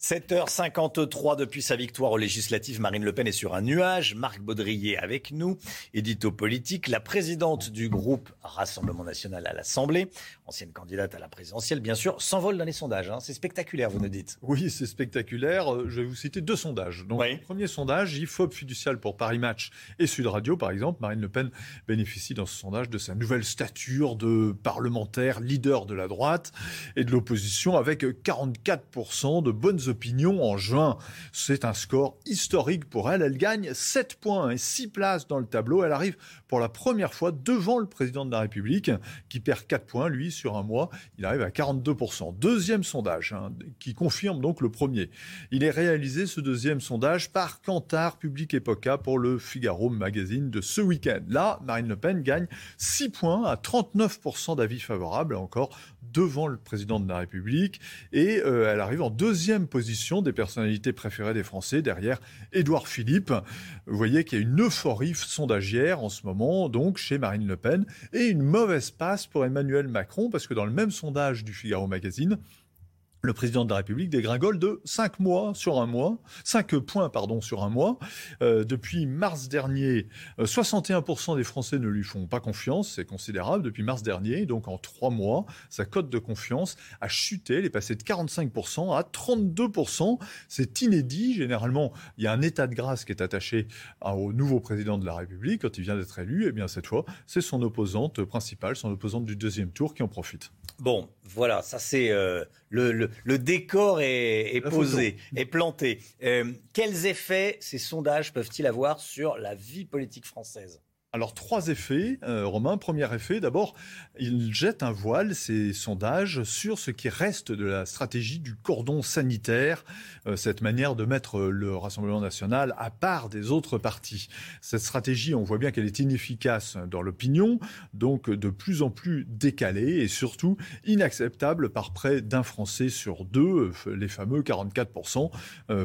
7h53 depuis sa victoire aux législatives, Marine Le Pen est sur un nuage. Marc Baudrier avec nous, édito politique, la présidente du groupe Rassemblement national à l'Assemblée, ancienne candidate à la présidentielle, bien sûr, s'envole dans les sondages. Hein. C'est spectaculaire, vous nous dites.
Oui, c'est spectaculaire. Euh, je vais vous citer deux sondages. Donc, le premier sondage, IFOP fiducial pour Paris Match et Sud Radio, par exemple. Marine Le Pen bénéficie dans ce sondage de sa nouvelle stature de parlementaire, leader de la droite et de l'opposition, avec 44% de bonnes en juin. C'est un score historique pour elle. Elle gagne 7 points et 6 places dans le tableau. Elle arrive pour la première fois devant le président de la République, qui perd 4 points, lui, sur un mois. Il arrive à 42%. Deuxième sondage, hein, qui confirme donc le premier. Il est réalisé, ce deuxième sondage, par Kantar Public Epoca pour le Figaro Magazine de ce week-end. Là, Marine Le Pen gagne 6 points à 39% d'avis favorables, encore devant le président de la République. Et euh, elle arrive en deuxième position des personnalités préférées des Français, derrière Édouard Philippe. Vous voyez qu'il y a une euphorie sondagière en ce moment, donc, chez Marine Le Pen, et une mauvaise passe pour Emmanuel Macron, parce que dans le même sondage du Figaro Magazine, le président de la République dégringole de 5 mois sur un mois, 5 points pardon sur un mois. Euh, depuis mars dernier, 61% euh, des Français ne lui font pas confiance, c'est considérable. Depuis mars dernier, donc en 3 mois, sa cote de confiance a chuté, elle est passée de 45% à 32%. C'est inédit. Généralement, il y a un état de grâce qui est attaché au nouveau président de la République quand il vient d'être élu. Et eh bien cette fois, c'est son opposante principale, son opposante du deuxième tour qui en profite.
Bon, voilà, ça c'est euh, le, décor est, posé, est planté. Euh, quels effets ces sondages peuvent-ils avoir sur la vie politique française?
Alors trois effets, euh, Romain. Premier effet, d'abord, il jette un voile, ces sondages, sur ce qui reste de la stratégie du cordon sanitaire, euh, cette manière de mettre le Rassemblement national à part des autres partis. Cette stratégie, on voit bien qu'elle est inefficace dans l'opinion, donc de plus en plus décalée et surtout inacceptable par près d'un Français sur deux, euh, les fameux 44%,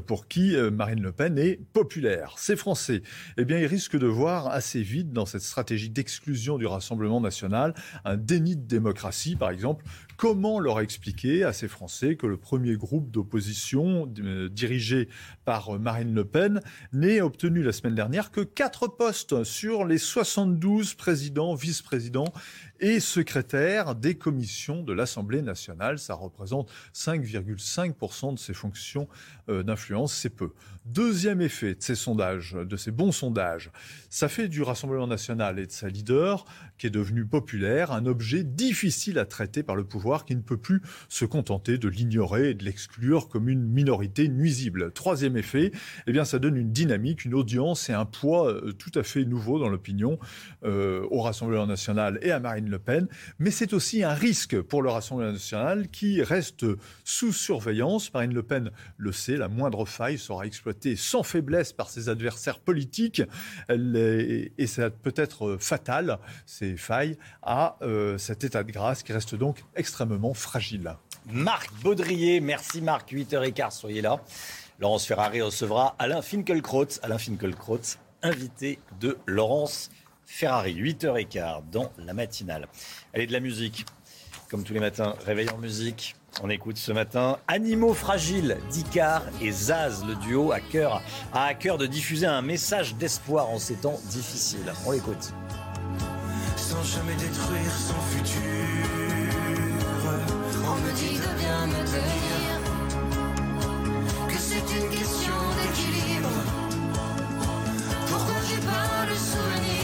pour qui Marine Le Pen est populaire. Ces Français, eh bien, ils risquent de voir assez vite dans cette stratégie d'exclusion du Rassemblement national, un déni de démocratie, par exemple. Comment leur expliquer à ces Français que le premier groupe d'opposition euh, dirigé par Marine Le Pen n'ait obtenu la semaine dernière que quatre postes sur les 72 présidents, vice-présidents et secrétaire des commissions de l'Assemblée nationale. Ça représente 5,5% de ses fonctions euh, d'influence, c'est peu. Deuxième effet de ces sondages, de ces bons sondages, ça fait du Rassemblement national et de sa leader, est devenu populaire, un objet difficile à traiter par le pouvoir qui ne peut plus se contenter de l'ignorer et de l'exclure comme une minorité nuisible. Troisième effet, eh bien, ça donne une dynamique, une audience et un poids euh, tout à fait nouveau dans l'opinion euh, au Rassemblement national et à Marine le Pen, mais c'est aussi un risque pour le Rassemblement national qui reste sous surveillance. Marine Le Pen le sait, la moindre faille sera exploitée sans faiblesse par ses adversaires politiques, et ça peut être fatal, failles, à euh, cet état de grâce qui reste donc extrêmement fragile.
Marc Baudrier, merci Marc, 8h15, soyez là. Laurence Ferrari recevra Alain Finkielkraut. Alain Finkielkraut, invité de Laurence Ferrari. 8h15 dans la matinale. Allez, de la musique. Comme tous les matins, réveil en musique. On écoute ce matin Animaux fragiles d'Icar et Zaz, le duo a, cœur, a à cœur de diffuser un message d'espoir en ces temps difficiles. On l'écoute.
Sans jamais détruire son futur, on me dit de bien me tenir, que c'est une question d'équilibre. Pourquoi j'ai pas le souvenir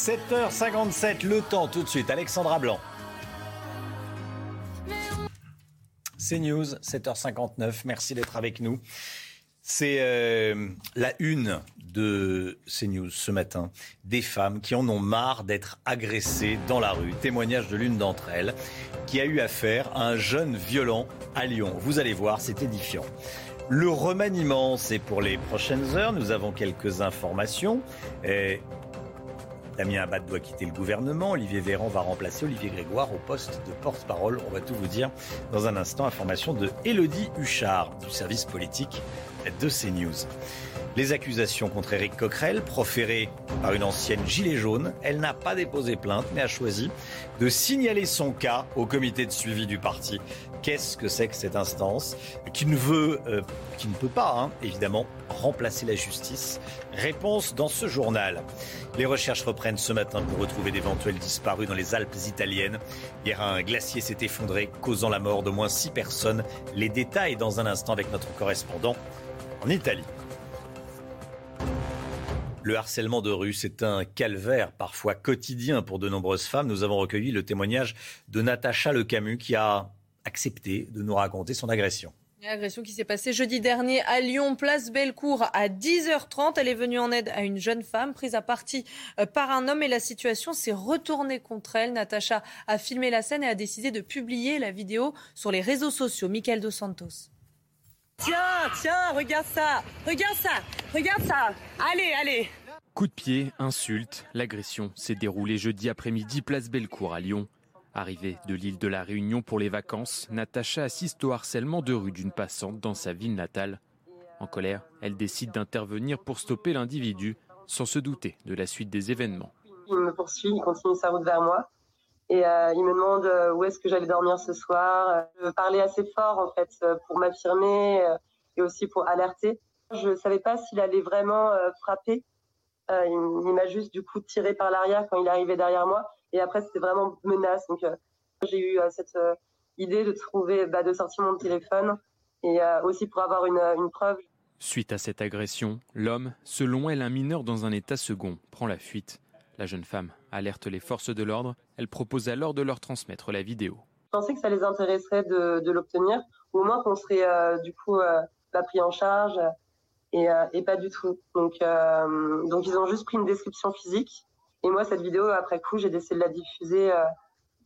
7h57, le temps tout de suite. Alexandra Blanc. C'est News, 7h59. Merci d'être avec nous. C'est euh, la une de CNews ce matin. Des femmes qui en ont marre d'être agressées dans la rue. Témoignage de l'une d'entre elles qui a eu affaire à un jeune violent à Lyon. Vous allez voir, c'est édifiant. Le remaniement, c'est pour les prochaines heures. Nous avons quelques informations. Damien Abad doit quitter le gouvernement. Olivier Véran va remplacer Olivier Grégoire au poste de porte-parole. On va tout vous dire dans un instant. Information de Élodie Huchard du service politique de CNews. Les accusations contre Éric Coquerel, proférées par une ancienne gilet jaune, elle n'a pas déposé plainte mais a choisi de signaler son cas au comité de suivi du parti. Qu'est-ce que c'est que cette instance qui ne veut, euh, qui ne peut pas, hein, évidemment, remplacer la justice Réponse dans ce journal. Les recherches reprennent ce matin pour retrouver d'éventuels disparus dans les Alpes italiennes. Hier, un glacier s'est effondré, causant la mort d'au moins six personnes. Les détails dans un instant avec notre correspondant en Italie. Le harcèlement de rue, c'est un calvaire parfois quotidien pour de nombreuses femmes. Nous avons recueilli le témoignage de Natacha Lecamus qui a accepté de nous raconter son agression.
Une agression qui s'est passée jeudi dernier à Lyon, place Bellecour, à 10h30. Elle est venue en aide à une jeune femme prise à partie euh, par un homme et la situation s'est retournée contre elle. Natacha a filmé la scène et a décidé de publier la vidéo sur les réseaux sociaux. Michael Dos Santos.
Tiens, tiens, regarde ça, regarde ça, regarde ça. Allez, allez.
Coup de pied, insulte, l'agression s'est déroulée jeudi après-midi place Bellecour à Lyon. Arrivée de l'île de la Réunion pour les vacances, Natacha assiste au harcèlement de rue d'une passante dans sa ville natale. En colère, elle décide d'intervenir pour stopper l'individu sans se douter de la suite des événements.
Il me poursuit, il continue sa route vers moi. Et euh, il me demande euh, où est-ce que j'allais dormir ce soir? Je parlais assez fort en fait euh, pour m'affirmer et aussi pour alerter. Je ne savais pas s'il allait vraiment frapper. Il m'a juste du coup tiré par l'arrière quand il arrivait derrière moi. Et après c'était vraiment menace. Donc euh, j'ai eu euh, cette euh, idée de trouver, bah, de sortir mon téléphone et aussi pour avoir une, une preuve.
Suite à cette agression, l'homme, selon elle un mineur dans un état second, prend la fuite. La jeune femme alerte les forces de l'ordre. Elle propose alors de leur transmettre la vidéo.
Je pensais que ça les intéresserait de, de l'obtenir, ou au moins qu'on serait euh, du coup euh, pas pris en charge, et, euh, et pas du tout. Donc, donc ils ont juste pris une description physique, et moi cette vidéo après coup j'ai décidé de la diffuser, euh,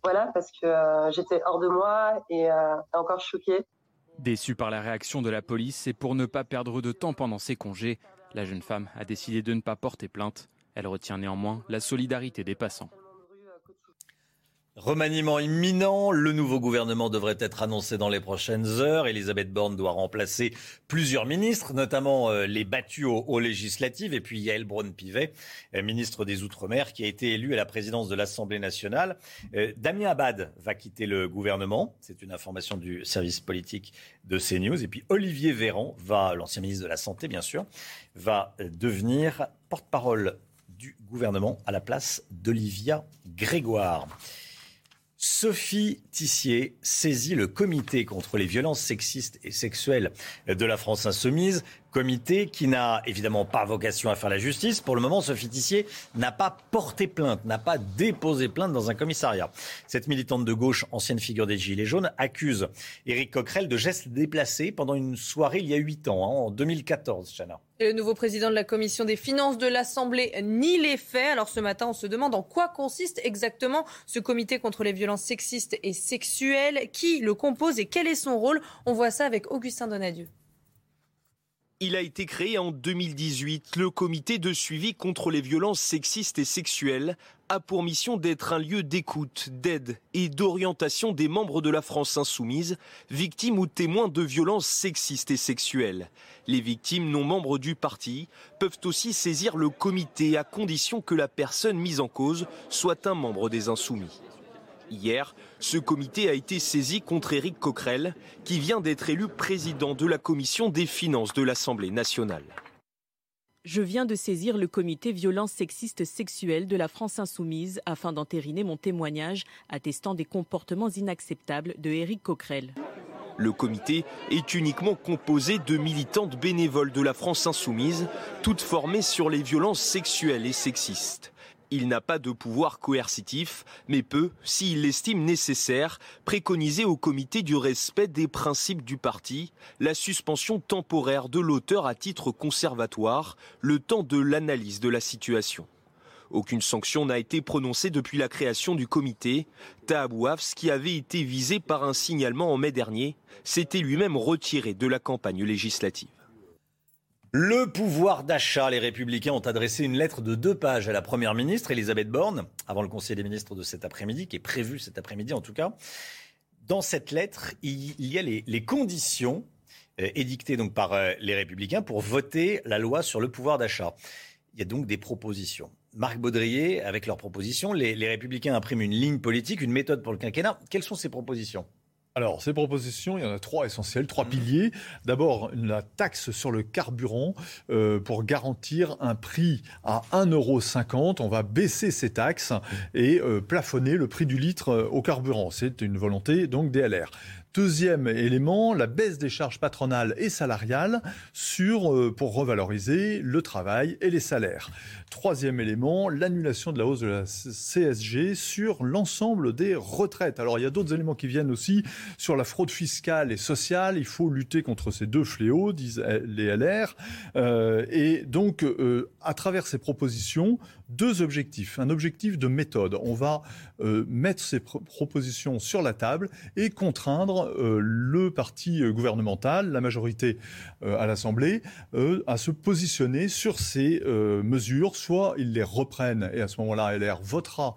voilà, parce que euh, j'étais hors de moi et euh, encore choquée.
Déçue par la réaction de la police et pour ne pas perdre de temps pendant ses congés, la jeune femme a décidé de ne pas porter plainte. Elle retient néanmoins la solidarité des passants.
Remaniement imminent, le nouveau gouvernement devrait être annoncé dans les prochaines heures. Elisabeth Borne doit remplacer plusieurs ministres, notamment euh, les battus aux, législatives, et puis Yael Braun-Pivet, euh, ministre des Outre-mer, qui a été élu à la présidence de l'Assemblée nationale. Euh, Damien Abad va quitter le gouvernement, c'est une information du service politique de CNews. Et puis Olivier Véran, va, l'ancien ministre de la Santé bien sûr, va devenir porte-parole du gouvernement à la place d'Olivia Grégoire. Sophie Tissier saisit le comité contre les violences sexistes et sexuelles de la France insoumise. Comité qui n'a évidemment pas vocation à faire la justice. Pour le moment, Sophie Tissier n'a pas porté plainte, n'a pas déposé plainte dans un commissariat. Cette militante de gauche, ancienne figure des Gilets jaunes, accuse Éric Coquerel de gestes déplacés pendant une soirée il y a huit ans, hein, en 2014, Chana.
Et le nouveau président de la commission des finances de l'Assemblée nie les faits. Alors ce matin, on se demande en quoi consiste exactement ce comité contre les violences sexistes et sexuelles, qui le compose et quel est son rôle. On voit ça avec Augustin Donadieu.
Il a été créé en 2018. Le comité de suivi contre les violences sexistes et sexuelles a pour mission d'être un lieu d'écoute, d'aide et d'orientation des membres de la France insoumise, victimes ou témoins de violences sexistes et sexuelles. Les victimes non membres du parti peuvent aussi saisir le comité à condition que la personne mise en cause soit un membre des insoumis. Hier, ce comité a été saisi contre Éric Coquerel, qui vient d'être élu président de la commission des finances de l'Assemblée nationale.
Je viens de saisir le comité violence sexiste sexuelle de la France insoumise afin d'entériner mon témoignage attestant des comportements inacceptables de Éric Coquerel.
Le comité est uniquement composé de militantes bénévoles de la France insoumise, toutes formées sur les violences sexuelles et sexistes. Il n'a pas de pouvoir coercitif, mais peut, s'il l'estime nécessaire, préconiser au comité du respect des principes du parti, la suspension temporaire de l'auteur à titre conservatoire, le temps de l'analyse de la situation. Aucune sanction n'a été prononcée depuis la création du comité. Tahabouafs, qui avait été visé par un signalement en mai dernier, s'était lui-même retiré de la campagne législative.
Le pouvoir d'achat. Les Républicains ont adressé une lettre de deux pages à la Première ministre, Elisabeth Borne, avant le Conseil des ministres de cet après-midi, qui est prévu cet après-midi en tout cas. Dans cette lettre, il y a les, conditions euh, édictées donc par euh, les Républicains pour voter la loi sur le pouvoir d'achat. Il y a donc des propositions. Marc Baudrier, avec leurs propositions, les, les Républicains impriment une ligne politique, une méthode pour le quinquennat. Quelles sont ces propositions?
Alors, ces propositions, il y en a trois essentielles, trois piliers. D'abord, la taxe sur le carburant euh, pour garantir un prix à 1,50€. On va baisser ces taxes et euh, plafonner le prix du litre euh, au carburant. C'est une volonté donc DLR. Deuxième élément, la baisse des charges patronales et salariales sur, euh, pour revaloriser le travail et les salaires. Troisième élément, l'annulation de la hausse de la CSG sur l'ensemble des retraites. Alors il y a d'autres éléments qui viennent aussi sur la fraude fiscale et sociale. Il faut lutter contre ces deux fléaux, disent les LR. Euh, et donc, euh, à travers ces propositions, deux objectifs. Un objectif de méthode. On va mettre ces propositions sur la table et contraindre euh, le parti gouvernemental, la majorité euh, à l'Assemblée, à se positionner sur ces mesures. Soit ils les reprennent et à ce moment-là, LR votera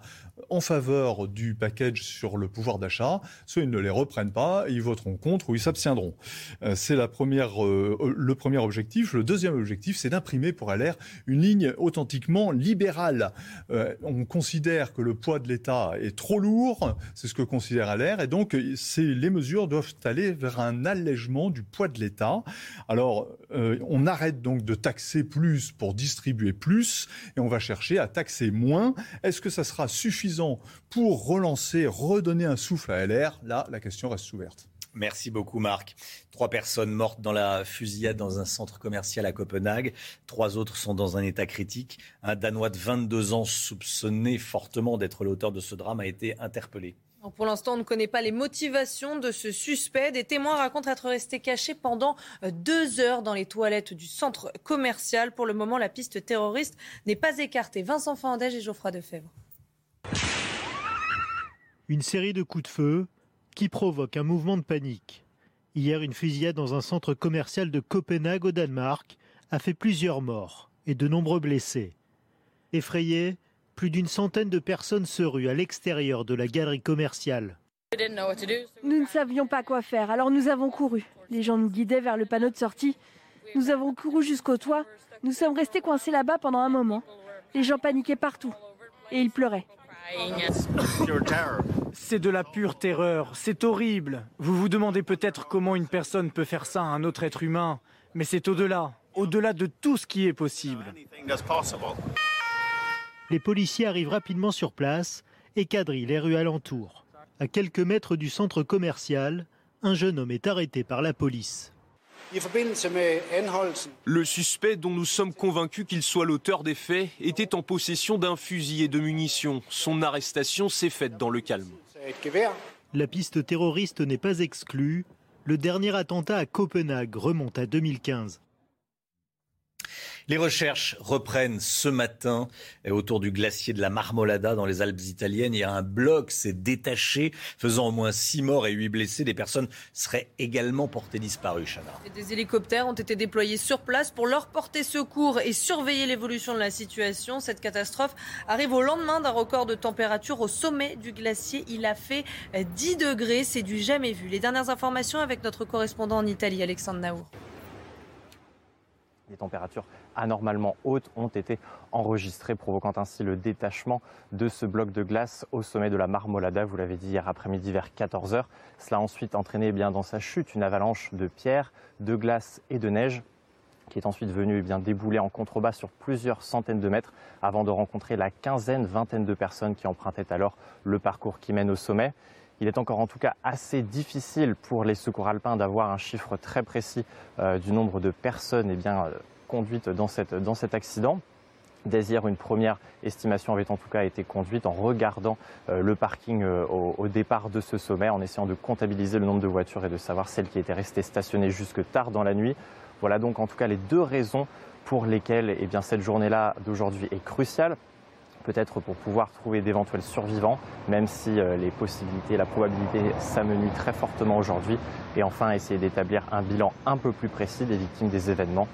en faveur du package sur le pouvoir d'achat, soit ils ne les reprennent pas, ils voteront contre ou ils s'abstiendront. Euh, c'est euh, le premier objectif. Le deuxième objectif, c'est d'imprimer pour LR une ligne authentiquement libérale. Euh, on considère que le poids de l'État est trop lourd, c'est ce que considère LR, et donc les mesures doivent aller vers un allègement du poids de l'État. Alors, on arrête donc de taxer plus pour distribuer plus, et on va chercher à taxer moins. Est-ce que ça sera suffisant pour relancer, redonner un souffle à LR Là, la question reste ouverte.
Merci beaucoup Marc. Trois personnes mortes dans la fusillade dans un centre commercial à Copenhague. Trois autres sont dans un état critique. Un Danois de 22 ans soupçonné fortement d'être l'auteur de ce drame a été interpellé.
pour l'instant, on ne connaît pas les motivations de ce suspect. Des témoins racontent être restés cachés pendant euh, deux heures dans les toilettes du centre commercial. Pour le moment, la piste terroriste n'est pas écartée. Vincent Fandège et Geoffroy Defebvre.
Une série de coups de feu qui provoquent un mouvement de panique. Hier, une fusillade dans un centre commercial de Copenhague au Danemark a fait plusieurs morts et de nombreux blessés. Effrayés, plus d'une centaine de personnes se ruent à l'extérieur de la galerie commerciale.
Nous ne savions pas quoi faire, alors nous avons couru. Les gens nous guidaient vers le panneau de sortie. Nous avons couru jusqu'au toit. Nous sommes restés coincés là-bas pendant un moment. Les gens paniquaient partout. Et ils pleuraient.
C'est de la pure terreur, c'est horrible. Vous vous demandez peut-être comment une personne peut faire ça à un autre être humain, mais c'est au-delà, au-delà de tout ce qui est possible.
Les policiers arrivent rapidement sur place et quadrillent les rues alentours. À quelques mètres du centre commercial, un jeune homme est arrêté par la police.
Le suspect, dont nous sommes convaincus qu'il soit l'auteur des faits, était en possession d'un fusil et de munitions. Son arrestation s'est faite dans le calme.
La piste terroriste n'est pas exclue. Le dernier attentat à Copenhague remonte à 2015.
Les recherches reprennent ce matin autour du glacier de la Marmolada dans les Alpes italiennes. Il y a un bloc s'est détaché, faisant au moins six morts et huit blessés. Des personnes seraient également portées disparues, Chana.
Des hélicoptères ont été déployés sur place pour leur porter secours et surveiller l'évolution de la situation. Cette catastrophe arrive au lendemain d'un record de température au sommet du glacier. Il a fait 10 degrés, c'est du jamais vu. Les dernières informations avec notre correspondant en Italie, Alexandre Naour.
Les températures anormalement hautes ont été enregistrées, provoquant ainsi le détachement de ce bloc de glace au sommet de la Marmolada, vous l'avez dit hier après-midi vers 14h. Cela a ensuite entraîné eh bien, dans sa chute une avalanche de pierres, de glace et de neige qui est ensuite venue eh bien, débouler en contrebas sur plusieurs centaines de mètres avant de rencontrer la quinzaine, vingtaine de personnes qui empruntaient alors le parcours qui mène au sommet. Il est encore en tout cas assez difficile pour les secours alpins d'avoir un chiffre très précis euh, du nombre de personnes eh bien, euh, conduites dans, cet accident. Dès hier, une première estimation avait en tout cas été conduite en regardant euh, le parking au, au, départ de ce sommet, en essayant de comptabiliser le nombre de voitures et de savoir celles qui étaient restées stationnées jusque tard dans la nuit. Voilà donc en tout cas les deux raisons pour lesquelles eh bien, cette journée-là d'aujourd'hui est cruciale peut-être pour pouvoir trouver d'éventuels survivants, même si euh, les possibilités, la probabilité s'amenuient très fortement aujourd'hui. Et enfin, essayer d'établir un bilan un peu plus précis des victimes des événements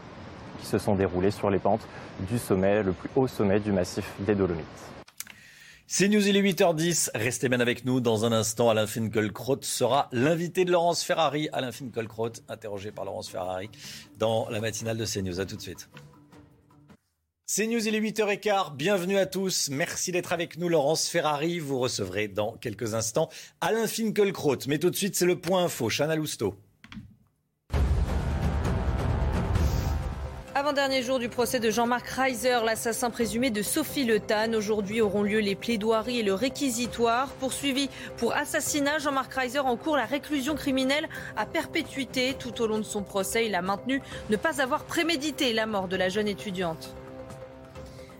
qui se sont déroulés sur les pentes du sommet, le plus haut sommet du massif des Dolomites.
C'est News, il est 8h10. Restez bien avec nous. Dans un instant, Alain Finkielkraut sera l'invité de Laurence Ferrari. Alain Finkielkraut, interrogé par Laurence Ferrari dans la matinale de CNews. A tout de suite. C'est News, il est 8h15. Bienvenue à tous. Merci d'être avec nous. Laurence Ferrari, vous recevrez dans quelques instants Alain Finkielkraut. Mais tout de suite, c'est le point info. Chana Lousteau.
Avant-dernier jour du procès de Jean-Marc Reiser, l'assassin présumé de Sophie Le Tan. Aujourd'hui auront lieu les plaidoiries et le réquisitoire. Poursuivi pour assassinat, Jean-Marc Reiser encourt la réclusion criminelle à perpétuité. Tout au long de son procès, il a maintenu ne pas avoir prémédité la mort de la jeune étudiante.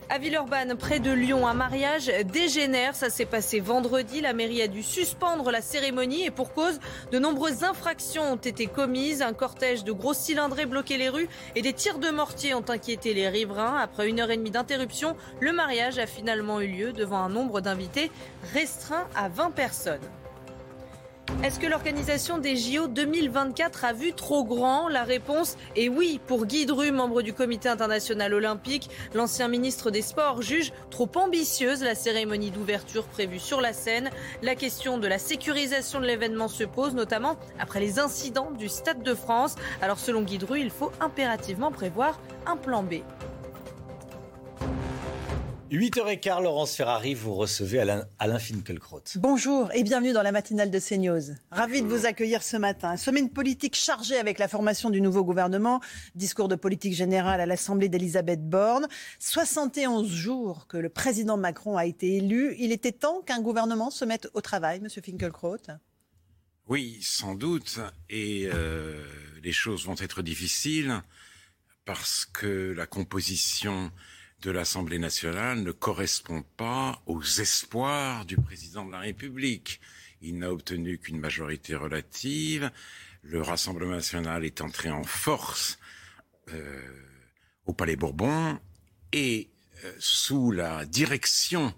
À Villeurbanne, près de Lyon, un mariage dégénère. Ça s'est passé vendredi. La mairie a dû suspendre la cérémonie et pour cause, de nombreuses infractions ont été commises. Un cortège de gros cylindrés bloquait les rues et des tirs de mortier ont inquiété les riverains. Après une heure et demie d'interruption, le mariage a finalement eu lieu devant un nombre d'invités restreint à 20 personnes. Est-ce que l'organisation des JO 2024 a vu trop grand? La réponse est oui pour Guy Dru, membre du comité international olympique. L'ancien ministre des Sports juge trop ambitieuse la cérémonie d'ouverture prévue sur la scène. La question de la sécurisation de l'événement se pose, notamment après les incidents du Stade de France. Alors selon Guy Dru, il faut impérativement prévoir un plan B.
8h15, Laurence Ferrari, vous recevez Alain, Alain Finkielkraut.
Bonjour et bienvenue dans la matinale de CNews. Ravi de vous accueillir ce matin. Semaine politique chargée avec la formation du nouveau gouvernement, discours de politique générale à l'Assemblée d'Elisabeth Borne. 71 jours que le président Macron a été élu. Il était temps qu'un gouvernement se mette au travail, monsieur Finkielkraut?
Oui, sans doute. Et euh, les choses vont être difficiles parce que la composition de l'Assemblée nationale ne correspond pas aux espoirs du président de la République. Il n'a obtenu qu'une majorité relative. Le Rassemblement national est entré en force euh, au Palais Bourbon et euh, sous la direction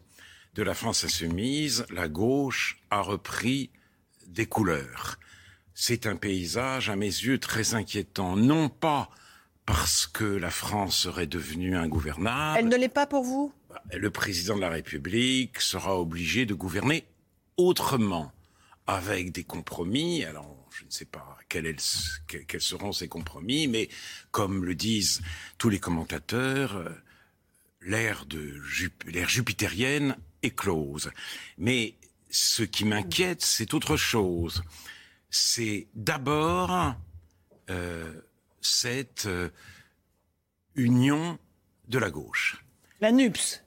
de la France insoumise, la gauche a repris des couleurs. C'est un paysage, à mes yeux, très inquiétant. Non pas parce que la France serait devenue ingouvernable.
Elle ne l'est pas pour vous?
Le président de la République sera obligé de gouverner autrement, avec des compromis. Alors, je ne sais pas quels, quels seront ces compromis, mais comme le disent tous les commentateurs, euh, l'ère jupitérienne est close. Mais ce qui m'inquiète, c'est autre chose. C'est d'abord euh, cette euh, union de la gauche.
La NUPS.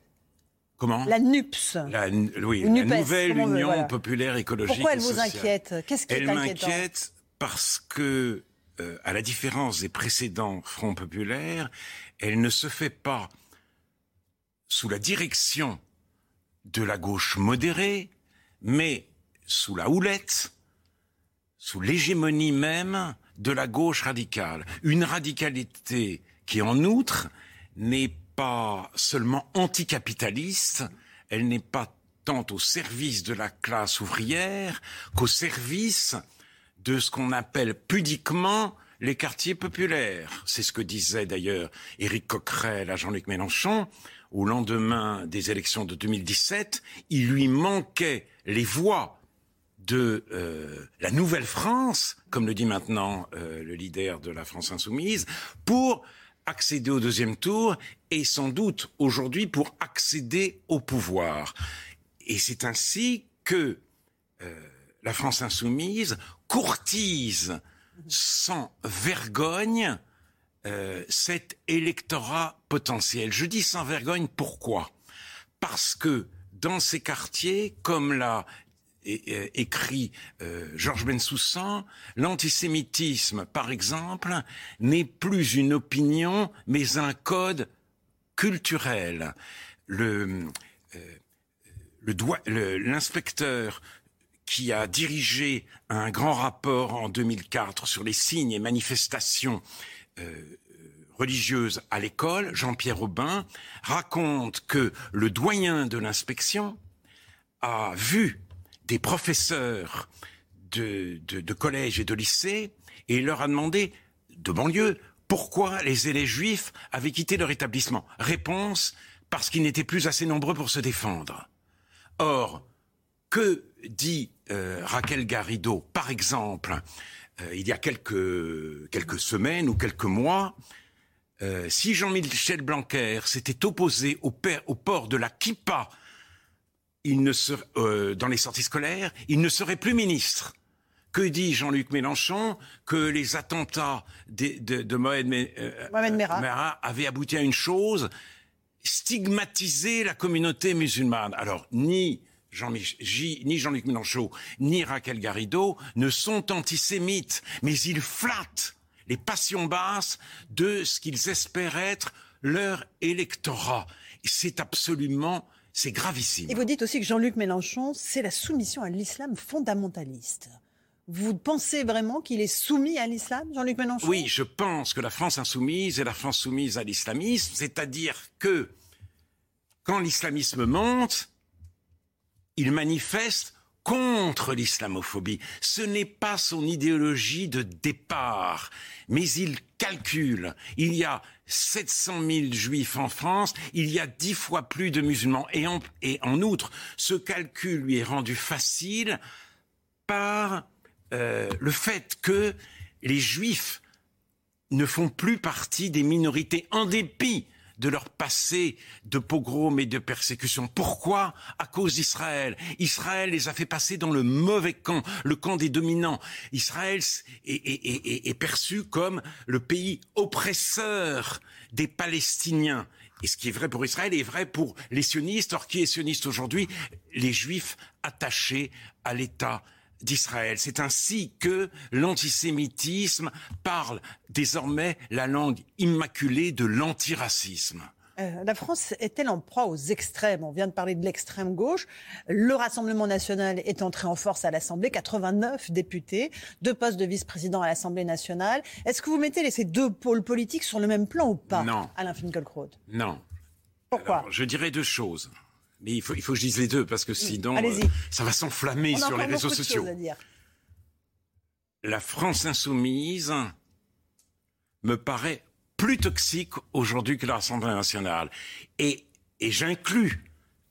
Comment
La NUPS.
La, oui, la nouvelle Union populaire écologique.
Pourquoi elle vous inquiète? Qu'est-ce qui
Elle m'inquiète parce que, euh, à la différence des précédents fronts populaires, elle ne se fait pas sous la direction de la gauche modérée, mais sous la houlette, sous l'hégémonie même de la gauche radicale. Une radicalité qui, en outre, n'est pas seulement anticapitaliste, elle n'est pas tant au service de la classe ouvrière qu'au service de ce qu'on appelle pudiquement les quartiers populaires. C'est ce que disait d'ailleurs Éric Coquerel à Jean-Luc Mélenchon. Au lendemain des élections de 2017, il lui manquait les voix de euh, la nouvelle France, comme le dit maintenant euh, le leader de la France insoumise, pour accéder au deuxième tour et sans doute aujourd'hui pour accéder au pouvoir. Et c'est ainsi que euh, la France insoumise courtise sans vergogne cet électorat potentiel. Je dis sans vergogne pourquoi? Parce que dans ces quartiers, comme l'a écrit euh, Georges Bensoussan, l'antisémitisme, par exemple, n'est plus une opinion, mais un code culturel. Euh, l'inspecteur qui a dirigé un grand rapport en 2004 sur les signes et manifestations euh, religieuses à l'école, Jean-Pierre Aubin, raconte que le doyen de l'inspection a vu des professeurs de, de, collège et de lycée et leur a demandé de banlieue pourquoi les élèves juifs avaient quitté leur établissement. Réponse parce qu'ils n'étaient plus assez nombreux pour se défendre. Or, que dit euh, Raquel Garrido, par exemple, euh, il y a quelques, quelques semaines ou quelques mois, euh, si Jean-Michel Blanquer s'était opposé au, au, port de la kippa il ne serait, dans les sorties scolaires, il ne serait plus ministre. Que dit Jean-Luc Mélenchon Que les attentats de, de, de Mohamed, Merah avaient abouti à une chose, stigmatiser la communauté musulmane. Alors, ni Jean ni Jean-Luc Mélenchon, ni Raquel Garrido ne sont antisémites, mais ils flattent les passions basses de ce qu'ils espèrent être leur électorat. C'est absolument, c'est gravissime.
Et vous dites aussi que Jean-Luc Mélenchon, c'est la soumission à l'islam fondamentaliste. Vous pensez vraiment qu'il est soumis à l'islam, Jean-Luc Mélenchon?
Oui, je pense que la France insoumise est la France soumise à l'islamisme, c'est-à-dire que quand l'islamisme monte, il manifeste contre l'islamophobie. Ce n'est pas son idéologie de départ, mais il calcule. Il y a 700 000 juifs en France, il y a dix fois plus de musulmans. Et en, outre, ce calcul lui est rendu facile par euh, le fait que les juifs ne font plus partie des minorités en dépit de leur passé de pogrom et de persécution. Pourquoi? À cause d'Israël. Israël les a fait passer dans le mauvais camp, le camp des dominants. Israël est, est perçu comme le pays oppresseur des Palestiniens. Et ce qui est vrai pour Israël est vrai pour les sionistes. Or, qui est sioniste aujourd'hui? Les juifs attachés à l'État d'Israël. C'est ainsi que l'antisémitisme parle désormais la langue immaculée de l'antiracisme.
Euh, la France est-elle en proie aux extrêmes? On vient de parler de l'extrême gauche. Le Rassemblement national est entré en force à l'Assemblée, 89 députés, deux postes de vice-président à l'Assemblée nationale. Est-ce que vous mettez ces deux pôles politiques sur le même plan ou pas?
Non.
Alain Finkielkraut
Non.
Pourquoi?
Je dirais deux choses. Mais il faut, il faut que je dise les deux parce que sinon, euh, ça va s'enflammer sur les réseaux sociaux. La France insoumise me paraît plus toxique aujourd'hui que l'Assemblée nationale. Et, et j'inclus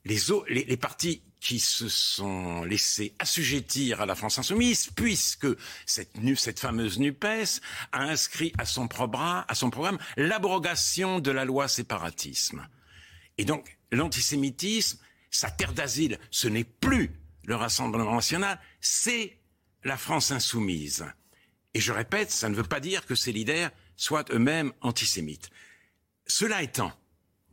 les, les, les partis qui se sont laissés assujettir à la France insoumise, puisque cette, cette fameuse NUPES a inscrit à son, programme, à son programme l'abrogation de la loi séparatisme. Et donc, l'antisémitisme, sa terre d'asile, ce n'est plus le Rassemblement national, c'est la France insoumise. Et je répète, ça ne veut pas dire que ces leaders soient eux-mêmes antisémites. Cela étant,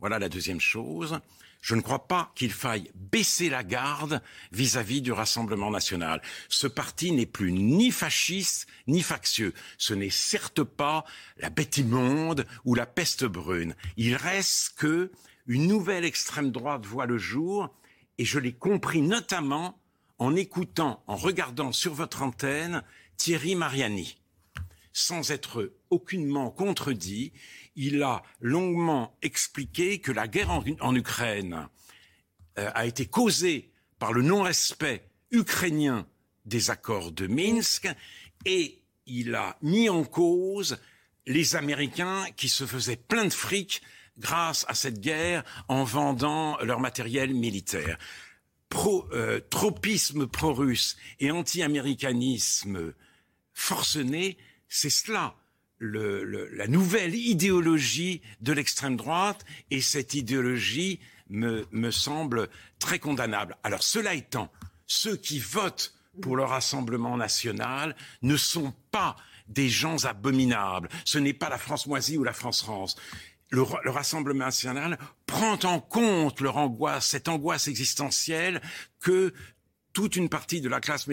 voilà la deuxième chose, je ne crois pas qu'il faille baisser la garde vis-à-vis -vis du Rassemblement national. Ce parti n'est plus ni fasciste ni factieux. Ce n'est certes pas la bête immonde ou la peste brune. Il reste que une nouvelle extrême droite voit le jour, et je l'ai compris notamment en écoutant, en regardant sur votre antenne Thierry Mariani. sans être aucunement contredit, il a longuement expliqué que la guerre en, Ukraine euh, a été causée par le non-respect ukrainien des accords de Minsk et il a mis en cause les Américains qui se faisaient plein de fric grâce à cette guerre en vendant leur matériel militaire. Pro, euh, tropisme pro-russe et anti-américanisme forcené, c'est cela le, le, la nouvelle idéologie de l'extrême droite et cette idéologie me, me semble très condamnable. Alors cela étant, ceux qui votent pour le Rassemblement national ne sont pas des gens abominables. Ce n'est pas la France moisie ou la France France. Le, le, Rassemblement national prend en compte leur angoisse, cette angoisse existentielle que toute une partie de la classe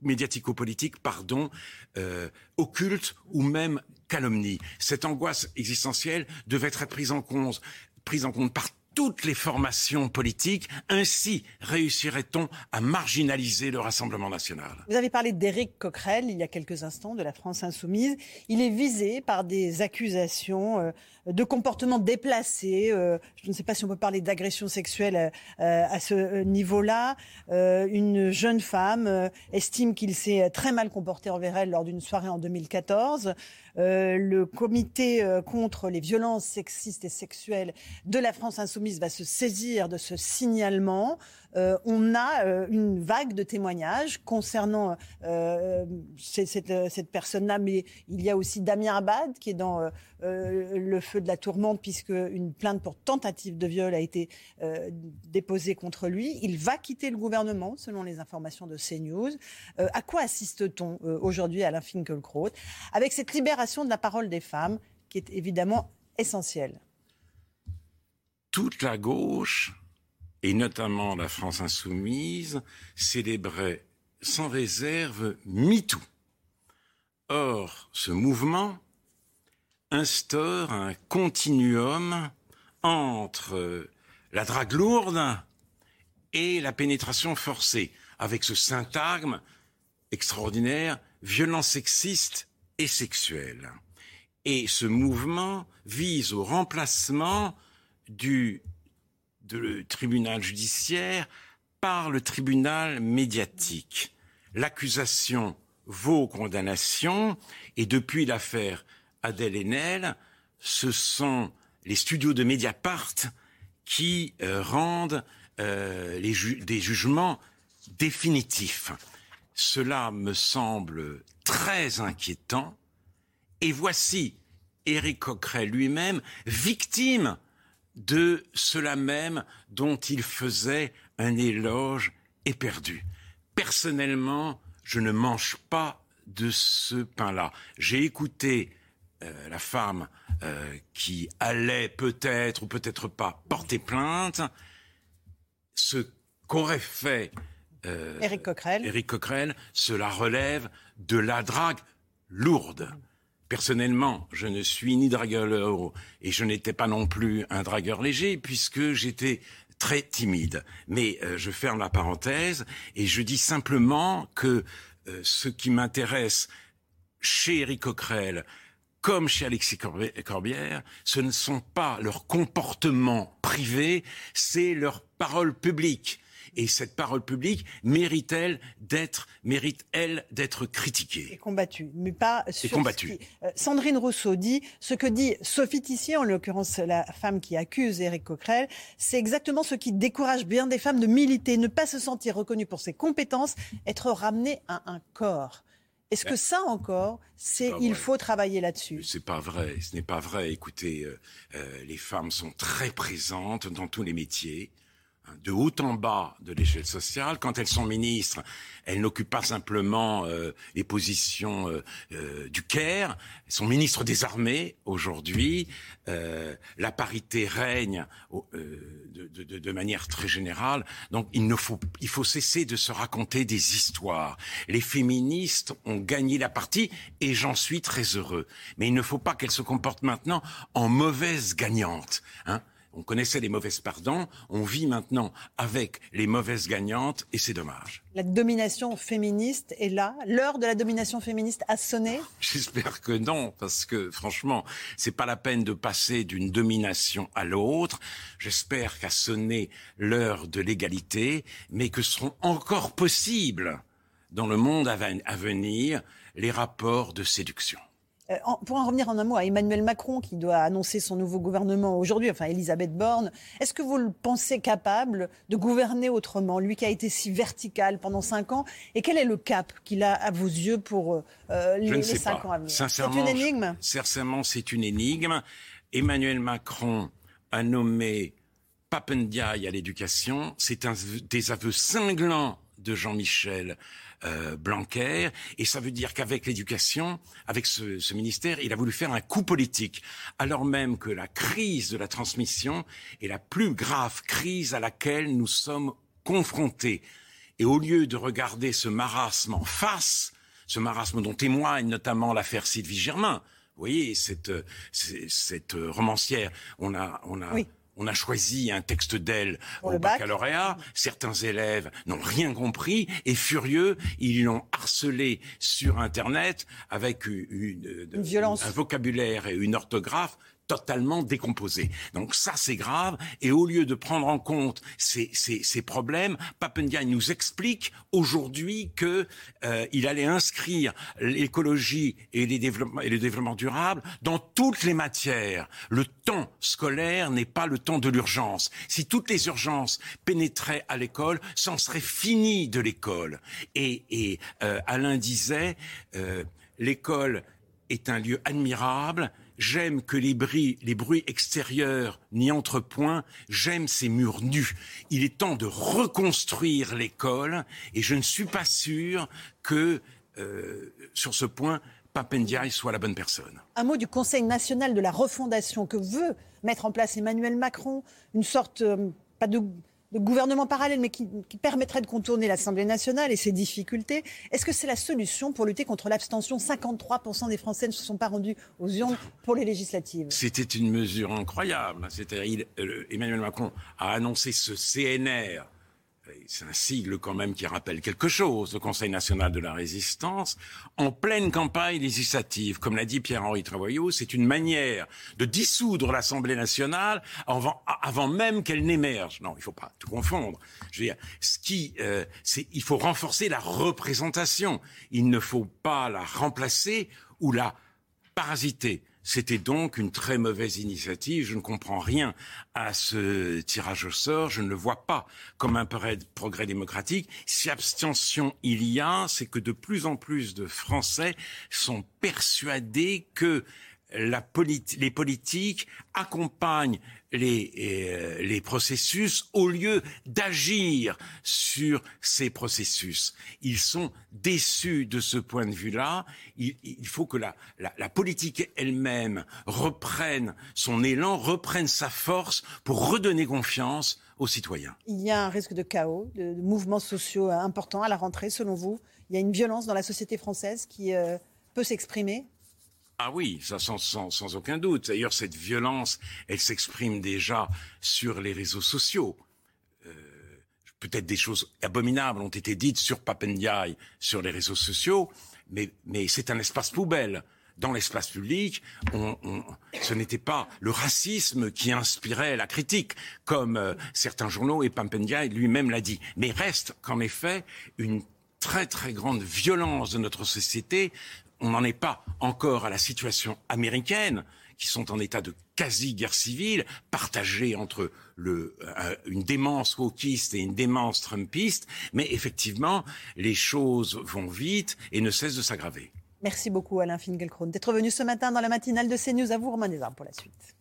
médiatico-politique, pardon, euh, occulte ou même calomnie. Cette angoisse existentielle devait être prise en compte, prise en compte par toutes les formations politiques. Ainsi réussirait-on à marginaliser le Rassemblement national?
Vous avez parlé d'Éric Coquerel il y a quelques instants de la France insoumise. Il est visé par des accusations euh, de comportements déplacés. Euh, je ne sais pas si on peut parler d'agression sexuelle euh, à ce niveau-là. Une jeune femme estime qu'il s'est très mal comporté envers elle lors d'une soirée en 2014. Euh, le comité euh, contre les violences sexistes et sexuelles de la France insoumise va se saisir de ce signalement. Euh, on a euh, une vague de témoignages concernant euh, cette, personne-là, mais il y a aussi Damien Abad qui est dans le feu de la tourmente puisque une plainte pour tentative de viol a été déposée contre lui. Il va quitter le gouvernement, selon les informations de CNews. à quoi assiste-t-on aujourd'hui à Finkielkraut avec cette libération de la parole des femmes qui est évidemment essentielle?
Toute la gauche et notamment la France insoumise, célébrait sans réserve MeToo. Or, ce mouvement instaure un continuum entre la drague lourde et la pénétration forcée, avec ce syntagme extraordinaire, violence sexiste et sexuelle. Et ce mouvement vise au remplacement du de tribunal judiciaire par le tribunal médiatique. L'accusation vaut condamnation et depuis l'affaire Adèle Haenel, ce sont les studios de Mediapart qui euh, rendent euh, les des jugements définitifs. Cela me semble très inquiétant et voici Éric Coquerel lui-même victime de cela même dont il faisait un éloge éperdu. Personnellement, je ne mange pas de ce pain-là. J'ai écouté euh, la femme euh, qui allait peut-être ou peut-être pas porter plainte. Ce qu'aurait fait
euh, Éric Coquerel.
Coquerel, cela relève de la drague lourde. Personnellement, je ne suis ni dragueur et je n'étais pas non plus un dragueur léger puisque j'étais très timide. Mais euh, je ferme la parenthèse et je dis simplement que euh, ce qui m'intéresse chez Eric Coquerel, comme chez Alexis Corbière, ce ne sont pas leurs comportements privés, c'est leurs paroles publiques et cette parole publique mérite-t-elle d'être, mérite-elle d'être critiquée?
Et combattue, mais pas
sur. Combattue.
Qui... Euh, Sandrine Rousseau dit ce que dit Sophie Tissier, en l'occurrence la femme qui accuse Éric Coquerel, c'est exactement ce qui décourage bien des femmes de militer, ne pas se sentir reconnues pour ses compétences, être ramenées à un corps. Est-ce que ça encore, c'est il faut travailler là-dessus?
C'est pas vrai. Ce n'est pas vrai. Écoutez, euh, euh, les femmes sont très présentes dans tous les métiers de haut en bas de l'échelle sociale. Quand elles sont ministres, elles n'occupent pas simplement euh, les positions euh, euh, du Caire, elles sont ministres des armées aujourd'hui. Euh, la parité règne de, de, de, manière très générale. Donc il, ne faut, il faut cesser de se raconter des histoires. Les féministes ont gagné la partie et j'en suis très heureux. Mais il ne faut pas qu'elles se comportent maintenant en mauvaise gagnante. Hein on connaissait les mauvaises perdants, on vit maintenant avec les mauvaises gagnantes et c'est dommage.
La domination féministe est là. L'heure de la domination féministe a sonné.
J'espère que non, parce que franchement, c'est pas la peine de passer d'une domination à l'autre. J'espère qu'a sonné l'heure de l'égalité, mais que seront encore possibles dans le monde à ven- à venir les rapports de séduction.
Euh, en- pour en revenir en un mot à Emmanuel Macron, qui doit annoncer son nouveau gouvernement aujourd'hui, enfin Elisabeth Borne, est-ce que vous le pensez capable de gouverner autrement, lui qui a été si vertical pendant cinq ans Et quel est le cap qu'il a à vos yeux pour euh, les, cinq
pas.
ans à venir? C'est une énigme?
Sincèrement, c'est une énigme. Emmanuel Macron a nommé Papendiaï à l'éducation. C'est un désaveu cinglant de Jean-Michel euh, Blanquer. Et ça veut dire qu'avec l'éducation, avec ce, ce ministère, il a voulu faire un coup politique. Alors même que la crise de la transmission est la plus grave crise à laquelle nous sommes confrontés. Et au lieu de regarder ce marasme en face, ce marasme dont témoigne notamment l'affaire Sylvie Germain. Vous voyez, cette, euh, cette euh, romancière, on a, on a, on a choisi un texte d'elle au
bac.
baccalauréat. Certains élèves n'ont rien compris et furieux, ils l'ont harcelé sur Internet avec une, une-
Une violence.
un vocabulaire et une orthographe totalement décomposés. Donc ça, c'est grave. Et au lieu de prendre en compte ces, ces, ces problèmes, Papendiaï nous explique aujourd'hui que euh, il allait inscrire l'écologie et, les et le développement durable dans toutes les matières. Le temps scolaire n'est pas le temps de l'urgence. Si toutes les urgences pénétraient à l'école, c'en serait fini de l'école. Et, et euh, Alain disait, euh, l'école est un lieu admirable. J'aime que les bruits, extérieurs n'y entrent point. J'aime ces murs nus. Il est temps de reconstruire l'école et je ne suis pas sûr que euh, sur ce point, Papendiaï soit la bonne personne.
Un mot du Conseil national de la refondation que veut mettre en place Emmanuel Macron, une sorte, euh, pas de, de gouvernement parallèle, mais qui, permettrait de contourner l'Assemblée nationale et ses difficultés. Est-ce que c'est la solution pour lutter contre l'abstention? 53% des Français ne se sont pas rendus aux urnes pour les législatives.
C'était une mesure incroyable. Euh, Emmanuel Macron a annoncé ce CNR. C'est un sigle quand même qui rappelle quelque chose, le Conseil national de la résistance, en pleine campagne législative. Comme l'a dit Pierre-Henri Travoyot, c'est une manière de dissoudre l'Assemblée nationale avant, même qu'elle n'émerge. Non, il faut pas tout confondre. Je veux dire, ce qui, euh, c'est, il faut renforcer la représentation. Il ne faut pas la remplacer ou la parasité. C'était donc une très mauvaise initiative. Je ne comprends rien à ce tirage au sort. Je ne le vois pas comme un progrès démocratique. Si abstention il y a, c'est que de plus en plus de Français sont persuadés que la les politiques accompagnent les, euh, les processus au lieu d'agir sur ces processus. Ils sont déçus de ce point de vue-là. Il, il faut que la, la, la politique elle-même reprenne son élan, reprenne sa force pour redonner confiance aux citoyens.
Il y a un risque de chaos, de, de mouvements sociaux importants à la rentrée, selon vous. Il y a une violence dans la société française qui euh, peut s'exprimer.
Ah oui, ça sans, sans, sans aucun doute. D'ailleurs, cette violence, elle s'exprime déjà sur les réseaux sociaux. Euh, Peut-être des choses abominables ont été dites sur Papendiaï, sur les réseaux sociaux, mais, mais c'est un espace poubelle. Dans l'espace public, on, on- ce n'était pas le racisme qui inspirait la critique, comme euh, certains journaux et Papendiaï lui-même l'a dit. Mais reste qu'en effet une très très grande violence de notre société. On n'en est pas encore à la situation américaine, qui sont en état de quasi-guerre civile, partagée entre le, euh, une démence wokiste et une démence trumpiste. Mais effectivement, les choses vont vite et ne cessent de s'aggraver.
Merci beaucoup Alain Finkielkraut d'être venu ce matin dans la matinale de CNews. À vous Romain Desarmes pour la suite.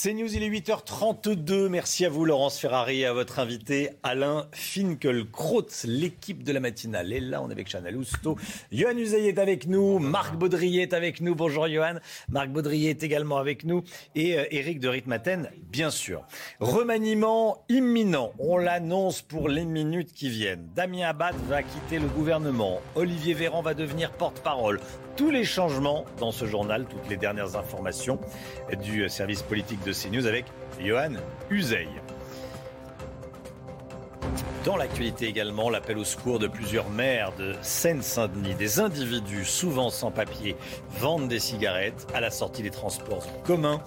C'est News, il est 8h32. Merci à vous, Laurence Ferrari, et à votre invité, Alain Finkielkraut. L'équipe de la matinale est là. On est avec Chanel Housteau. Johan Uzey est avec nous. Marc Baudrier est avec nous. Bonjour, Johan. Marc Baudrier est également avec nous. Et euh, Eric de Ritmaten, bien sûr. Remaniement imminent. On l'annonce pour les minutes qui viennent. Damien Abad va quitter le gouvernement. Olivier Véran va devenir porte-parole tous les changements dans ce journal, toutes les dernières informations du service politique de CNews avec Johan Uzey. Dans l'actualité également, l'appel au secours de plusieurs maires de Seine-Saint-Denis. Des individus, souvent sans papier, vendent des cigarettes à la sortie des transports en commun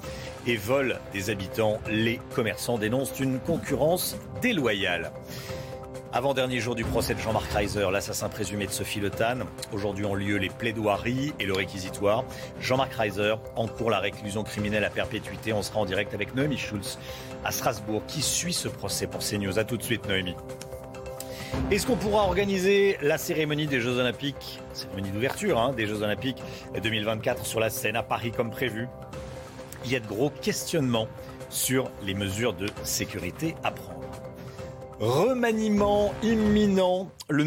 et volent des habitants. Les commerçants dénoncent une concurrence déloyale. Avant-dernier jour du procès de Jean-Marc Reiser, l'assassin présumé de Sophie Le Tan. Aujourd'hui ont lieu les plaidoiries et le réquisitoire. Jean-Marc Reiser encourt la réclusion criminelle à perpétuité. On sera en direct avec Noémie Schulz à Strasbourg qui suit ce procès pour CNews? A tout de suite Noémie. Est-ce qu'on pourra organiser la cérémonie des Jeux Olympiques, cérémonie d'ouverture hein, des Jeux Olympiques 2024 sur la scène à Paris comme prévu Il y a de gros questionnements sur les mesures de sécurité à prendre. Remaniement imminent. Le,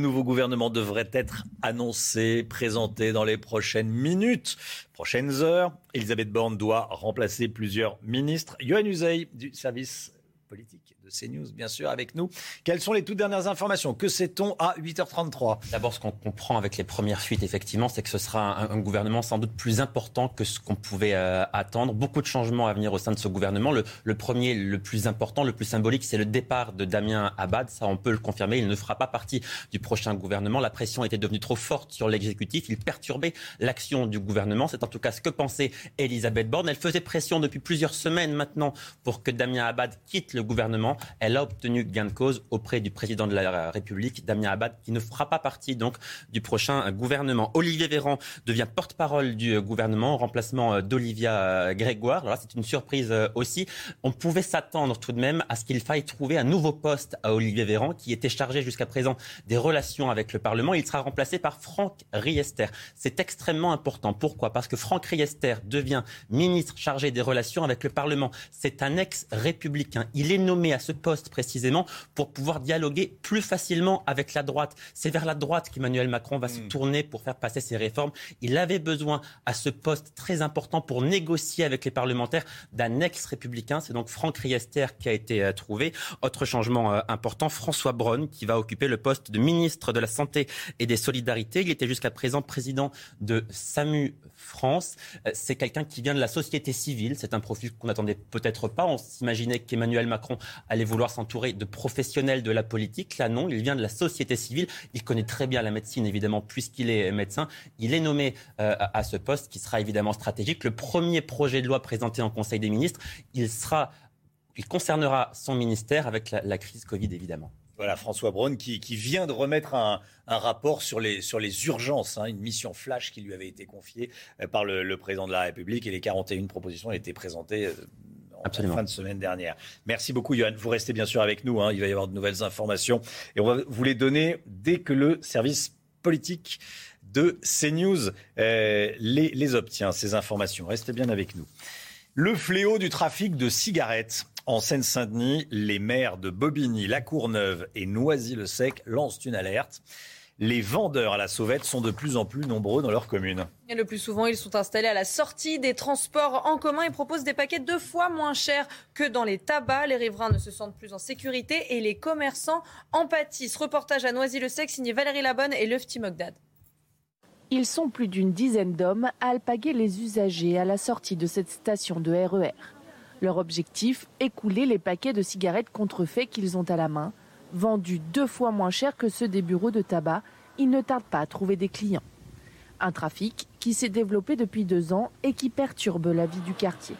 nouveau gouvernement devrait être annoncé, présenté dans les prochaines minutes, prochaines heures. Elisabeth Borne doit remplacer plusieurs ministres. Johan Uzey du service politique de CNews, bien sûr, avec nous. Quelles sont les toutes dernières informations? Que sait-on à 8h33
D'abord, ce qu'on comprend avec les premières fuites, effectivement, c'est que ce sera un, gouvernement sans doute plus important que ce qu'on pouvait euh, attendre. Beaucoup de changements à venir au sein de ce gouvernement. Le, le premier, le plus important, le plus symbolique, c'est le départ de Damien Abad. Ça, on peut le confirmer. Il ne fera pas partie du prochain gouvernement. La pression était devenue trop forte sur l'exécutif. Il perturbait l'action du gouvernement. C'est en tout cas ce que pensait Elisabeth Borne. Elle faisait pression depuis plusieurs semaines maintenant pour que Damien Abad quitte le gouvernement elle a obtenu gain de cause auprès du président de la République, Damien Abad, qui ne fera pas partie donc du prochain gouvernement. Olivier Véran devient porte-parole du gouvernement en remplacement d'Olivia Grégoire. Alors là, c'est une surprise aussi. On pouvait s'attendre tout de même à ce qu'il faille trouver un nouveau poste à Olivier Véran, qui était chargé jusqu'à présent des relations avec le Parlement. Il sera remplacé par Franck Riester. C'est extrêmement important. Pourquoi? Parce que Franck Riester devient ministre chargé des relations avec le Parlement. C'est un ex-républicain. Il est nommé à ce poste précisément pour pouvoir dialoguer plus facilement avec la droite. C'est vers la droite qu'Emmanuel Macron va se tourner pour faire passer ses réformes. Il avait besoin à ce poste très important pour négocier avec les parlementaires d'un ex-républicain. C'est donc Franck Riester qui a été euh, trouvé. Autre changement euh, important, François Braun qui va occuper le poste de ministre de la Santé et des Solidarités. Il était jusqu'à présent président de SAMU France. Euh, c'est quelqu'un qui vient de la société civile. C'est un profil qu'on n'attendait peut-être pas. On s'imaginait qu'Emmanuel Macron allait vouloir s'entourer de professionnels de la politique. Là, non, il vient de la société civile. Il connaît très bien la médecine, évidemment, puisqu'il est médecin. Il est nommé euh, à ce poste qui sera évidemment stratégique. Le premier projet de loi présenté en Conseil des ministres, il sera, il concernera son ministère avec la, crise Covid, évidemment.
Voilà, François Braun qui, vient de remettre un, rapport sur les, sur les urgences, hein, une mission flash qui lui avait été confiée euh, par le, le, président de la République et les 41 propositions été présentées. En
Absolument.
fin de semaine dernière. Merci beaucoup, Johan. Vous restez bien sûr avec nous. Hein. Il va y avoir de nouvelles informations et on va vous les donner dès que le service politique de CNews euh, les, les obtient, ces informations. Restez bien avec nous. Le fléau du trafic de cigarettes. En Seine-Saint-Denis, les maires de Bobigny, La Courneuve et Noisy-le-Sec lancent une alerte. Les vendeurs à la sauvette sont de plus en plus nombreux dans leur commune.
Et le plus souvent, ils sont installés à la sortie des transports en commun et proposent des paquets deux fois moins chers que dans les tabacs. Les riverains ne se sentent plus en sécurité et les commerçants en pâtissent. Reportage à Noisy-le-Sec signé Valérie Labonne et Lefty Mogdad.
Ils sont plus d'une dizaine d'hommes à alpaguer les usagers à la sortie de cette station de RER. Leur objectif, écouler les paquets de cigarettes contrefaits qu'ils ont à la main. Vendus deux fois moins cher que ceux des bureaux de tabac, ils ne tardent pas à trouver des clients. Un trafic qui s'est développé depuis deux ans et qui perturbe la vie du quartier.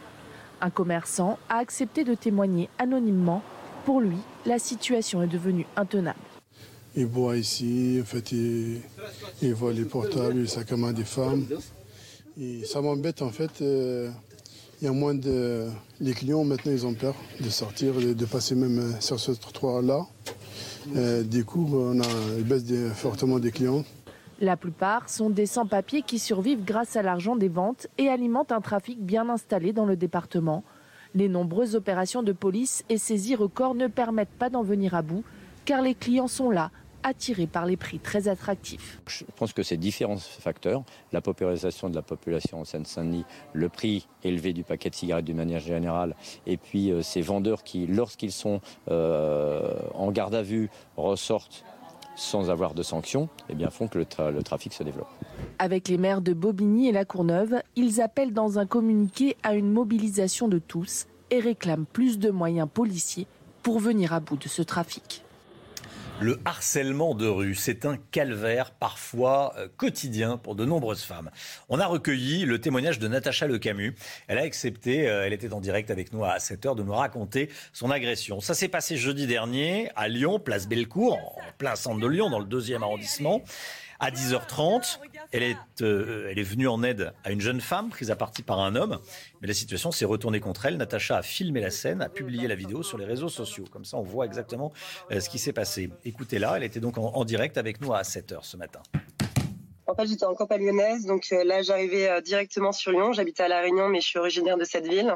Un commerçant a accepté de témoigner anonymement. Pour lui, la situation est devenue intenable.
Il boit ici, en fait, il, il voit les portables, il s'accommode des femmes. Ça m'embête en fait. Euh, il y a moins de. Les clients maintenant ils ont peur de sortir, de, de passer même sur ce trottoir-là. Euh, du coup, on a baisse fortement des clients.
La plupart sont des sans-papiers qui survivent grâce à l'argent des ventes et alimentent un trafic bien installé dans le département. Les nombreuses opérations de police et saisies records ne permettent pas d'en venir à bout, car les clients sont là, attirés par les prix très attractifs.
Je pense que c'est différents facteurs. La paupérisation de la population en Seine-Saint-Denis, le prix élevé du paquet de cigarettes d'une manière générale, et puis euh, ces vendeurs qui, lorsqu'ils sont euh, en garde à vue, ressortent sans avoir de sanctions, eh bien, font que le, tra- le trafic se développe.
Avec les maires de Bobigny et La Courneuve, ils appellent dans un communiqué à une mobilisation de tous et réclament plus de moyens policiers pour venir à bout de ce trafic.
Le harcèlement de rue, c'est un calvaire parfois euh, quotidien pour de nombreuses femmes. On a recueilli le témoignage de Natacha Le Camus. Elle a accepté, euh, elle était en direct avec nous à 7 heures, de nous raconter son agression. Ça s'est passé jeudi dernier à Lyon, place Bellecour, en plein centre de Lyon, dans le deuxième arrondissement. À 10h30, elle est, euh, elle est venue en aide à une jeune femme prise à partie par un homme. Mais la situation s'est retournée contre elle. Natacha a filmé la scène, a publié la vidéo sur les réseaux sociaux. Comme ça, on voit exactement euh, ce qui s'est passé. Écoutez-la, elle était donc en, direct avec nous à 7h ce matin.
En fait, j'étais en campagne lyonnaise, donc euh, là, j'arrivais directement sur Lyon. J'habitais à La Réunion, mais je suis originaire de cette ville.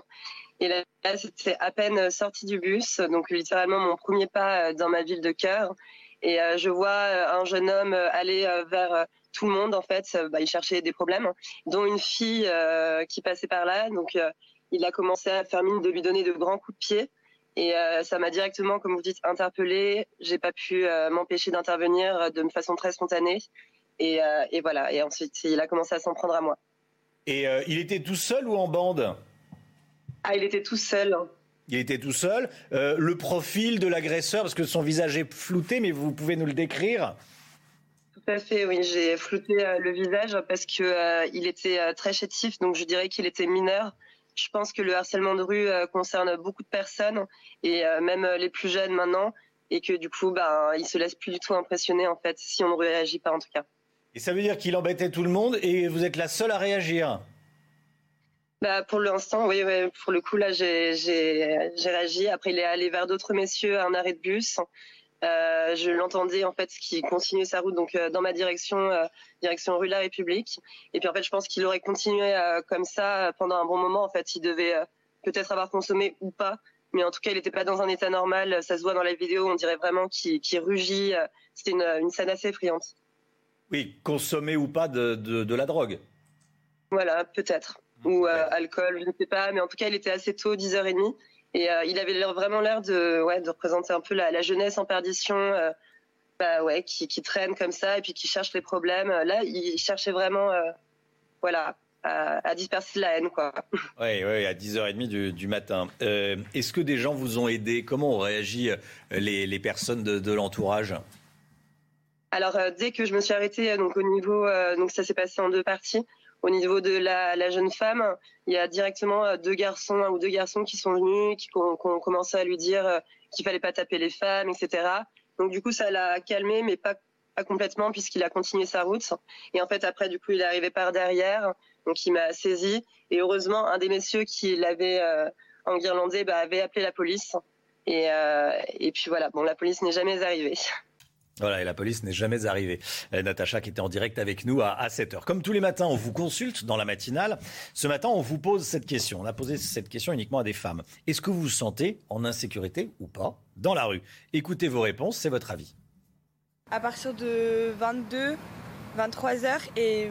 Et là, là, c'était à peine sorti du bus, donc littéralement mon premier pas dans ma ville de cœur. Et je vois un jeune homme aller vers tout le monde, en fait. Euh, bah, il cherchait des problèmes, dont une fille euh, qui passait par là. Donc, euh, il a commencé à faire mine de lui donner de grands coups de pied. Et euh, ça m'a directement, comme vous dites, interpellée. J'ai pas pu euh, m'empêcher d'intervenir euh, de façon très spontanée. Et, euh, et voilà. Et ensuite, il a commencé à s'en prendre à moi.
Et euh, il était tout seul ou en bande?
Ah, il était tout seul.
Il était tout seul. Euh, le profil de l'agresseur, parce que son visage est flouté, mais vous pouvez nous le décrire?
Tout à fait, oui. J'ai flouté euh, le visage parce que euh, il était euh, très chétif, donc je dirais qu'il était mineur. Je pense que le harcèlement de rue euh, concerne beaucoup de personnes et euh, même les plus jeunes maintenant, et que du coup, ben, il se laisse plus du tout impressionner en fait si on ne réagit pas en tout cas.
Et ça veut dire qu'il embêtait tout le monde et vous êtes la seule à réagir?
Bah, pour l'instant, oui, oui, pour le coup, là, j'ai réagi. Après, il est allé vers d'autres messieurs à un arrêt de bus. Euh, je l'entendais, en fait, qui continuait sa route, donc euh, dans ma direction, euh, direction rue La République. Et puis, en fait, je pense qu'il aurait continué euh, comme ça pendant un bon moment. En fait, il devait peut-être avoir consommé ou pas. Mais en tout cas, il n'était pas dans un état normal. Ça se voit dans la vidéo. On dirait vraiment qu'il rugit. C'était une, une scène assez effrayante.
Oui, consommer ou pas de, de- de la drogue.
Voilà, peut-être. Ou euh, alcool, je ne sais pas. Mais en tout cas, il était assez tôt, 10h30. Et euh, il avait vraiment l'air de, ouais, de représenter un peu la, la jeunesse en perdition, euh, bah, ouais, qui, qui traîne comme ça et puis qui cherche les problèmes. Là, il cherchait vraiment, euh, voilà, à, à disperser la haine, quoi.
Oui, oui, à 10h30 du, du matin. Euh, Est-ce que des gens vous ont aidé? Comment ont réagi les, les personnes de, de l'entourage?
Alors euh, dès que je me suis arrêtée, donc au niveau, euh, donc ça s'est passé en deux parties. Au niveau de la, la jeune femme, il y a directement euh, deux garçons, ou deux garçons qui sont venus, qui ont, qui ont commencé à lui dire euh, qu'il fallait pas taper les femmes, etc. Donc du coup ça l'a calmé, mais pas pas complètement puisqu'il a continué sa route. Et en fait après du coup il est arrivé par derrière, donc il m'a saisi. Et heureusement un des messieurs qui l'avait euh, enguirlandé bah, avait appelé la police. Et, euh, et puis voilà, bon la police n'est jamais arrivée.
Voilà, et la police n'est jamais arrivée. Euh, Natacha qui était en direct avec nous à, à 7h. Comme tous les matins, on vous consulte dans la matinale. Ce matin, on vous pose cette question. On a posé cette question uniquement à des femmes. Est-ce que vous vous sentez en insécurité ou pas dans la rue? Écoutez vos réponses, c'est votre avis.
à partir de 22, 23 heures et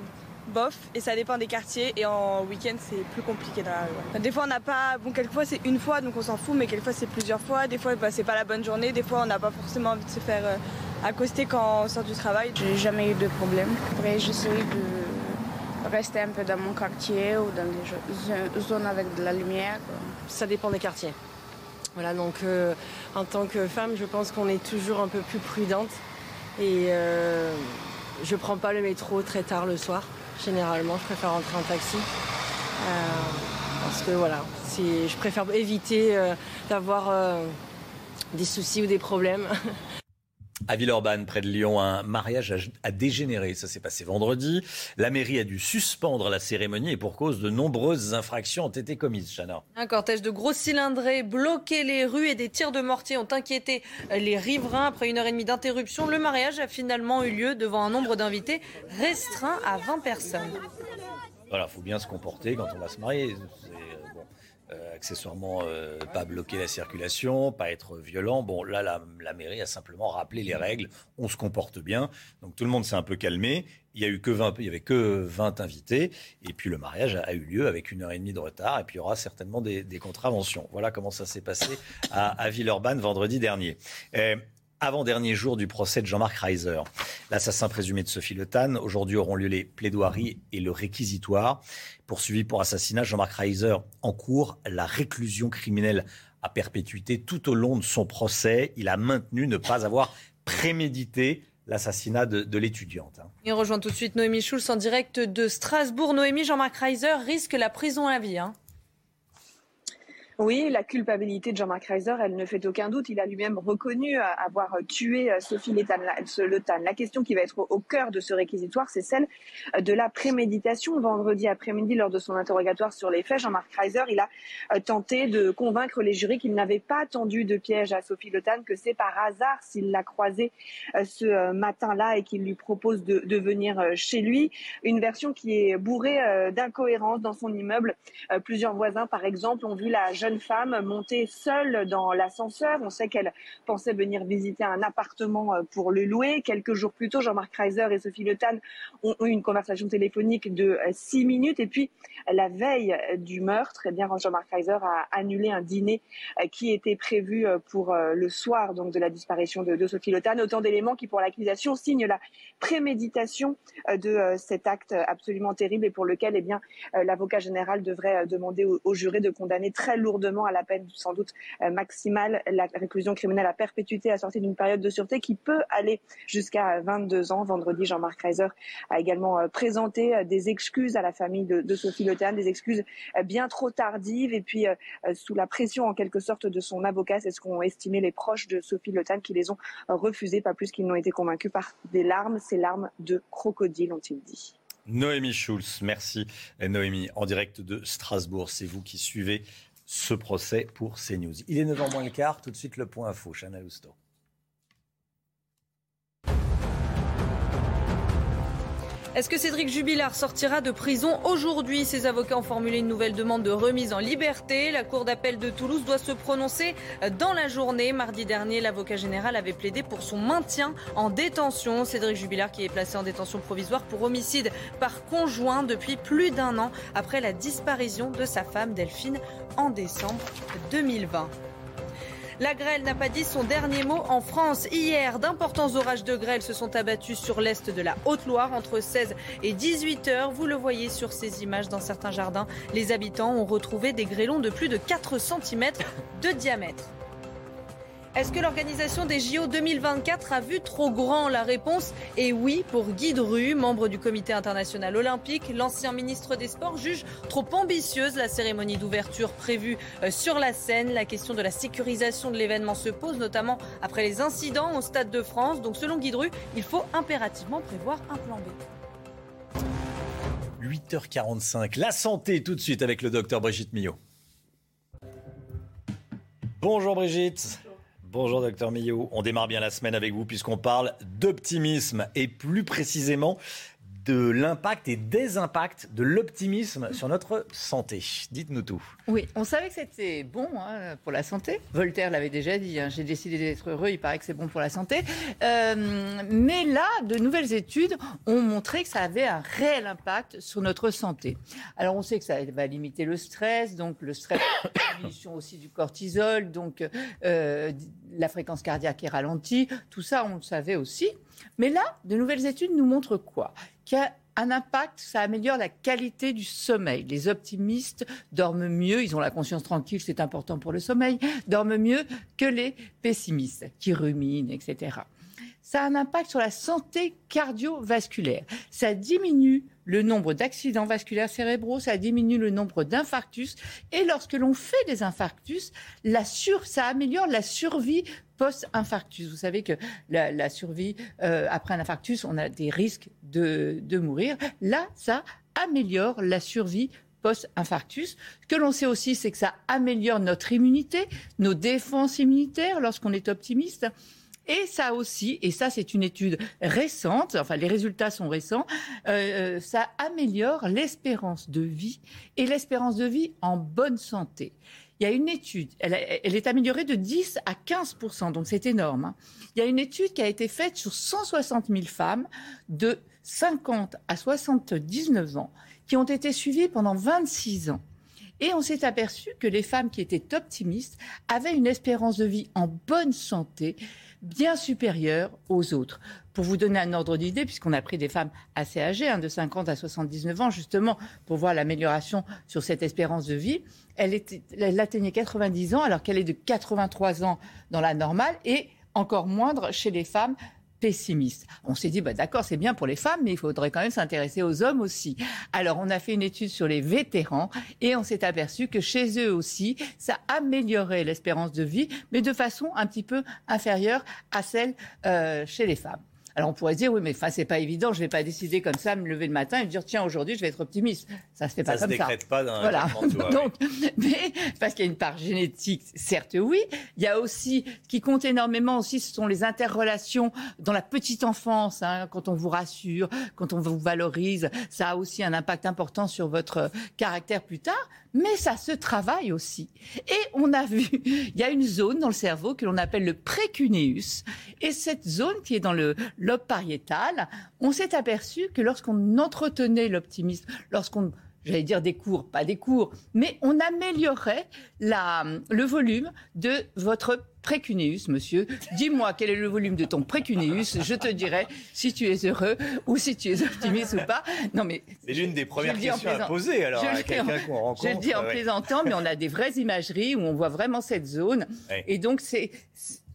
bof. Et ça dépend des quartiers. Et en week-end, c'est plus compliqué dans la rue. ouais. Des fois, on n'a pas. Bon, quelquefois, c'est une fois, donc on s'en fout. Mais quelquefois, c'est plusieurs fois. Des fois, bah, c'est pas la bonne journée. Des fois, on n'a pas forcément envie de se faire euh, accoster quand on sort du travail.
J'ai jamais eu de problème. Après, j'essaie de rester un peu dans mon quartier ou dans des zones avec de la lumière. quoi.
Ça dépend des quartiers. Voilà, donc euh, en tant que femme, je pense qu'on est toujours un peu plus prudente. Et euh, je prends pas le métro très tard le soir. Généralement, je préfère rentrer en taxi. Euh, parce que voilà, je préfère éviter euh, d'avoir euh, des soucis ou des problèmes.
À Villeurbanne, près de Lyon, un mariage a, a dégénéré. Ça s'est passé vendredi. La mairie a dû suspendre la cérémonie et pour cause de nombreuses infractions ont été commises. Chana.
Un cortège de gros cylindrés bloquait les rues et des tirs de mortier ont inquiété les riverains. Après une heure et demie d'interruption, le mariage a finalement eu lieu devant un nombre d'invités restreint à 20 personnes.
Voilà, faut bien se comporter quand on va se marier. Euh, euh, accessoirement euh, pas bloquer la circulation, pas être violent. Bon, là, la, mairie a simplement rappelé les règles. On se comporte bien. Donc tout le monde s'est un peu calmé. Il y a eu que 20, il y avait que 20 invités. Et puis le mariage a, eu lieu avec une heure et demie de retard. Et puis il y aura certainement des, contraventions. Voilà comment ça s'est passé à, à Villeurbanne vendredi dernier avant-dernier jour du procès de Jean-Marc Reiser. L'assassin présumé de Sophie Le Tan. Aujourd'hui auront lieu les plaidoiries et le réquisitoire. Poursuivi pour assassinat, Jean-Marc Reiser en cours la réclusion criminelle à perpétuité tout au long de son procès. Il a maintenu ne pas avoir prémédité l'assassinat de, l'étudiante. Hein.
Il rejoint tout de suite Noémie Schulz en direct de Strasbourg. Noémie, Jean-Marc Reiser risque la prison à vie. Hein.
Oui, la culpabilité de Jean-Marc Reiser, elle ne fait aucun doute. Il a lui-même reconnu euh, avoir tué euh, Sophie Le Tan. La question qui va être au cœur de ce réquisitoire, c'est celle euh, de la préméditation. Vendredi après-midi, lors de son interrogatoire sur les faits, Jean-Marc Reiser, il a tenté de convaincre les jurys qu'il n'avait pas tendu de piège à Sophie Le Tan, que c'est par hasard s'il l'a croisée ce matin-là et qu'il lui propose de, de, venir chez lui. Une version qui est bourrée d'incohérences dans son immeuble. Plusieurs voisins, par exemple, ont vu la jeune femme montée seule dans l'ascenseur. On sait qu'elle pensait venir visiter un appartement euh, pour le louer. Quelques jours plus tôt, Jean-Marc Reiser et Sophie Le Tan ont eu une conversation téléphonique de euh, six minutes. Et puis, la veille du meurtre, eh bien, Jean-Marc Reiser a annulé un dîner euh, qui était prévu pour le soir donc, de la disparition de, Sophie Le Tan. Autant d'éléments qui, pour l'accusation, signent la préméditation de cet acte absolument terrible et pour lequel eh bien, l'avocat général devrait demander aux, aux jurés de condamner très lourdement à la peine sans doute euh, maximale, la réclusion criminelle à perpétuité assortie d'une période de sûreté qui peut aller jusqu'à 22 ans. Vendredi, Jean-Marc Reiser a également euh, présenté euh, des excuses à la famille de, Sophie Le des excuses bien trop tardives et puis sous la pression en quelque sorte de son avocat, c'est ce qu'ont estimé les proches de Sophie Le qui les ont refusés, pas plus qu'ils n'ont été convaincus par des larmes, ces larmes de crocodile, ont-ils dit.
Noémie Schulz, merci Noémie, en direct de Strasbourg. C'est vous qui suivez ce procès pour CNews. Il est 9h moins le quart, tout de suite le point info, Chana Lousteau.
Est-ce que Cédric Jubilard sortira de prison aujourd'hui Ses avocats ont formulé une nouvelle demande de remise en liberté. La Cour d'appel de Toulouse doit se prononcer dans la journée. Mardi dernier, l'avocat général avait plaidé pour son maintien en détention. Cédric Jubilard qui est placé en détention provisoire pour homicide par conjoint depuis plus d'un an après la disparition de sa femme Delphine en décembre 2020. La grêle n'a pas dit son dernier mot en France. Hier, d'importants orages de grêle se sont abattus sur l'est de la Haute-Loire entre 16 et 18 heures. Vous le voyez sur ces images dans certains jardins. Les habitants ont retrouvé des grêlons de plus de 4 cm de diamètre. Est-ce que l'organisation des JO 2024 a vu trop grand La réponse? Est oui pour Guy Dru, membre du comité international olympique. L'ancien ministre des Sports juge trop ambitieuse la cérémonie d'ouverture prévue euh, sur la scène. La question de la sécurisation de l'événement se pose, notamment après les incidents au Stade de France. Donc selon Guy Dru, il faut impérativement prévoir un plan B.
8h45, la santé tout de suite avec le docteur Brigitte Millot. Bonjour Brigitte. Bonjour docteur Millot, on démarre bien la semaine avec vous puisqu'on parle d'optimisme et plus précisément de l'impact et des impacts de l'optimisme sur notre santé. Dites-nous tout.
Oui, on savait que c'était bon hein, pour la santé. Voltaire l'avait déjà dit, hein, j'ai décidé d'être heureux, il paraît que c'est bon pour la santé. Euh, mais là, de nouvelles études ont montré que ça avait un réel impact sur notre santé. Alors on sait que ça va limiter le stress, donc le stress, diminution aussi du cortisol, donc euh, la fréquence cardiaque est ralentie. Tout ça, on le savait aussi. Mais là, de nouvelles études nous montrent quoi? Qu'il y a un impact, ça améliore la qualité du sommeil. Les optimistes dorment mieux, ils ont la conscience tranquille, c'est important pour le sommeil, dorment mieux que les pessimistes qui ruminent, etc. Ça a un impact sur la santé cardiovasculaire. Ça diminue le nombre d'accidents vasculaires cérébraux, ça diminue le nombre d'infarctus. Et lorsque l'on fait des infarctus, ça améliore la survie post-infarctus. Vous savez que la, survie euh, après un infarctus, on a des risques de, de mourir. Là, ça améliore la survie post-infarctus. Ce que l'on sait aussi, c'est que ça améliore notre immunité, nos défenses immunitaires lorsqu'on est optimiste. Et ça aussi, et ça c'est une étude récente, enfin les résultats sont récents, euh, euh, ça améliore l'espérance de vie et l'espérance de vie en bonne santé. Il y a une étude, elle, est améliorée de 10 à 15 donc c'est énorme. hein. Il y a une étude qui a été faite sur 160 000 femmes de 50 à 79 ans qui ont été suivies pendant 26 ans. Et on s'est aperçu que les femmes qui étaient optimistes avaient une espérance de vie en bonne santé bien supérieure aux autres. Pour vous donner un ordre d'idée, puisqu'on a pris des femmes assez âgées, hein, de 50 à 79 ans, justement, pour voir l'amélioration sur cette espérance de vie, elle, elle atteignait 90 ans alors qu'elle est de 83 ans dans la normale et encore moindre chez les femmes pessimiste. On s'est dit, bah, d'accord, c'est bien pour les femmes, mais il faudrait quand même s'intéresser aux hommes aussi. Alors, on a fait une étude sur les vétérans et on s'est aperçu que chez eux aussi, ça améliorait l'espérance de vie, mais de façon un petit peu inférieure à celle euh, chez les femmes. Alors on pourrait dire oui mais enfin c'est pas évident, je vais pas décider comme ça, me lever le matin et me dire tiens aujourd'hui je vais être optimiste. Ça se fait pas
Ça se
comme ça.
décrète pas d'un
Voilà. Donc mais parce qu'il y a une part génétique, certes oui. Il y a aussi ce qui compte énormément aussi, ce sont les interrelations dans la petite enfance. hein, quand on vous rassure, quand on vous valorise, ça a aussi un impact important sur votre caractère plus tard. Mais ça se travaille aussi. Et on a vu, il y a une zone dans le cerveau que l'on appelle le précuneus. Et cette zone qui est dans le lobe pariétal, on s'est aperçu que lorsqu'on entretenait l'optimisme, lorsqu'on j'allais dire des cours, pas des cours, mais on améliorait la, le volume de votre précuneus, monsieur. Dis-moi quel est le volume de ton précuneus, je te dirai si tu es heureux ou si tu es optimiste ou pas. Non mais
C'est l'une des premières questions à poser alors
je
à
le dis en-
quelqu'un qu'on rencontre.
Je le dis en
ouais.
plaisantant, mais on a des vraies imageries où on voit vraiment cette zone.
Ouais.
Et donc, c'est,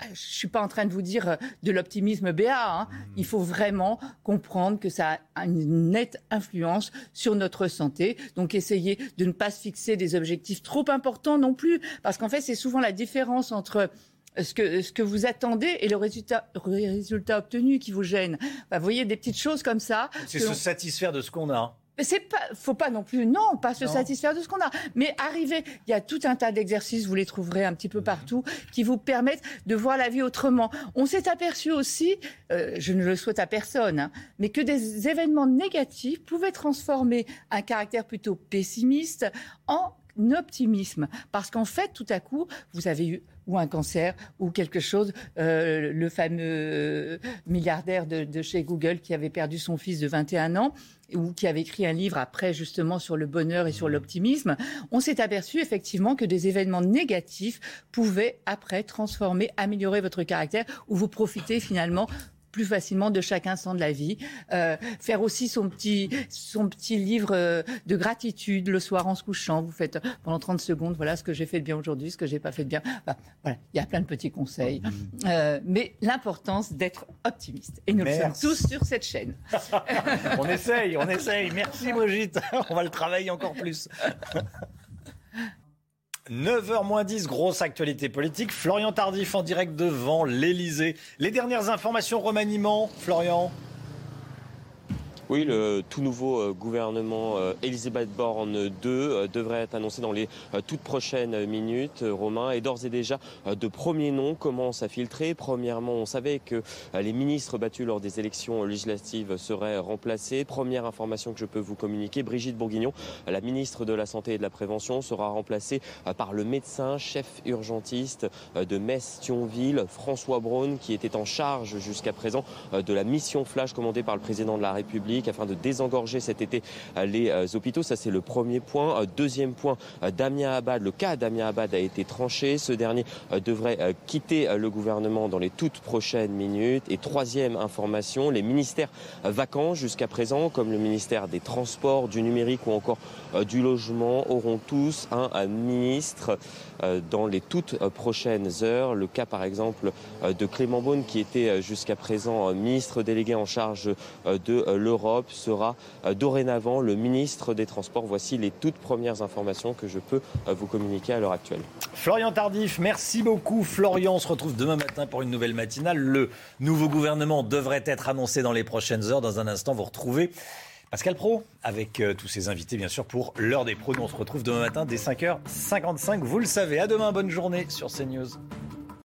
c'est- je suis pas en train de vous dire euh, de l'optimisme BA. hein. Il faut vraiment comprendre que ça a une nette influence sur notre santé. Donc, essayez de ne pas se fixer des objectifs trop importants non plus, parce qu'en fait, c'est souvent la différence entre ce que, ce que vous attendez et le résultat, résultat obtenu qui vous gêne. Bah, vous voyez des petites choses comme ça.
C'est se satisfaire de ce qu'on a.
mais c'est pas, faut pas non plus, non, pas se
Non.
satisfaire de ce qu'on a. Mais arriver, il y a tout un tas d'exercices, vous les trouverez un petit peu partout, qui vous permettent de voir la vie autrement. On s'est aperçu aussi, euh, je ne le souhaite à personne, hein, mais que des événements négatifs pouvaient transformer un caractère plutôt pessimiste en optimisme. Parce qu'en fait, tout à coup, vous avez eu ou un cancer ou quelque chose, euh, le fameux milliardaire de, de chez Google qui avait perdu son fils de 21 ans ou qui avait écrit un livre après justement sur le bonheur et sur l'optimisme, on s'est aperçu effectivement que des événements négatifs pouvaient après transformer, améliorer votre caractère ou vous profiter finalement plus facilement de chaque instant de la vie. Euh, faire aussi son petit, son petit livre euh, de gratitude le soir en se couchant. Vous faites pendant 30 secondes, voilà ce que j'ai fait de bien aujourd'hui, ce que j'ai pas fait de bien. Enfin, voilà, il y a plein de petits conseils. Euh, mais l'importance d'être optimiste. Et nous le sommes tous sur cette chaîne.
on essaye, on essaye. Merci Brigitte. On va le travailler encore plus. 9h moins 10, grosse actualité politique. Florian Tardif en direct devant l'Elysée. Les dernières informations remaniement, Florian?
Oui, le tout nouveau euh, gouvernement euh, Elisabeth Borne 2 euh, devrait être annoncé dans les toutes prochaines minutes, Romain. Et d'ores et déjà, de premiers noms commencent à filtrer. Premièrement, on savait que les ministres battus lors des élections législatives seraient remplacés. Première information que je peux vous communiquer, Brigitte Bourguignon, la ministre de la Santé et de la Prévention, sera remplacée par le médecin chef urgentiste de Metz-Thionville, François Braun, qui était en charge jusqu'à présent de la mission flash commandée par le président de la République afin de désengorger cet été euh, les euh, hôpitaux. Ça, c'est le premier point. Euh, Deuxième point, Damien Abad, le cas Damien Abad a été tranché. Ce dernier devrait quitter le gouvernement dans les toutes prochaines minutes. Et troisième information, les ministères vacants jusqu'à présent, comme le ministère des Transports, du numérique ou encore du logement, auront tous un, ministre dans les toutes prochaines heures. Le cas, par exemple, de Clément Beaune, qui était jusqu'à présent ministre délégué en charge de euh, sera euh, dorénavant le ministre des Transports. Voici les toutes premières informations que je peux euh, vous communiquer à l'heure actuelle.
Florian Tardif, merci beaucoup. Florian, on se retrouve demain matin pour une nouvelle matinale. Le nouveau gouvernement devrait être annoncé dans les prochaines heures. Dans un instant, vous retrouvez Pascal Pro avec euh, tous ses invités, bien sûr, pour l'heure des pros. On se retrouve demain matin dès 5h55. Vous le savez. À demain, bonne journée sur CNews.